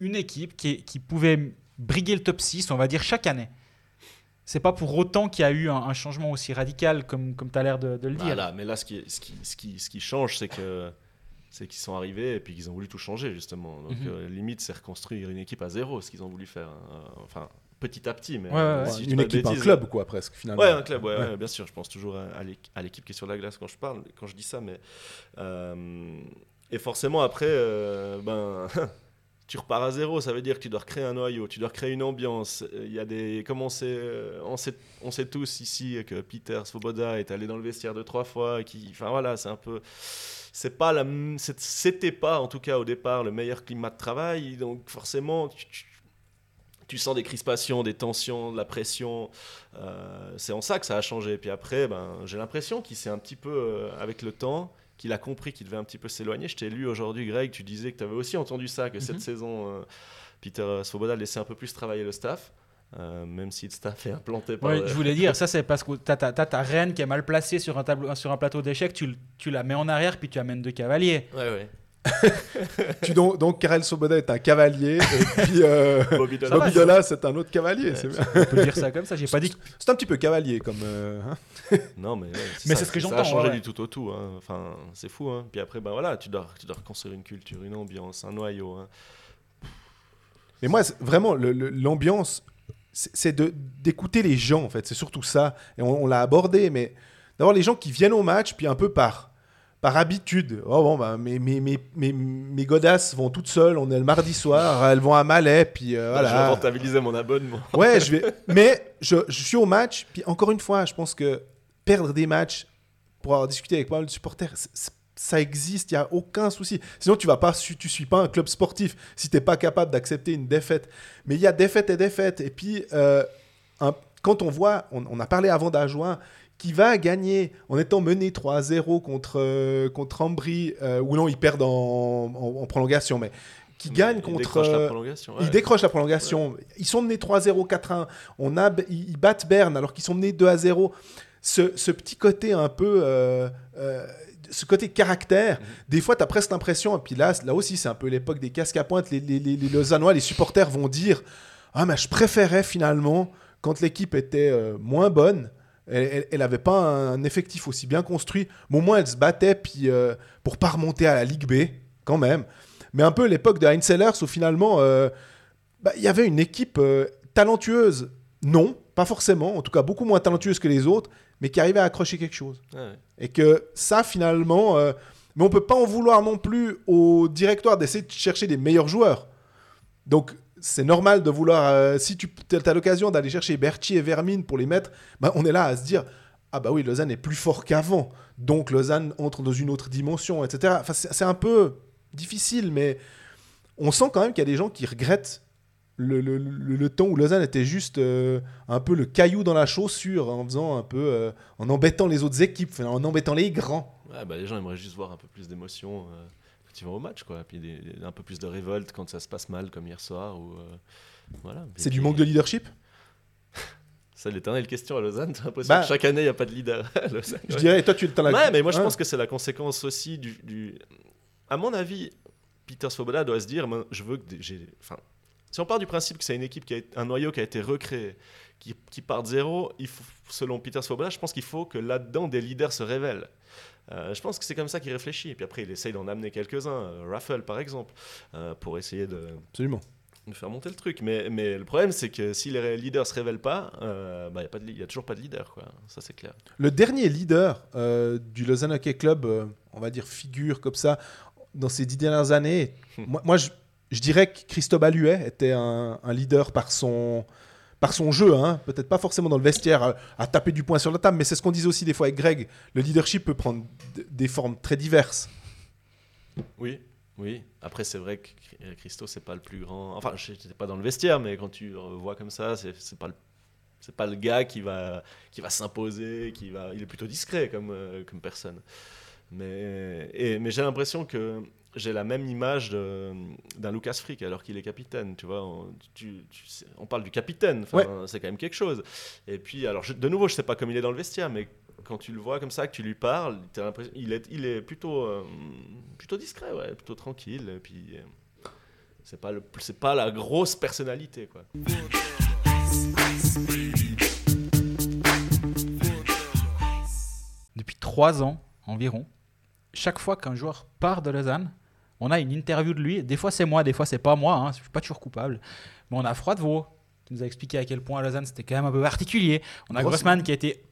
une équipe qui, qui pouvait briguer le top 6, on va dire, chaque année. C'est pas pour autant qu'il y a eu un, un changement aussi radical comme, comme tu as l'air de, de le dire. Voilà, mais là, ce qui, ce qui, ce qui, ce qui change, c'est que c'est qu'ils sont arrivés et puis qu'ils ont voulu tout changer justement. Donc Mhm. euh, limite, c'est reconstruire une équipe à zéro, ce qu'ils ont voulu faire. hein. Enfin, petit à petit, mais Ouais, euh, ouais. si Une équipe, un club, quoi, presque, finalement. Ouais, un club, ouais, Ouais. ouais, bien sûr. Je pense toujours à, à l'équipe qui est sur la glace quand je parle, quand je dis ça, mais euh, et forcément après, euh, ben. Tu repars à zéro, ça veut dire que tu dois recréer un noyau, tu dois recréer une ambiance. Il y a des, comme on sait, euh, on sait, on sait tous ici que Peter Svoboda est allé dans le vestiaire deux trois fois, qui, enfin voilà, c'est un peu, c'est pas la, c'était pas en tout cas au départ le meilleur climat de travail, donc forcément tu, sens des crispations, des tensions, de la pression. Euh, c'est en ça que ça a changé. Puis après, ben, j'ai l'impression qu'il s'est un petit peu, avec le temps, qu'il a compris qu'il devait un petit peu s'éloigner. Je t'ai lu aujourd'hui, Greg, tu disais que tu avais aussi entendu ça, que cette Mhm. saison, euh, Peter Svoboda laissait un peu plus travailler le staff. euh, même si le staff est implanté par. Euh, je voulais dire, ça c'est parce que t'as ta, ta reine qui est mal placée sur un, tableau, sur un plateau d'échecs, tu, tu la mets en arrière puis tu amènes deux cavaliers. Ouais, ouais. Tu donc, donc Karel Soboda est un cavalier et puis euh, Bobby Ça Bobby Dola c'est un autre cavalier. On peut dire ça comme ça, j'ai pas dit. C'est un petit peu cavalier comme. euh, hein. Non, mais, ouais, Mais ça, c'est ce que Ça j'entends, a changé ouais. du tout au tout. hein. Enfin, c'est fou. Hein. Puis après, ben voilà, tu dois, tu dois reconstruire une culture, une ambiance, un noyau. hein. Mais moi, vraiment, le- le- l'ambiance, c'est c'est de- d'écouter les gens, en fait. C'est surtout ça. Et on, on l'a abordé, mais d'avoir les gens qui viennent au match, puis un peu par, par habitude. Oh bon, bah, mes, mes, mes, mes, mes godasses vont toutes seules, on est le mardi soir, elles vont à Malais, puis euh, Je vais voilà. rentabiliser mon abonnement. Ouais, je vais. Mais je, je suis au match, puis encore une fois, je pense que perdre des matchs pour avoir discuté avec pas mal de supporters, ça existe, il n'y a aucun souci. Sinon, tu vas pas, tu suis pas un club sportif si tu n'es pas capable d'accepter une défaite. Mais il y a défaite et défaite. Et puis, euh, un- quand on voit, on, on a parlé avant d'Ajoin, qui va gagner en étant mené 3-0 contre, euh, contre Ambry, euh, ou non, ils perdent en, en- en prolongation, mais qui gagne Il contre. décroche la euh, prolongation. ils ouais. décrochent la prolongation. Ils sont menés 3-0, 4-1. On a, ils battent Berne alors qu'ils sont menés 2-0. Ce, ce petit côté un peu. euh, euh, ce côté caractère, Mhm. des fois, tu as presque l'impression, et puis là, là aussi, c'est un peu l'époque des casques à pointe. Les, les, les, les Lausannois, les supporters vont dire Ah, mais je préférais finalement, quand l'équipe était euh, moins bonne, elle n'avait pas un effectif aussi bien construit, mais au moins elle se battait puis, euh, pour pas remonter à la Ligue B, quand même. Mais un peu l'époque de Heinz Sellers où finalement, euh, bah, il y avait une équipe euh, talentueuse, non, pas forcément, en tout cas beaucoup moins talentueuse que les autres, mais qui arrivait à accrocher quelque chose. Ouais. Et que ça, finalement, euh, mais on peut pas en vouloir non plus au directoire d'essayer de chercher des meilleurs joueurs. Donc, c'est normal de vouloir, euh, si tu as l'occasion d'aller chercher Berti et Vermine pour les mettre, bah, on est là à se dire, ah bah oui, Lausanne est plus fort qu'avant. Donc, Lausanne entre dans une autre dimension, etc. Enfin, c'est un peu difficile, mais on sent quand même qu'il y a des gens qui regrettent le, le- le- temps où Lausanne était juste euh, un peu le caillou dans la chaussure, en faisant un peu, euh, en embêtant les autres équipes, en embêtant les grands. Ouais, bah, les gens aimeraient juste voir un peu plus d'émotion vont au match, quoi. Puis des- un peu plus de révolte quand ça se passe mal, comme hier soir. Ou, euh, voilà. C'est du manque de leadership? C'est l'éternelle question à Lausanne. J'ai l'impression Bah, que chaque année, il n'y a pas de leader à Lausanne. Je Ouais. dirais, et toi tu t'en as Ouais, mais moi je Hein pense que c'est la conséquence aussi du, du- À mon avis, Peter Svoboda doit se dire je veux que j'ai. Enfin, si on part du principe que c'est une équipe qui a un noyau qui a été recréé, qui, qui part de zéro, il faut, selon Peter Svoboda, je pense qu'il faut que là-dedans des leaders se révèlent. Euh, je pense que c'est comme ça qu'il réfléchit. Et puis après, il essaye d'en amener quelques-uns, euh, Raffle par exemple, euh, pour essayer de, Absolument. de faire monter le truc. Mais, mais le problème, c'est que si les leaders se révèlent pas, euh, bah, il n'y a, toujours pas de leader. Quoi. Ça, c'est clair. Le dernier leader euh, du Lausanne Hockey Club, euh, on va dire figure comme ça, dans ces dix dernières années, moi, moi, je, je dirais que Christophe Alluet était un, un leader par son, par son jeu, hein. peut-être pas forcément dans le vestiaire à, taper du poing sur la table, mais c'est ce qu'on disait aussi des fois avec Greg. Le leadership peut prendre des formes très diverses. Oui, oui. Après, c'est vrai que Chr- Christo, c'est pas le plus grand. Enfin, je n'étais pas dans le vestiaire, mais quand tu vois comme ça, c'est pas le. C'est pas le gars qui va, qui va s'imposer, qui va. Il est plutôt discret comme, euh, comme personne. Mais, mais j'ai l'impression que j'ai la même image d'un Lucas Frick alors qu'il est capitaine. Tu vois, on, tu- tu sais- on parle du capitaine, c'est quand même quelque chose. Et puis, alors, je- de nouveau, je sais pas comment il est dans le vestiaire, mais quand tu le vois comme ça, que tu lui parles, t'as l'impression, il est, il est plutôt, euh, plutôt discret, ouais, plutôt tranquille. Et puis, euh, c'est pas le, c'est pas la grosse personnalité, quoi. Depuis trois ans environ, chaque fois qu'un joueur part de Lausanne, on a une interview de lui. Des fois c'est moi, des fois c'est pas moi. Hein, je suis pas toujours coupable. Mais on a Froidevaux qui nous a expliqué à quel point Lausanne c'était quand même un peu particulier. On a Grossman. Qui a été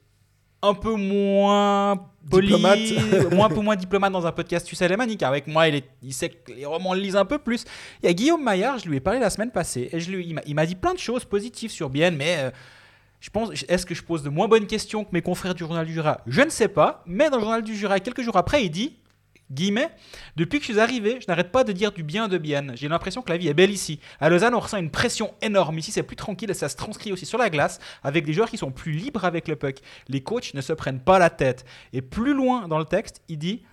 un peu moins poli, Diplomate. moins, un peu moins diplomate dans un podcast tu sais alémanique. Avec moi, il, est, il sait que les romans le lisent un peu plus. Il y a Guillaume Maillard, je lui ai parlé la semaine passée et je lui, il m'a- il m'a dit plein de choses positives sur Bienne, mais euh, je pense, est-ce que je pose de moins bonnes questions que mes confrères du Journal du Jura? Je ne sais pas, mais dans le Journal du Jura, quelques jours après, il dit Guillemets, depuis que je suis arrivé, je n'arrête pas de dire du bien de Bienne. J'ai l'impression que la vie est belle ici. À Lausanne, on ressent une pression énorme. Ici, c'est plus tranquille et ça se transcrit aussi sur la glace avec des joueurs qui sont plus libres avec le puck. Les coachs ne se prennent pas la tête. Et plus loin dans le texte, il dit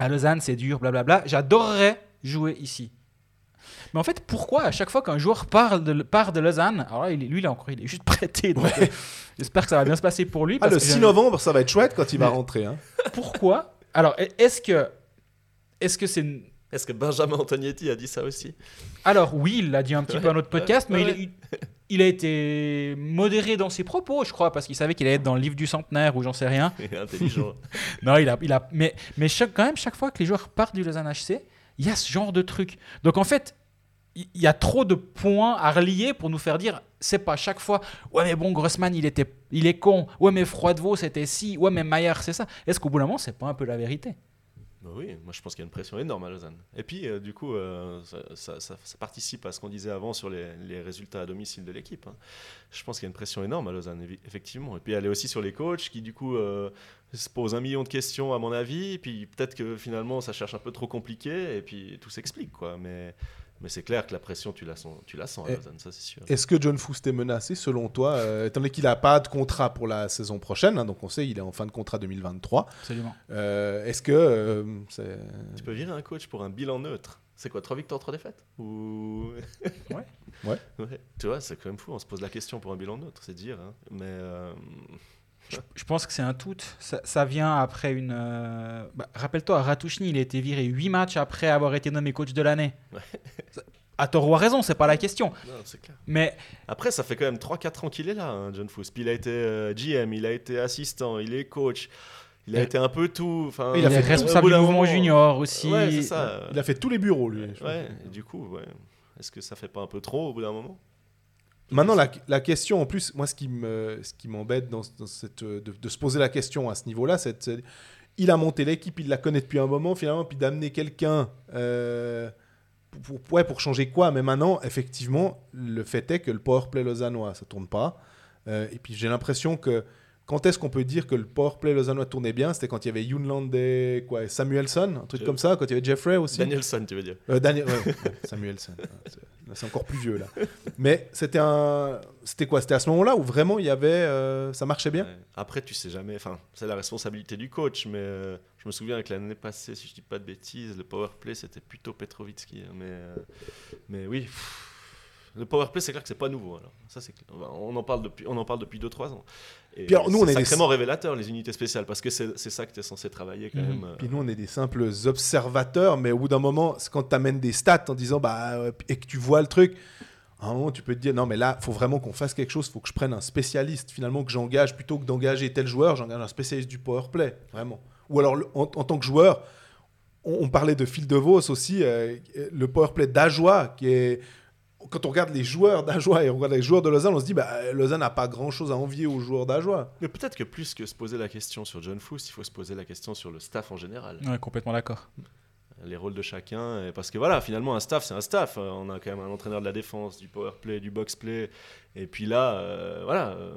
À Lausanne, c'est dur, blablabla. J'adorerais jouer ici. Mais en fait, pourquoi à chaque fois qu'un joueur part de, part de Lausanne, alors là, lui, il est, encore, il est juste prêté. donc, euh, J'espère que ça va bien se passer pour lui. Ah, le que 6 j'aime- novembre, ça va être chouette quand il va rentrer. Hein. Pourquoi? Alors, e- est-ce que est-ce que c'est Est-ce que Benjamin Antognetti a dit ça aussi? Alors oui, il l'a dit un petit peu à notre podcast, mais ouais. il, il- il a été modéré dans ses propos, je crois, parce qu'il savait qu'il allait être dans le livre du centenaire ou j'en sais rien. Il est intelligent. Non, il a, il a, mais, mais chaque, quand même, chaque fois que les joueurs partent du Lausanne HC, il y a ce genre de truc. Donc en fait, il y a trop de points à relier pour nous faire dire, c'est pas chaque fois, ouais mais bon, Grossman, il, était, il est con, ouais mais Froidevaux, c'était ci, ouais mais Maillard, c'est ça. Est-ce qu'au bout d'un moment, c'est pas un peu la vérité? Oui, moi je pense qu'il y a une pression énorme à Lausanne. Et puis, euh, du coup, euh, ça, participe à ce qu'on disait avant sur les, résultats à domicile de l'équipe. hein. Je pense qu'il y a une pression énorme à Lausanne, effectivement. Et puis, elle est aussi sur les coachs qui, du coup, euh, se posent un million de questions, à mon avis. Et puis, peut-être que finalement, ça cherche un peu trop compliqué. Et puis, tout s'explique, quoi. Mais, mais c'est clair que la pression, tu la sens, tu la sens à Lausanne, ça c'est sûr. Est-ce que John Foust est menacé selon toi, euh, étant donné qu'il n'a pas de contrat pour la saison prochaine, hein, donc on sait il est en fin de contrat 2023. Absolument. euh, Est-ce que euh, Tu peux virer un coach pour un bilan neutre. C'est quoi, 3 victoires, 3 défaites? Ou... Ouais. Ouais. Ouais. Tu vois, c'est quand même fou, on se pose la question pour un bilan neutre, c'est dire. hein. Mais Je pense que c'est un tout. Ça, ça vient après une. euh, bah, Rappelle-toi, Ratouchny, il a été viré 8 matchs après avoir été nommé coach de l'année. Ouais. À tort ou à raison, c'est pas la question. non, c'est clair. Mais Après, ça fait quand même 3-4 ans qu'il est là, hein, John. Puis il a été euh, GM, il a été assistant, il est coach, il a été un peu tout. Enfin, Il il a fait- responsable du d'un mouvement junior aussi. Ouais, c'est ça. il a fait tous les bureaux lui et du coup, ouais. est-ce que ça fait pas un peu trop au bout d'un moment? Maintenant, la, question, en plus, moi, ce qui me, ce qui m'embête dans, cette, euh, de, se poser la question à ce niveau-là, c'est, il a monté l'équipe, il la connaît depuis un moment, finalement, puis d'amener quelqu'un euh, pour, pour- pour changer quoi Mais maintenant, effectivement, le fait est que le powerplay lausannois, ça tourne pas. Euh, et puis j'ai l'impression que quand est-ce qu'on peut dire que le powerplay lausannois tournait bien? C'était quand il y avait Younland et, quoi, Samuelson, un truc Je- comme ça, quand il y avait Jeffrey aussi? Danielson, tu veux dire Euh, Daniel, ouais, ouais, Samuelson. hein, c'est- encore plus vieux là. Mais c'était un, c'était quoi? C'était à ce moment-là où vraiment il y avait, euh, ça marchait bien? Ouais. Après, tu sais jamais. Enfin, c'est la responsabilité du coach, mais euh, je me souviens que l'année passée, si je dis pas de bêtises, le power play c'était plutôt Petrovitsky. hein, mais, mais oui, pff, le power play c'est clair que c'est pas nouveau. Alors ça c'est on en parle depuis, on en parle depuis 2-3 ans. Et Puis alors, nous, c'est on est des- sacrément révélateur les unités spéciales parce que c'est ça que tu es censé travailler quand Mhm. même. euh, Puis nous on est des simples observateurs, mais au bout d'un moment, quand tu amènes des stats en disant bah euh, et que tu vois le truc. À un moment, tu peux te dire non, mais là, faut vraiment qu'on fasse quelque chose. faut que je prenne un spécialiste finalement que j'engage plutôt que d'engager tel joueur. J'engage un spécialiste du power play, vraiment. Ou alors en, en tant que joueur, on, on parlait de Phil DeVos aussi, euh, le power play d'Ajoie qui est quand on regarde les joueurs d'Ajoie et on regarde les joueurs de Lausanne, on se dit bah Lausanne n'a pas grand chose à envier aux joueurs d'Ajoie. Mais peut-être que plus que se poser la question sur John Foos, il faut se poser la question sur le staff en général. Ouais, complètement d'accord. les rôles de chacun. et Parce que voilà, finalement, un staff, c'est un staff. Euh, On a quand même un entraîneur de la défense, du power play, du box play. Et puis là, euh, voilà. euh,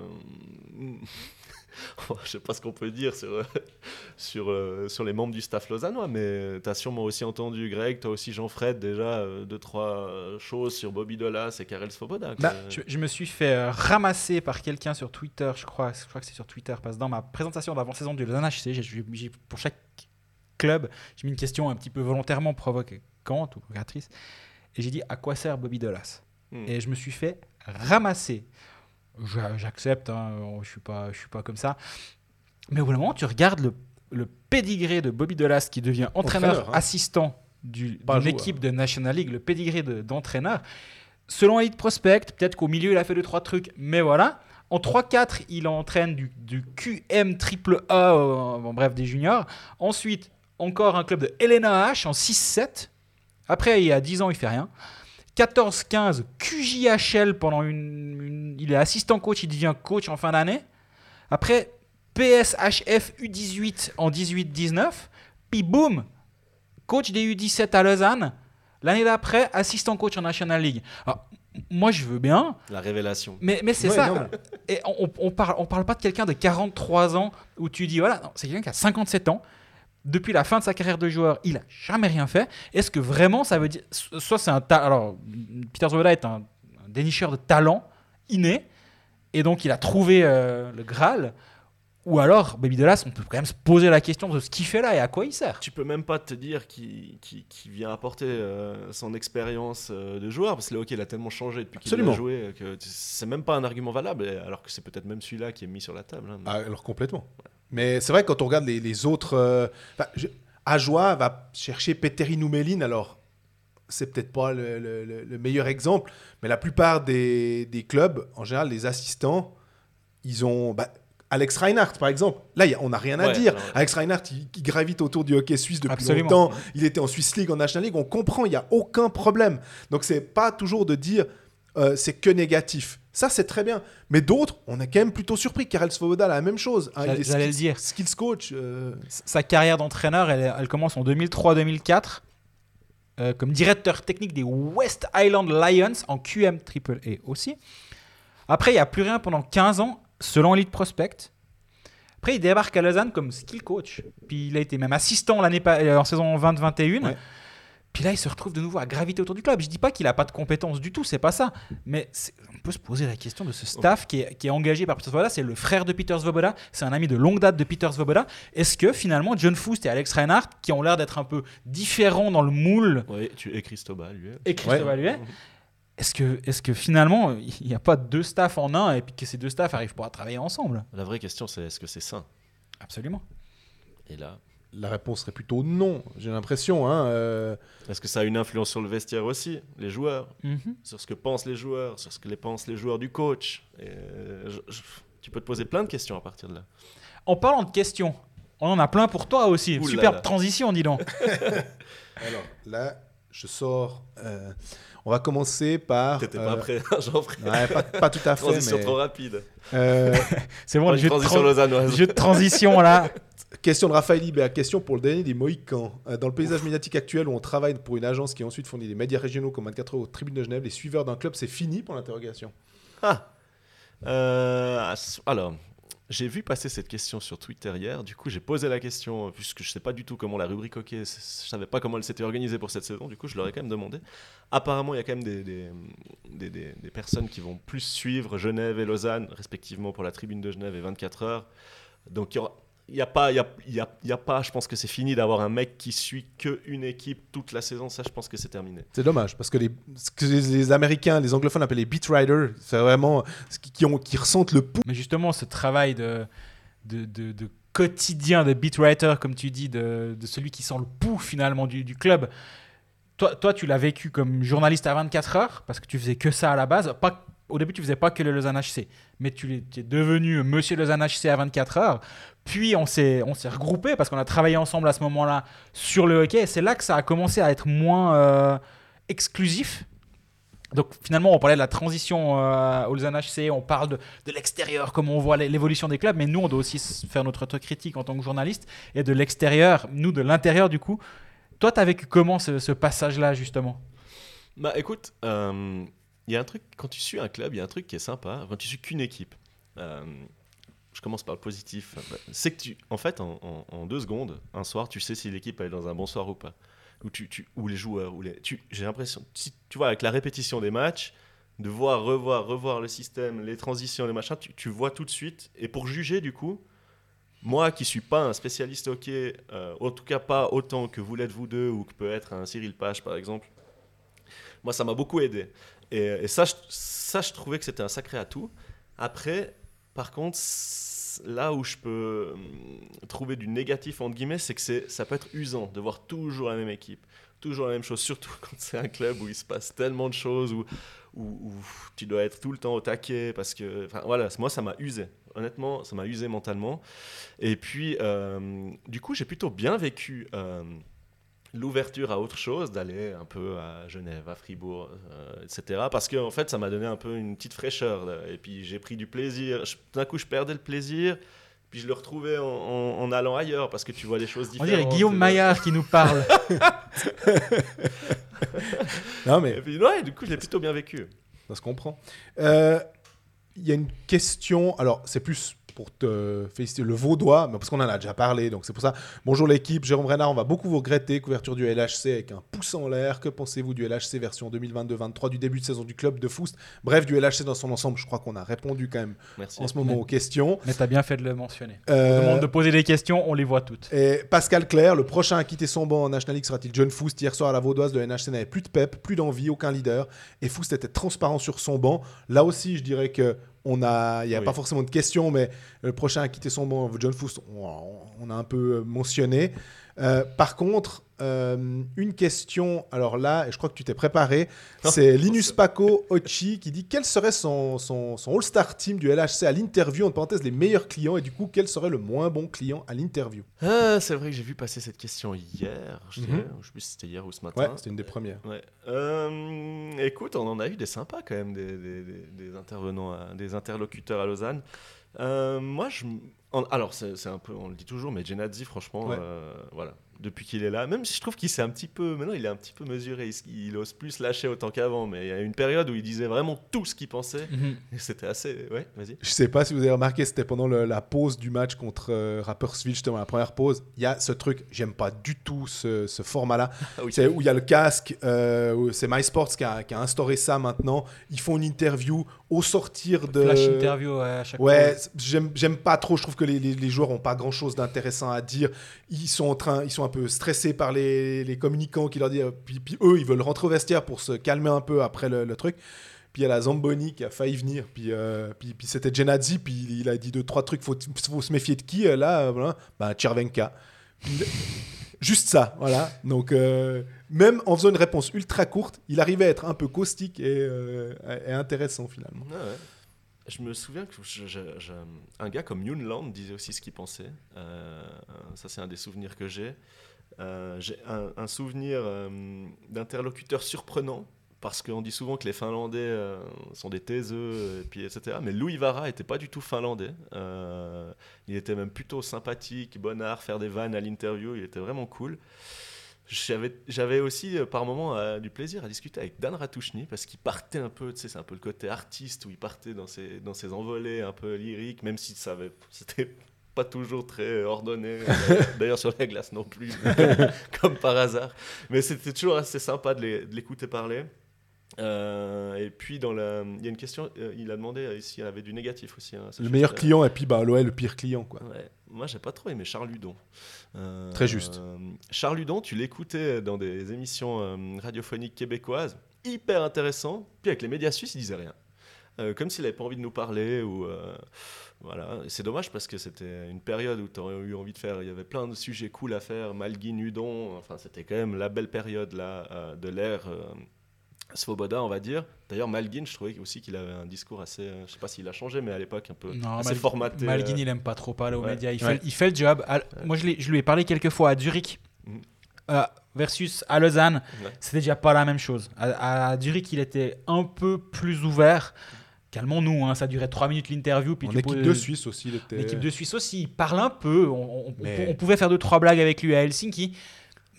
Je sais pas ce qu'on peut dire sur, euh, sur, euh, sur les membres du staff lausannois, mais tu as sûrement aussi entendu, Greg, toi aussi, Jean-Fred, déjà, euh, deux, trois choses sur Bobby Dolas et Karel Svoboda. Bah, Je, je me suis fait euh, ramasser par quelqu'un sur Twitter, je crois, je crois que c'est sur Twitter, parce que dans ma présentation d'avant-saison du Lausanne HC, j'ai- pour chaque club, j'ai mis une question un petit peu volontairement provocante ou provocatrice, et j'ai dit à quoi sert Bobby Dolas? Hmm. Et je me suis fait ramasser. J'a- J'accepte, hein, je suis pas, je suis pas comme ça. Mais au bout d'un moment, tu regardes le, le pédigré de Bobby Dolas qui devient entraîneur, hein. assistant du- d'une joueur. équipe de National League, le pédigré de- d'entraîneur. Selon Elite Prospect, peut-être qu'au milieu il a fait deux trois trucs, mais voilà. En 3-4, il entraîne du, du QM triple A, euh, bref, des juniors. Ensuite, encore un club de Helena H en 6-7. Après, il y a 10 ans, il fait rien. 14-15, QJHL pendant une, une- Il est assistant coach, il devient coach en fin d'année. Après, PSHF U18 en 18-19. Puis boum, coach des U17 à Lausanne. L'année d'après, assistant coach en National League. Alors, moi, je veux bien, La révélation. mais, mais c'est Ouais, ça. non, Et on, on, on parle, on parle pas de quelqu'un de 43 ans où tu dis, voilà, c'est quelqu'un qui a 57 ans. Depuis la fin de sa carrière de joueur, il a jamais rien fait. Est-ce que vraiment ça veut dire. so- Soit c'est un. ta- Alors, Peter Zola est un, un dénicheur de talent inné. Et donc, il a trouvé euh, le Graal. Ou alors, Baby Dolas, on peut quand même se poser la question de ce qu'il fait là et à quoi il sert. Tu peux même pas te dire qu'il vient apporter euh, son expérience euh, de joueur, parce que le hockey il a tellement changé depuis qu'il a joué que c'est même pas un argument valable, alors que c'est peut-être même celui-là qui est mis sur la table. hein. Ah, alors complètement. Mais c'est vrai, quand on regarde les, les autres. euh, je- Ajoie va chercher Petteri Noumelin, alors c'est peut-être pas le, le- le- le meilleur exemple, mais la plupart des, des clubs, en général, les assistants, ils ont. bah, Alex Reinhardt, par exemple. Là, y a- on n'a rien à Ouais, dire. ouais. Alex Reinhardt, il, il gravite autour du hockey suisse depuis Absolument. longtemps. Il était en Swiss League, en National League. On comprend, il n'y a aucun problème. Donc, c'est pas toujours de dire euh, c'est que négatif. Ça, c'est très bien. Mais d'autres, on est quand même plutôt surpris. Karel Svoboda, la même chose. hein. J'allais- le dire. Skills coach. euh, Sa carrière d'entraîneur, elle, elle commence en 2003-2004 euh, comme directeur technique des West Island Lions en QM AAA aussi. Après, il n'y a plus rien pendant 15 ans, selon Elite Prospect. Après, il débarque à Lausanne comme skill coach. Puis il a été même assistant l'année euh, en saison 20-21. Ouais. Puis là, il se retrouve de nouveau à graviter autour du club. Je dis pas qu'il n'a pas de compétences du tout, c'est pas ça. Mais on peut se poser la question de ce staff qui, est, qui est engagé par Peter Svoboda. C'est le frère de Peter Svoboda. C'est un ami de longue date de Peter Svoboda. Est-ce que finalement, John Foust et Alex Reinhardt, qui ont l'air d'être un peu différents dans le moule, Oui, tu es Christobal, lui. et Christophe Ouais. Alluet, est-ce que, est que finalement, il n'y a pas deux staffs en un et puis que ces deux staffs arrivent pas à travailler ensemble? La vraie question, c'est est-ce que c'est sain? Absolument. Et là, la réponse serait plutôt non, j'ai l'impression. Hein, euh, est-ce que ça a une influence sur le vestiaire aussi, les joueurs Mhm. sur ce que pensent les joueurs, sur ce que les pensent les joueurs du coach. Et, euh, je- je- tu peux te poser plein de questions à partir de là. En parlant de questions, on en a plein pour toi aussi. Ouh là Superbe là. transition, dis donc. Alors là, je sors. euh, on va commencer par. T'étais euh, pas prêt, hein, Jean-Frère ouais, pas, pas tout à fait. Transition mais, trop rapide. euh, C'est bon, le jeu de, transition tran- lausannoise. jeu de transition là. Question de Raphaël Libert. Question pour le dernier des Mohicans. Euh, dans le paysage médiatique actuel où on travaille pour une agence qui ensuite fournit des médias régionaux comme 24 heures aux tribunes de Genève, les suiveurs d'un club, c'est fini pour l'interrogation. Ah. Euh, alors, j'ai vu passer cette question sur Twitter hier. Du coup, j'ai posé la question, puisque je sais pas du tout comment la rubrique hockey, je savais pas comment elle s'était organisée pour cette saison. Du coup, je leur ai quand même demandé. Apparemment, il y a quand même des, des, des- des- des personnes qui vont plus suivre Genève et Lausanne, respectivement pour la tribune de Genève et 24 heures. Donc, il y aura- il n'y a, pas, il y a, il y a- il y a pas, je pense que c'est fini d'avoir un mec qui suit que une équipe toute la saison. Ça, je pense que c'est terminé. C'est dommage parce que les, ce que les, Américains, les anglophones appellent les beat riders, c'est vraiment ce qui, qui ont, qui ressentent le pouls. Mais justement, ce travail de, de, de- de quotidien de beatwriter, comme tu dis, de, de celui qui sent le pouls finalement du, du club. Toi, toi, tu l'as vécu comme journaliste à 24 heures parce que tu faisais que ça à la base. Pas, au début, tu faisais pas que le Lausanne HC, mais tu es, tu es devenu Monsieur Lausanne HC à 24 heures. Puis on s'est on s'est regroupé parce qu'on a travaillé ensemble à ce moment-là sur le hockey. C'est là que ça a commencé à être moins euh, exclusif. Donc finalement, on parlait de la transition euh, au on parle de, l'extérieur, comment on voit l'é- l'évolution des clubs, mais nous, on doit aussi faire notre autocritique en tant que journaliste, et de l'extérieur, nous, de l'intérieur, du coup. Toi, tu as vécu comment ce, ce passage-là, justement? Bah écoute, euh, il y a un truc, quand tu suis un club, il y a un truc qui est sympa, quand tu suis qu'une équipe. euh, je commence par le positif. C'est que tu, en fait, en, deux secondes, un soir, tu sais si l'équipe est dans un bon soir ou pas. Ou, tu, tu- les joueurs. Tu- J'ai l'impression, si, tu vois, avec la répétition des matchs, de voir, revoir, revoir le système, les transitions, les machins, tu, tu vois tout de suite. Et pour juger, du coup, moi qui suis pas un spécialiste hockey, euh, en tout cas pas autant que vous l'êtes vous deux, ou que peut être un Cyril Page par exemple, moi ça m'a beaucoup aidé. Et, ça, je, ça, je trouvais que c'était un sacré atout. Après, par contre, là où je peux hum, trouver du négatif, entre guillemets, c'est que ça peut être usant de voir toujours la même équipe, toujours la même chose, surtout quand c'est un club où il se passe tellement de choses, où, tu dois être tout le temps au taquet, parce que, voilà, moi ça m'a usé. Honnêtement, ça m'a usé mentalement. Et puis, euh, du coup, j'ai plutôt bien vécu euh, l'ouverture à autre chose, d'aller un peu à Genève, à Fribourg, euh, etc. Parce que en fait, ça m'a donné un peu une petite fraîcheur. là. Et puis, j'ai pris du plaisir. D'un coup, je perdais le plaisir. Puis je le retrouvais en, en- en allant ailleurs parce que tu vois les choses On différentes. dirait Guillaume Maillard qui nous parle. Non, Et mais puis, ouais, du coup, je l'ai plutôt bien vécu. ça se comprend. Euh, Il y a une question, alors c'est plus pour te féliciter le Vaudois, mais parce qu'on en a déjà parlé, donc c'est pour ça. Bonjour l'équipe, Jérôme Renard, on va beaucoup vous regretter. Couverture du LHC avec un pouce en l'air. Que pensez-vous du LHC version 2022-23, du début de saison du club de Foust Bref, du LHC dans son ensemble, je crois qu'on a répondu quand même Merci. en ce moment Mais- aux questions. Mais t'as bien fait de le mentionner. Euh, On demande de poser des questions, on les voit toutes. Et Pascal Claire, le prochain à quitter son banc en National League sera-t-il John Foust Hier soir à la Vaudoise, le NHC n'avait plus de pep, plus d'envie, aucun leader. Et Foust était transparent sur son banc. Là aussi, je dirais que on a, il n'y a Oui. pas forcément de questions, mais le prochain à quitter son banc, John Foust, on, on a un peu mentionné. Euh, par contre, euh, une question, alors là, je crois que tu t'es préparé, c'est Linus Paco Ochi qui dit quel serait son, son, son All-Star Team du LHC à l'interview, en parenthèse, les meilleurs clients, et du coup, quel serait le moins bon client à l'interview? Ah, c'est vrai que j'ai vu passer cette question hier. Je Mhm. dirais. Je sais plus si c'était hier ou ce matin. Ouais, c'était une des premières. Ouais. Euh, écoute, on en a eu des sympas quand même, des, des- des- des intervenants, à- des interlocuteurs à Lausanne. Euh, moi, je. alors, c'est un peu, on le dit toujours, mais Genadzi, franchement, Ouais. euh, voilà, depuis qu'il est là, même si je trouve qu'il s'est un petit peu. Maintenant, il est un petit peu mesuré. Il, il ose plus lâcher autant qu'avant, mais il y a une période où il disait vraiment tout ce qu'il pensait. Et c'était assez. Ouais, vas-y. Je sais pas si vous avez remarqué, c'était pendant le- la pause du match contre euh, Rapperswil, justement, la première pause. Il y a ce truc, j'aime pas du tout ce, ce format-là. Ah oui. C'est où il y a le casque, euh, c'est MySports qui a, qui a instauré ça maintenant. Ils font une interview au sortir de. Flash interview à chaque Ouais, j'aime j'aime pas trop. Je trouve que les, les- les joueurs ont pas grand chose d'intéressant à dire. Ils sont en train, ils sont un peu stressés par les, les communicants qui leur disent. Puis, puis eux, ils veulent rentrer au vestiaire pour se calmer un peu après le, truc. Puis il y a la Zamboni qui a failli venir. Puis, euh, puis, c'était Genadzi. Puis il, a dit deux trois trucs. Faut, faut se méfier de qui euh, là euh, voilà. Bah Tchervenka. Juste ça, voilà. Donc euh, même en faisant une réponse ultra courte, il arrivait à être un peu caustique et, euh, intéressant finalement. Ah. Je me souviens que gars comme Yunland disait aussi ce qu'il pensait. Euh, ça, c'est un des souvenirs que j'ai. Euh, j'ai un, souvenir euh, d'interlocuteur surprenant. Parce qu'on dit souvent que les Finlandais euh, sont des taiseux, et puis, etc. Mais Louis Vara était pas du tout finlandais. Il était même plutôt sympathique, bonnard, faire des vannes à l'interview. Il était vraiment cool. J'avais j'avais aussi euh, par moments euh, du plaisir à discuter avec Dan Ratouchny parce qu'il partait un peu, tu sais, c'est un peu le côté artiste où il partait dans ses, dans ses envolées un peu lyriques, même si ça avait- c'était pas toujours très ordonné, euh, d'ailleurs sur la glace non plus, comme par hasard. Mais c'était toujours assez sympa de l'écouter parler. Euh, et puis, dans la, il y a une question, euh, il a demandé s'il y avait du négatif aussi. hein, Le meilleur client et puis bah, l'OL le pire client. Quoi. Ouais. Moi, j'ai pas trop aimé Charles Ludon. Euh, Très juste. euh, Charles Ludon, tu l'écoutais dans des émissions euh, radiophoniques québécoises, hyper intéressant. Puis avec les médias suisses, il disait rien. Comme s'il avait pas envie de nous parler ou voilà. C'est dommage parce que c'était une période où tu aurais eu envie de faire. Il y avait plein de sujets cool à faire. Malguin, Udon. Enfin, c'était quand même la belle période là de l'ère. Svoboda, on va dire. D'ailleurs, Malguin, je trouvais aussi qu'il avait un discours assez. euh, je sais pas s'il a changé, mais à l'époque, un peu Non, assez formaté. Malguin, euh, il aime pas trop parler aux ouais. médias. Il, Ouais. fait, il fait le job. À- Moi, je, lui ai parlé quelques fois à Zurich Mhm. euh, versus à Lausanne. Ouais. C'était déjà pas la même chose. À, à Zurich, il était un peu plus ouvert. Calmons-nous, hein, ça durait 3 minutes l'interview. Puis En tu équipe poses- de Suisse aussi, il était. L'équipe de Suisse aussi, il parle un peu. On, on- Mais- on pouvait faire deux trois blagues avec lui à Helsinki,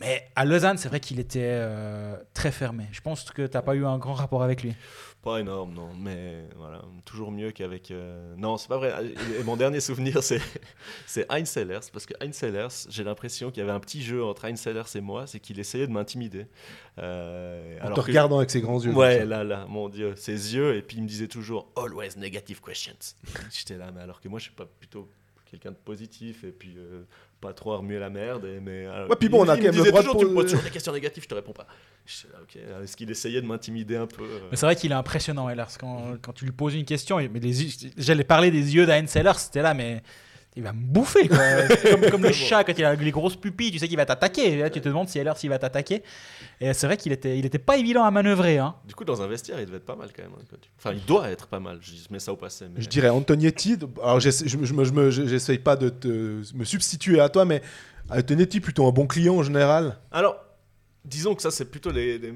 mais à Lausanne, c'est vrai qu'il était euh, très fermé. Je pense que tu n'as pas eu un grand rapport avec lui. Pas énorme, non, mais voilà, toujours mieux qu'avec. euh, Non, c'est pas vrai. Et mon dernier souvenir, c'est c'est Heinz Sellers, parce que Heinz Sellers, j'ai l'impression qu'il y avait un petit jeu entre Heinz Sellers et moi, c'est qu'il essayait de m'intimider. Euh, En te regardant avec ses grands yeux. Ouais, là, là, mon Dieu, ses yeux, et puis il me disait toujours always negative questions. J'étais là, mais alors que moi, je suis pas plutôt quelqu'un de positif, et puis euh, pas trop à remuer la merde. Et, mais, alors, Ouais, puis il- bon, on a quand me même le droit de toujours, tu me poses toujours des questions négatives, je te réponds pas. J'étais là, ok, est-ce qu'il essayait de m'intimider un peu euh, Mais c'est vrai qu'il est impressionnant, Ehlers. Quand, quand tu lui poses une question, mais j'allais parler des yeux d'Heinz Ehlers, c'était là, mais il va me bouffer. Quoi. comme, comme le chat, quand il a les grosses pupilles, tu sais qu'il va t'attaquer. Et Là, tu te demandes si Ehlers il va t'attaquer. Et c'est vrai qu'il était, il était pas évident à manœuvrer. Hein. Du coup, dans un vestiaire, il devait être pas mal quand même. hein, quand tu- Enfin, il doit être pas mal. Je mets ça au passé. Mais... Je dirais Antonietti. Alors, je, je, me- je me- j'essaye pas de te, me substituer à toi, mais Antonietti, plutôt un bon client en général. Alors, disons que ça, c'est plutôt les, les-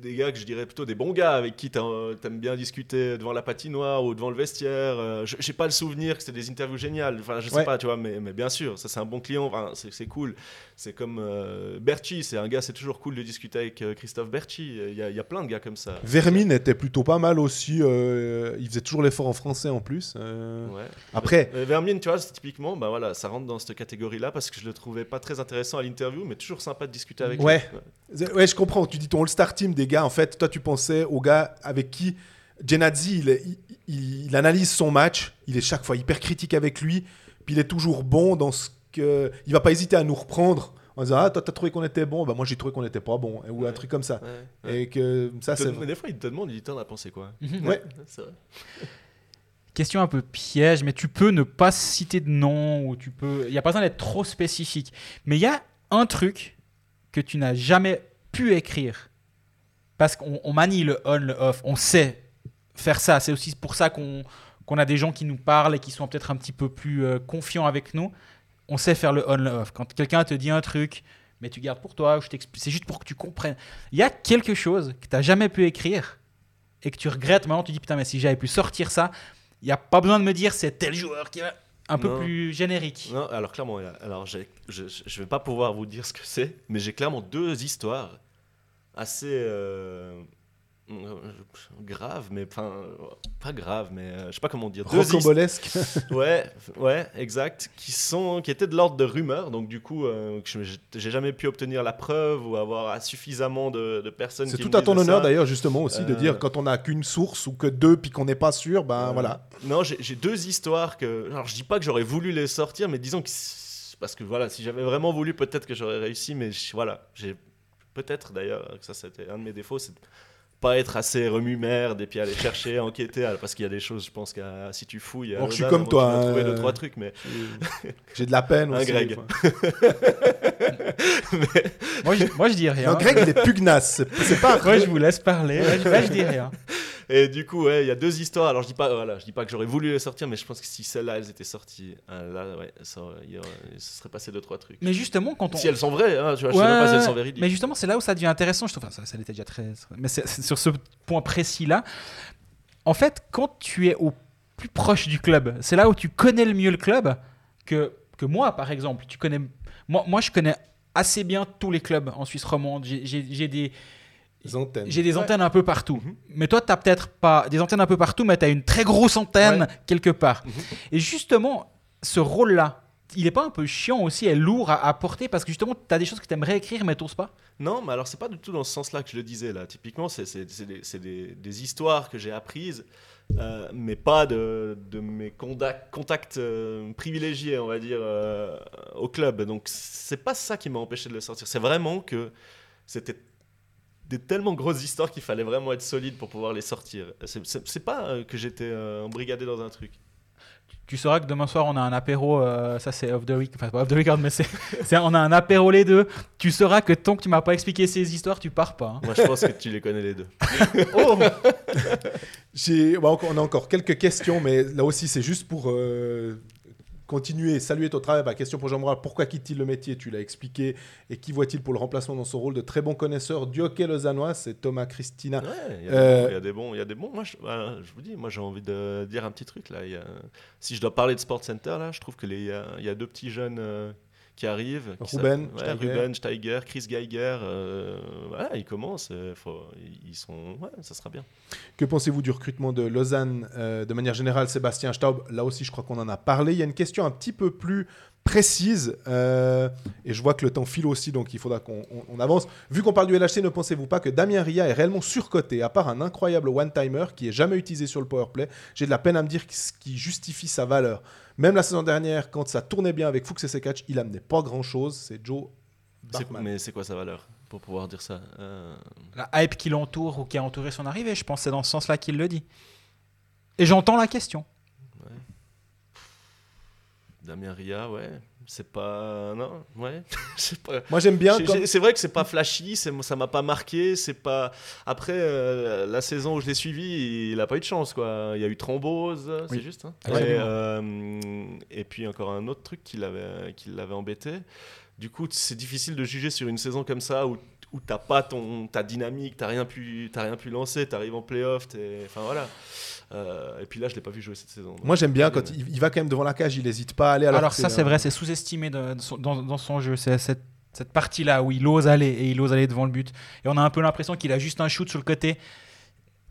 des gars que je dirais plutôt des bons gars avec qui t'aimes bien discuter devant la patinoire ou devant le vestiaire. Euh, je- J'ai pas le souvenir que c'était des interviews géniales. Enfin, je sais Ouais. pas, tu vois, mais, mais bien sûr, ça c'est un bon client. Enfin, c'est cool. C'est comme euh, Berchi, c'est un gars, c'est toujours cool de discuter avec euh, Christophe Berchi. Il y, a, il y a plein de gars comme ça. Vermine était plutôt pas mal aussi. euh, il faisait toujours l'effort en français en plus. Ouais. Après, Vermine, tu vois, typiquement, bah voilà, ça rentre dans cette catégorie-là parce que je le trouvais pas très intéressant à l'interview, mais toujours sympa de discuter avec Ouais. lui. ouais, je comprends. Tu dis ton All-Star Team des gars. En fait, toi, tu pensais aux gars avec qui Genadzi, il, il- analyse son match. Il est chaque fois hyper critique avec lui. Puis il est toujours bon dans ce que. Il va pas hésiter à nous reprendre en disant Ah, toi, t'as trouvé qu'on était bon? Bah, moi, j'ai trouvé qu'on était pas bon. Ou un truc comme ça. Ouais, ouais. Et que ça, Te- c'est. des fois, il te demande, il dit, t'en as pensé quoi? Ouais. C'est vrai. Question un peu piège, mais tu peux ne pas citer de nom ou tu peux. Il n'y a pas besoin d'être trop spécifique. Mais il y a un truc que tu n'as jamais pu écrire parce qu'on on manie le on, le off. On sait faire ça. C'est aussi pour ça qu'on a des gens qui nous parlent et qui sont peut-être un petit peu plus euh, confiants avec nous. On sait faire le on, le off. Quand quelqu'un te dit un truc, mais tu gardes pour toi, ou je t'explique, c'est juste pour que tu comprennes. Il y a quelque chose que tu n'as jamais pu écrire et que tu regrettes. Maintenant, tu dis putain, mais si j'avais pu sortir ça, il n'y a pas besoin de me dire c'est tel joueur qui va. Un peu plus générique. Non, alors clairement, alors je, je vais pas pouvoir vous dire ce que c'est, mais j'ai clairement deux histoires assez euh, graves, mais enfin pas graves, mais euh, je sais pas comment dire. Rocambolesque. Ouais, ouais, exact. Qui sont, qui étaient de l'ordre de rumeurs. Donc du coup, euh, j'ai jamais pu obtenir la preuve ou avoir suffisamment de, de personnes. C'est tout à ton honneur d'ailleurs, justement, aussi, de Euh, dire quand on n'a qu'une source ou que deux, puis qu'on n'est pas sûr, ben Euh, voilà. Non, j'ai deux histoires que. Alors, je dis pas que j'aurais voulu les sortir, mais disons que. Parce que voilà, si j'avais vraiment voulu, peut-être que j'aurais réussi, mais je- voilà. J'ai. Peut-être d'ailleurs que ça, c'était un de mes défauts, c'est de pas être assez remue-merde et puis aller chercher, enquêter. alors, Parce qu'il y a des choses, je pense que si tu fouilles. Or, je suis comme toi, Tu vas trouver hein, deux, trois trucs, mais. J'ai de la peine Un aussi. Greg. enfin. Moi, je, moi, je dis rien. Greg, il est pugnace. C'est pas. Moi, je vous laisse parler. Là, je, là, je dis rien. Et du coup, ouais, il y a deux histoires. Alors, je dis pas, voilà, je dis pas que j'aurais voulu les sortir, mais je pense que si celles-là, elles étaient sorties, euh, là, ouais, ça, y aurait- ce serait passé deux, trois trucs. Mais justement, quand on. Si elles sont vraies, hein, tu vois, je sais même pas si elles sont véridiques. Mais justement, c'est là où ça devient intéressant. Je trouve, enfin, ça, ça l'était déjà très. Mais c'est c'est sur ce point précis-là. En fait, quand tu es au plus proche du club, c'est là où tu connais le mieux le club que, que moi, par exemple. Tu connais, moi, moi, je connais assez bien tous les clubs en Suisse romande. J'ai- des, antennes. j'ai des Ouais. antennes un peu partout. Mhm. Mais toi, tu n'as peut-être pas des antennes un peu partout, mais tu as une très grosse antenne Ouais. quelque part. Mhm. Et justement, ce rôle-là, il est pas un peu chiant aussi et lourd à, à porter parce que justement, tu as des choses que tu aimerais écrire, mais tu pas? Non, mais alors c'est pas du tout dans ce sens-là que je le disais là. Typiquement, c'est des, c'est des- des histoires que j'ai apprises, euh, mais pas de, de mes contacts euh, privilégiés, on va dire, euh, au club. Donc c'est pas ça qui m'a empêché de le sortir. C'est vraiment que c'était des tellement grosses histoires qu'il fallait vraiment être solide pour pouvoir les sortir. C'est- pas euh, que j'étais euh, embrigadé dans un truc. Tu sauras que demain soir, on a un apéro, euh, ça c'est off the week, enfin pas off the record, mais c'est, on a un apéro les deux. Tu sauras que tant que tu m'as pas expliqué ces histoires, tu pars pas. hein. Moi, je pense que tu les connais les deux. Oh J'ai- bah, on a encore quelques questions, mais là aussi, c'est juste pour euh, continuer, saluer ton travail. Bah, question pour Jean-Moral, pourquoi quitte-t-il le métier? Tu l'as expliqué. Et qui voit-il pour le remplacement dans son rôle de très bon connaisseur du hockey lausannois C'est Thomas Christina. Ouais, il y, a Euh, des y a des bons, il y a des bons. Moi, je, voilà, je vous dis, moi, j'ai envie de dire un petit truc là. Il y a- si je dois parler de Sport Center là, je trouve que les- il y, a, il y a deux petits jeunes euh, qui arrivent. qui Ruben, ouais, Steiger. Ruben, Steiger, Chris Geiger. euh, voilà, ils commencent. euh, faut- ils sont, ouais, ça sera bien. Que pensez-vous du recrutement de Lausanne euh, de manière générale Sébastien Staub, là aussi, je crois qu'on en a parlé. Il y a une question un petit peu plus précise, euh, et je vois que le temps file aussi, donc il faudra qu'on on- on avance. Vu qu'on parle du LHC, ne pensez-vous pas que Damien Ria est réellement surcoté, à part un incroyable one-timer qui est jamais utilisé sur le powerplay? J'ai de la peine à me dire ce qui justifie sa valeur. Même la saison dernière, quand ça tournait bien avec Fuchs et Sekatch, il amenait pas grand-chose. C'est Joe Bachmann. mais c'est quoi sa valeur pour pouvoir dire ça Euh, La hype qui l'entoure ou qui a entouré son arrivée, je pense que c'est dans ce sens-là qu'il le dit. Et j'entends la question. Damien Ria, ouais. C'est pas. Non, ouais. pas. Moi, j'aime bien. C'est vrai que c'est pas flashy, ça m'a pas marqué, c'est pas. Après euh, la saison où je l'ai suivi, il a pas eu de chance quoi. Il y a eu thrombose, c'est juste. hein. Et, euh, et puis encore un autre truc qui l'avait qui l'avait embêté. Du coup, c'est difficile de juger sur une saison comme ça où, où t'as pas ton, ta dynamique, t'as rien pu, t'as rien pu lancer, t'arrives en playoff, enfin voilà. Euh, et puis là, je l'ai pas vu jouer cette saison. Moi, j'aime bien quand il, il va quand même devant la cage, il n'hésite pas à aller. Alors, Alors, ça, c'est un- vrai, c'est sous-estimé dans, dans son jeu. C'est cette, cette partie-là où il ose aller et il ose aller devant le but. Et on a un peu l'impression qu'il a juste un shoot sur le côté.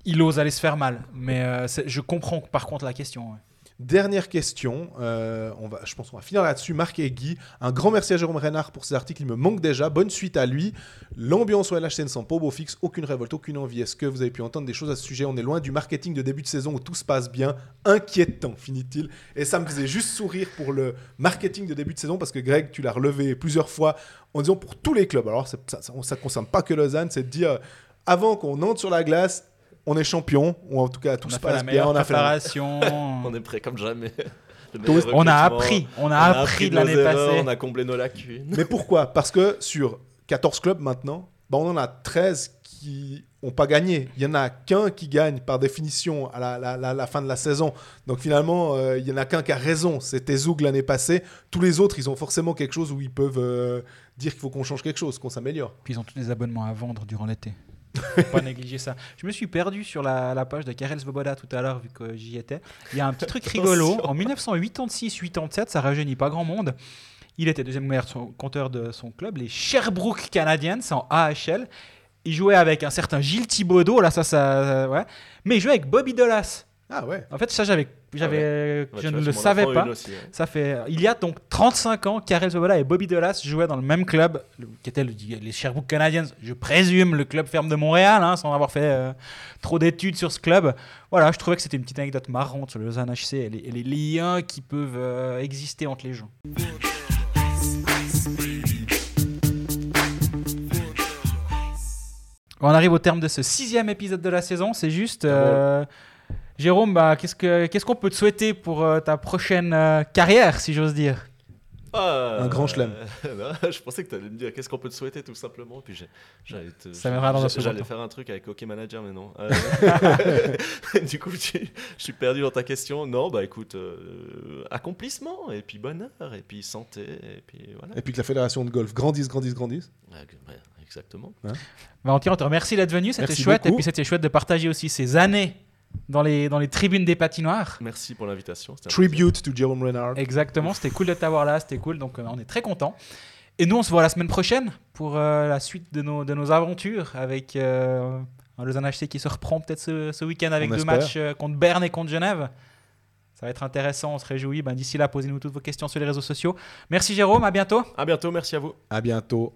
Il ose aller se faire mal. Mais euh, je comprends par contre la question. ouais. Dernière question, euh, on va, je pense qu'on va finir là-dessus. Marc et Guy, un grand merci à Jérôme Renard pour ces articles, il me manque déjà. Bonne suite à lui. L'ambiance au LHCN sans beau fixe, aucune révolte, aucune envie. Est-ce que vous avez pu entendre des choses à ce sujet? On est loin du marketing de début de saison où tout se passe bien. Inquiétant, finit-il. Et ça me faisait juste sourire pour le marketing de début de saison parce que Greg, tu l'as relevé plusieurs fois en disant pour tous les clubs. Alors ça ne concerne pas que Lausanne, c'est de dire avant qu'on entre sur la glace, on est champion, ou en tout cas tout On se passe bien. meilleure On a fait la- préparation. On est prêt comme jamais. On a appris. On a appris de l'année passée. On a comblé nos lacunes. Mais pourquoi? Parce que sur 14 clubs maintenant, bah, on en a 13 qui n'ont pas gagné. Il y en a qu'un qui gagne par définition à la, la- la- la fin de la saison. Donc finalement, euh, il y en a qu'un qui a raison. C'était Zoug l'année passée. Tous les autres, ils ont forcément quelque chose où ils peuvent euh, dire qu'il faut qu'on change quelque chose, qu'on s'améliore. Puis ils ont tous des abonnements à vendre durant l'été. Faut pas négliger ça. Je me suis perdu sur la, la page de Karel Svoboda tout à l'heure, vu que j'y étais. Il y a un petit truc rigolo. En 1986-87, ça rajeunit pas grand monde. Il était deuxième meilleur compteur de son club, les Sherbrooke Canadiens en AHL. Il jouait avec un certain Gilles Thibaudot, là ça, ça, ouais. Mais il jouait avec Bobby Dolas. Ah ouais En fait, ça j'avais, j'avais, Ouais, je tu ne vois, le ça m'en savais pas. une aussi, ouais. Ça fait, il y a donc 35 ans, Karel Svoboda et Bobby Dolas jouaient dans le même club, le- qui était le- les Sherbrooke Canadiens, je présume le club ferme de Montréal, hein, sans avoir fait euh, trop d'études sur ce club. Voilà, je trouvais que c'était une petite anecdote marrante sur le Lausanne HC et les, et les liens qui peuvent euh, exister entre les gens. On arrive au terme de ce sixième épisode de la saison, c'est juste. euh, Jérôme, bah, qu'est-ce que- qu'est-ce qu'on peut te souhaiter pour euh, ta prochaine euh, carrière, si j'ose dire? Ah, Un grand chelem. euh, non, je pensais que tu allais me dire qu'est-ce qu'on peut te souhaiter tout simplement. Puis j'ai- j'allais faire un truc avec Hockey Manager, mais non. Euh, du coup, je, je suis perdu dans ta question. Non, bah écoute, euh, accomplissement, et puis bonheur, et puis santé, et puis voilà. Et puis que la fédération de golf grandisse, grandisse, grandisse. Ouais, ouais, exactement. Valentin, on te remercie d'être venu, c'était chouette. beaucoup. Et puis c'était chouette de partager aussi ces années dans les, dans les tribunes des patinoires. Merci pour l'invitation. Tribute to Jerome Renard. Exactement, c'était cool de t'avoir là, c'était cool, donc euh, on est très content. Et nous, on se voit la semaine prochaine pour euh, la suite de nos, de nos aventures avec euh, un Lausanne HC qui se reprend peut-être ce, ce week-end avec On deux espère. matchs euh, contre Berne et contre Genève. Ça va être intéressant, on se réjouit. Ben, D'ici là, posez-nous toutes vos questions sur les réseaux sociaux. Merci Jérôme, à bientôt. À bientôt, merci à vous. À bientôt.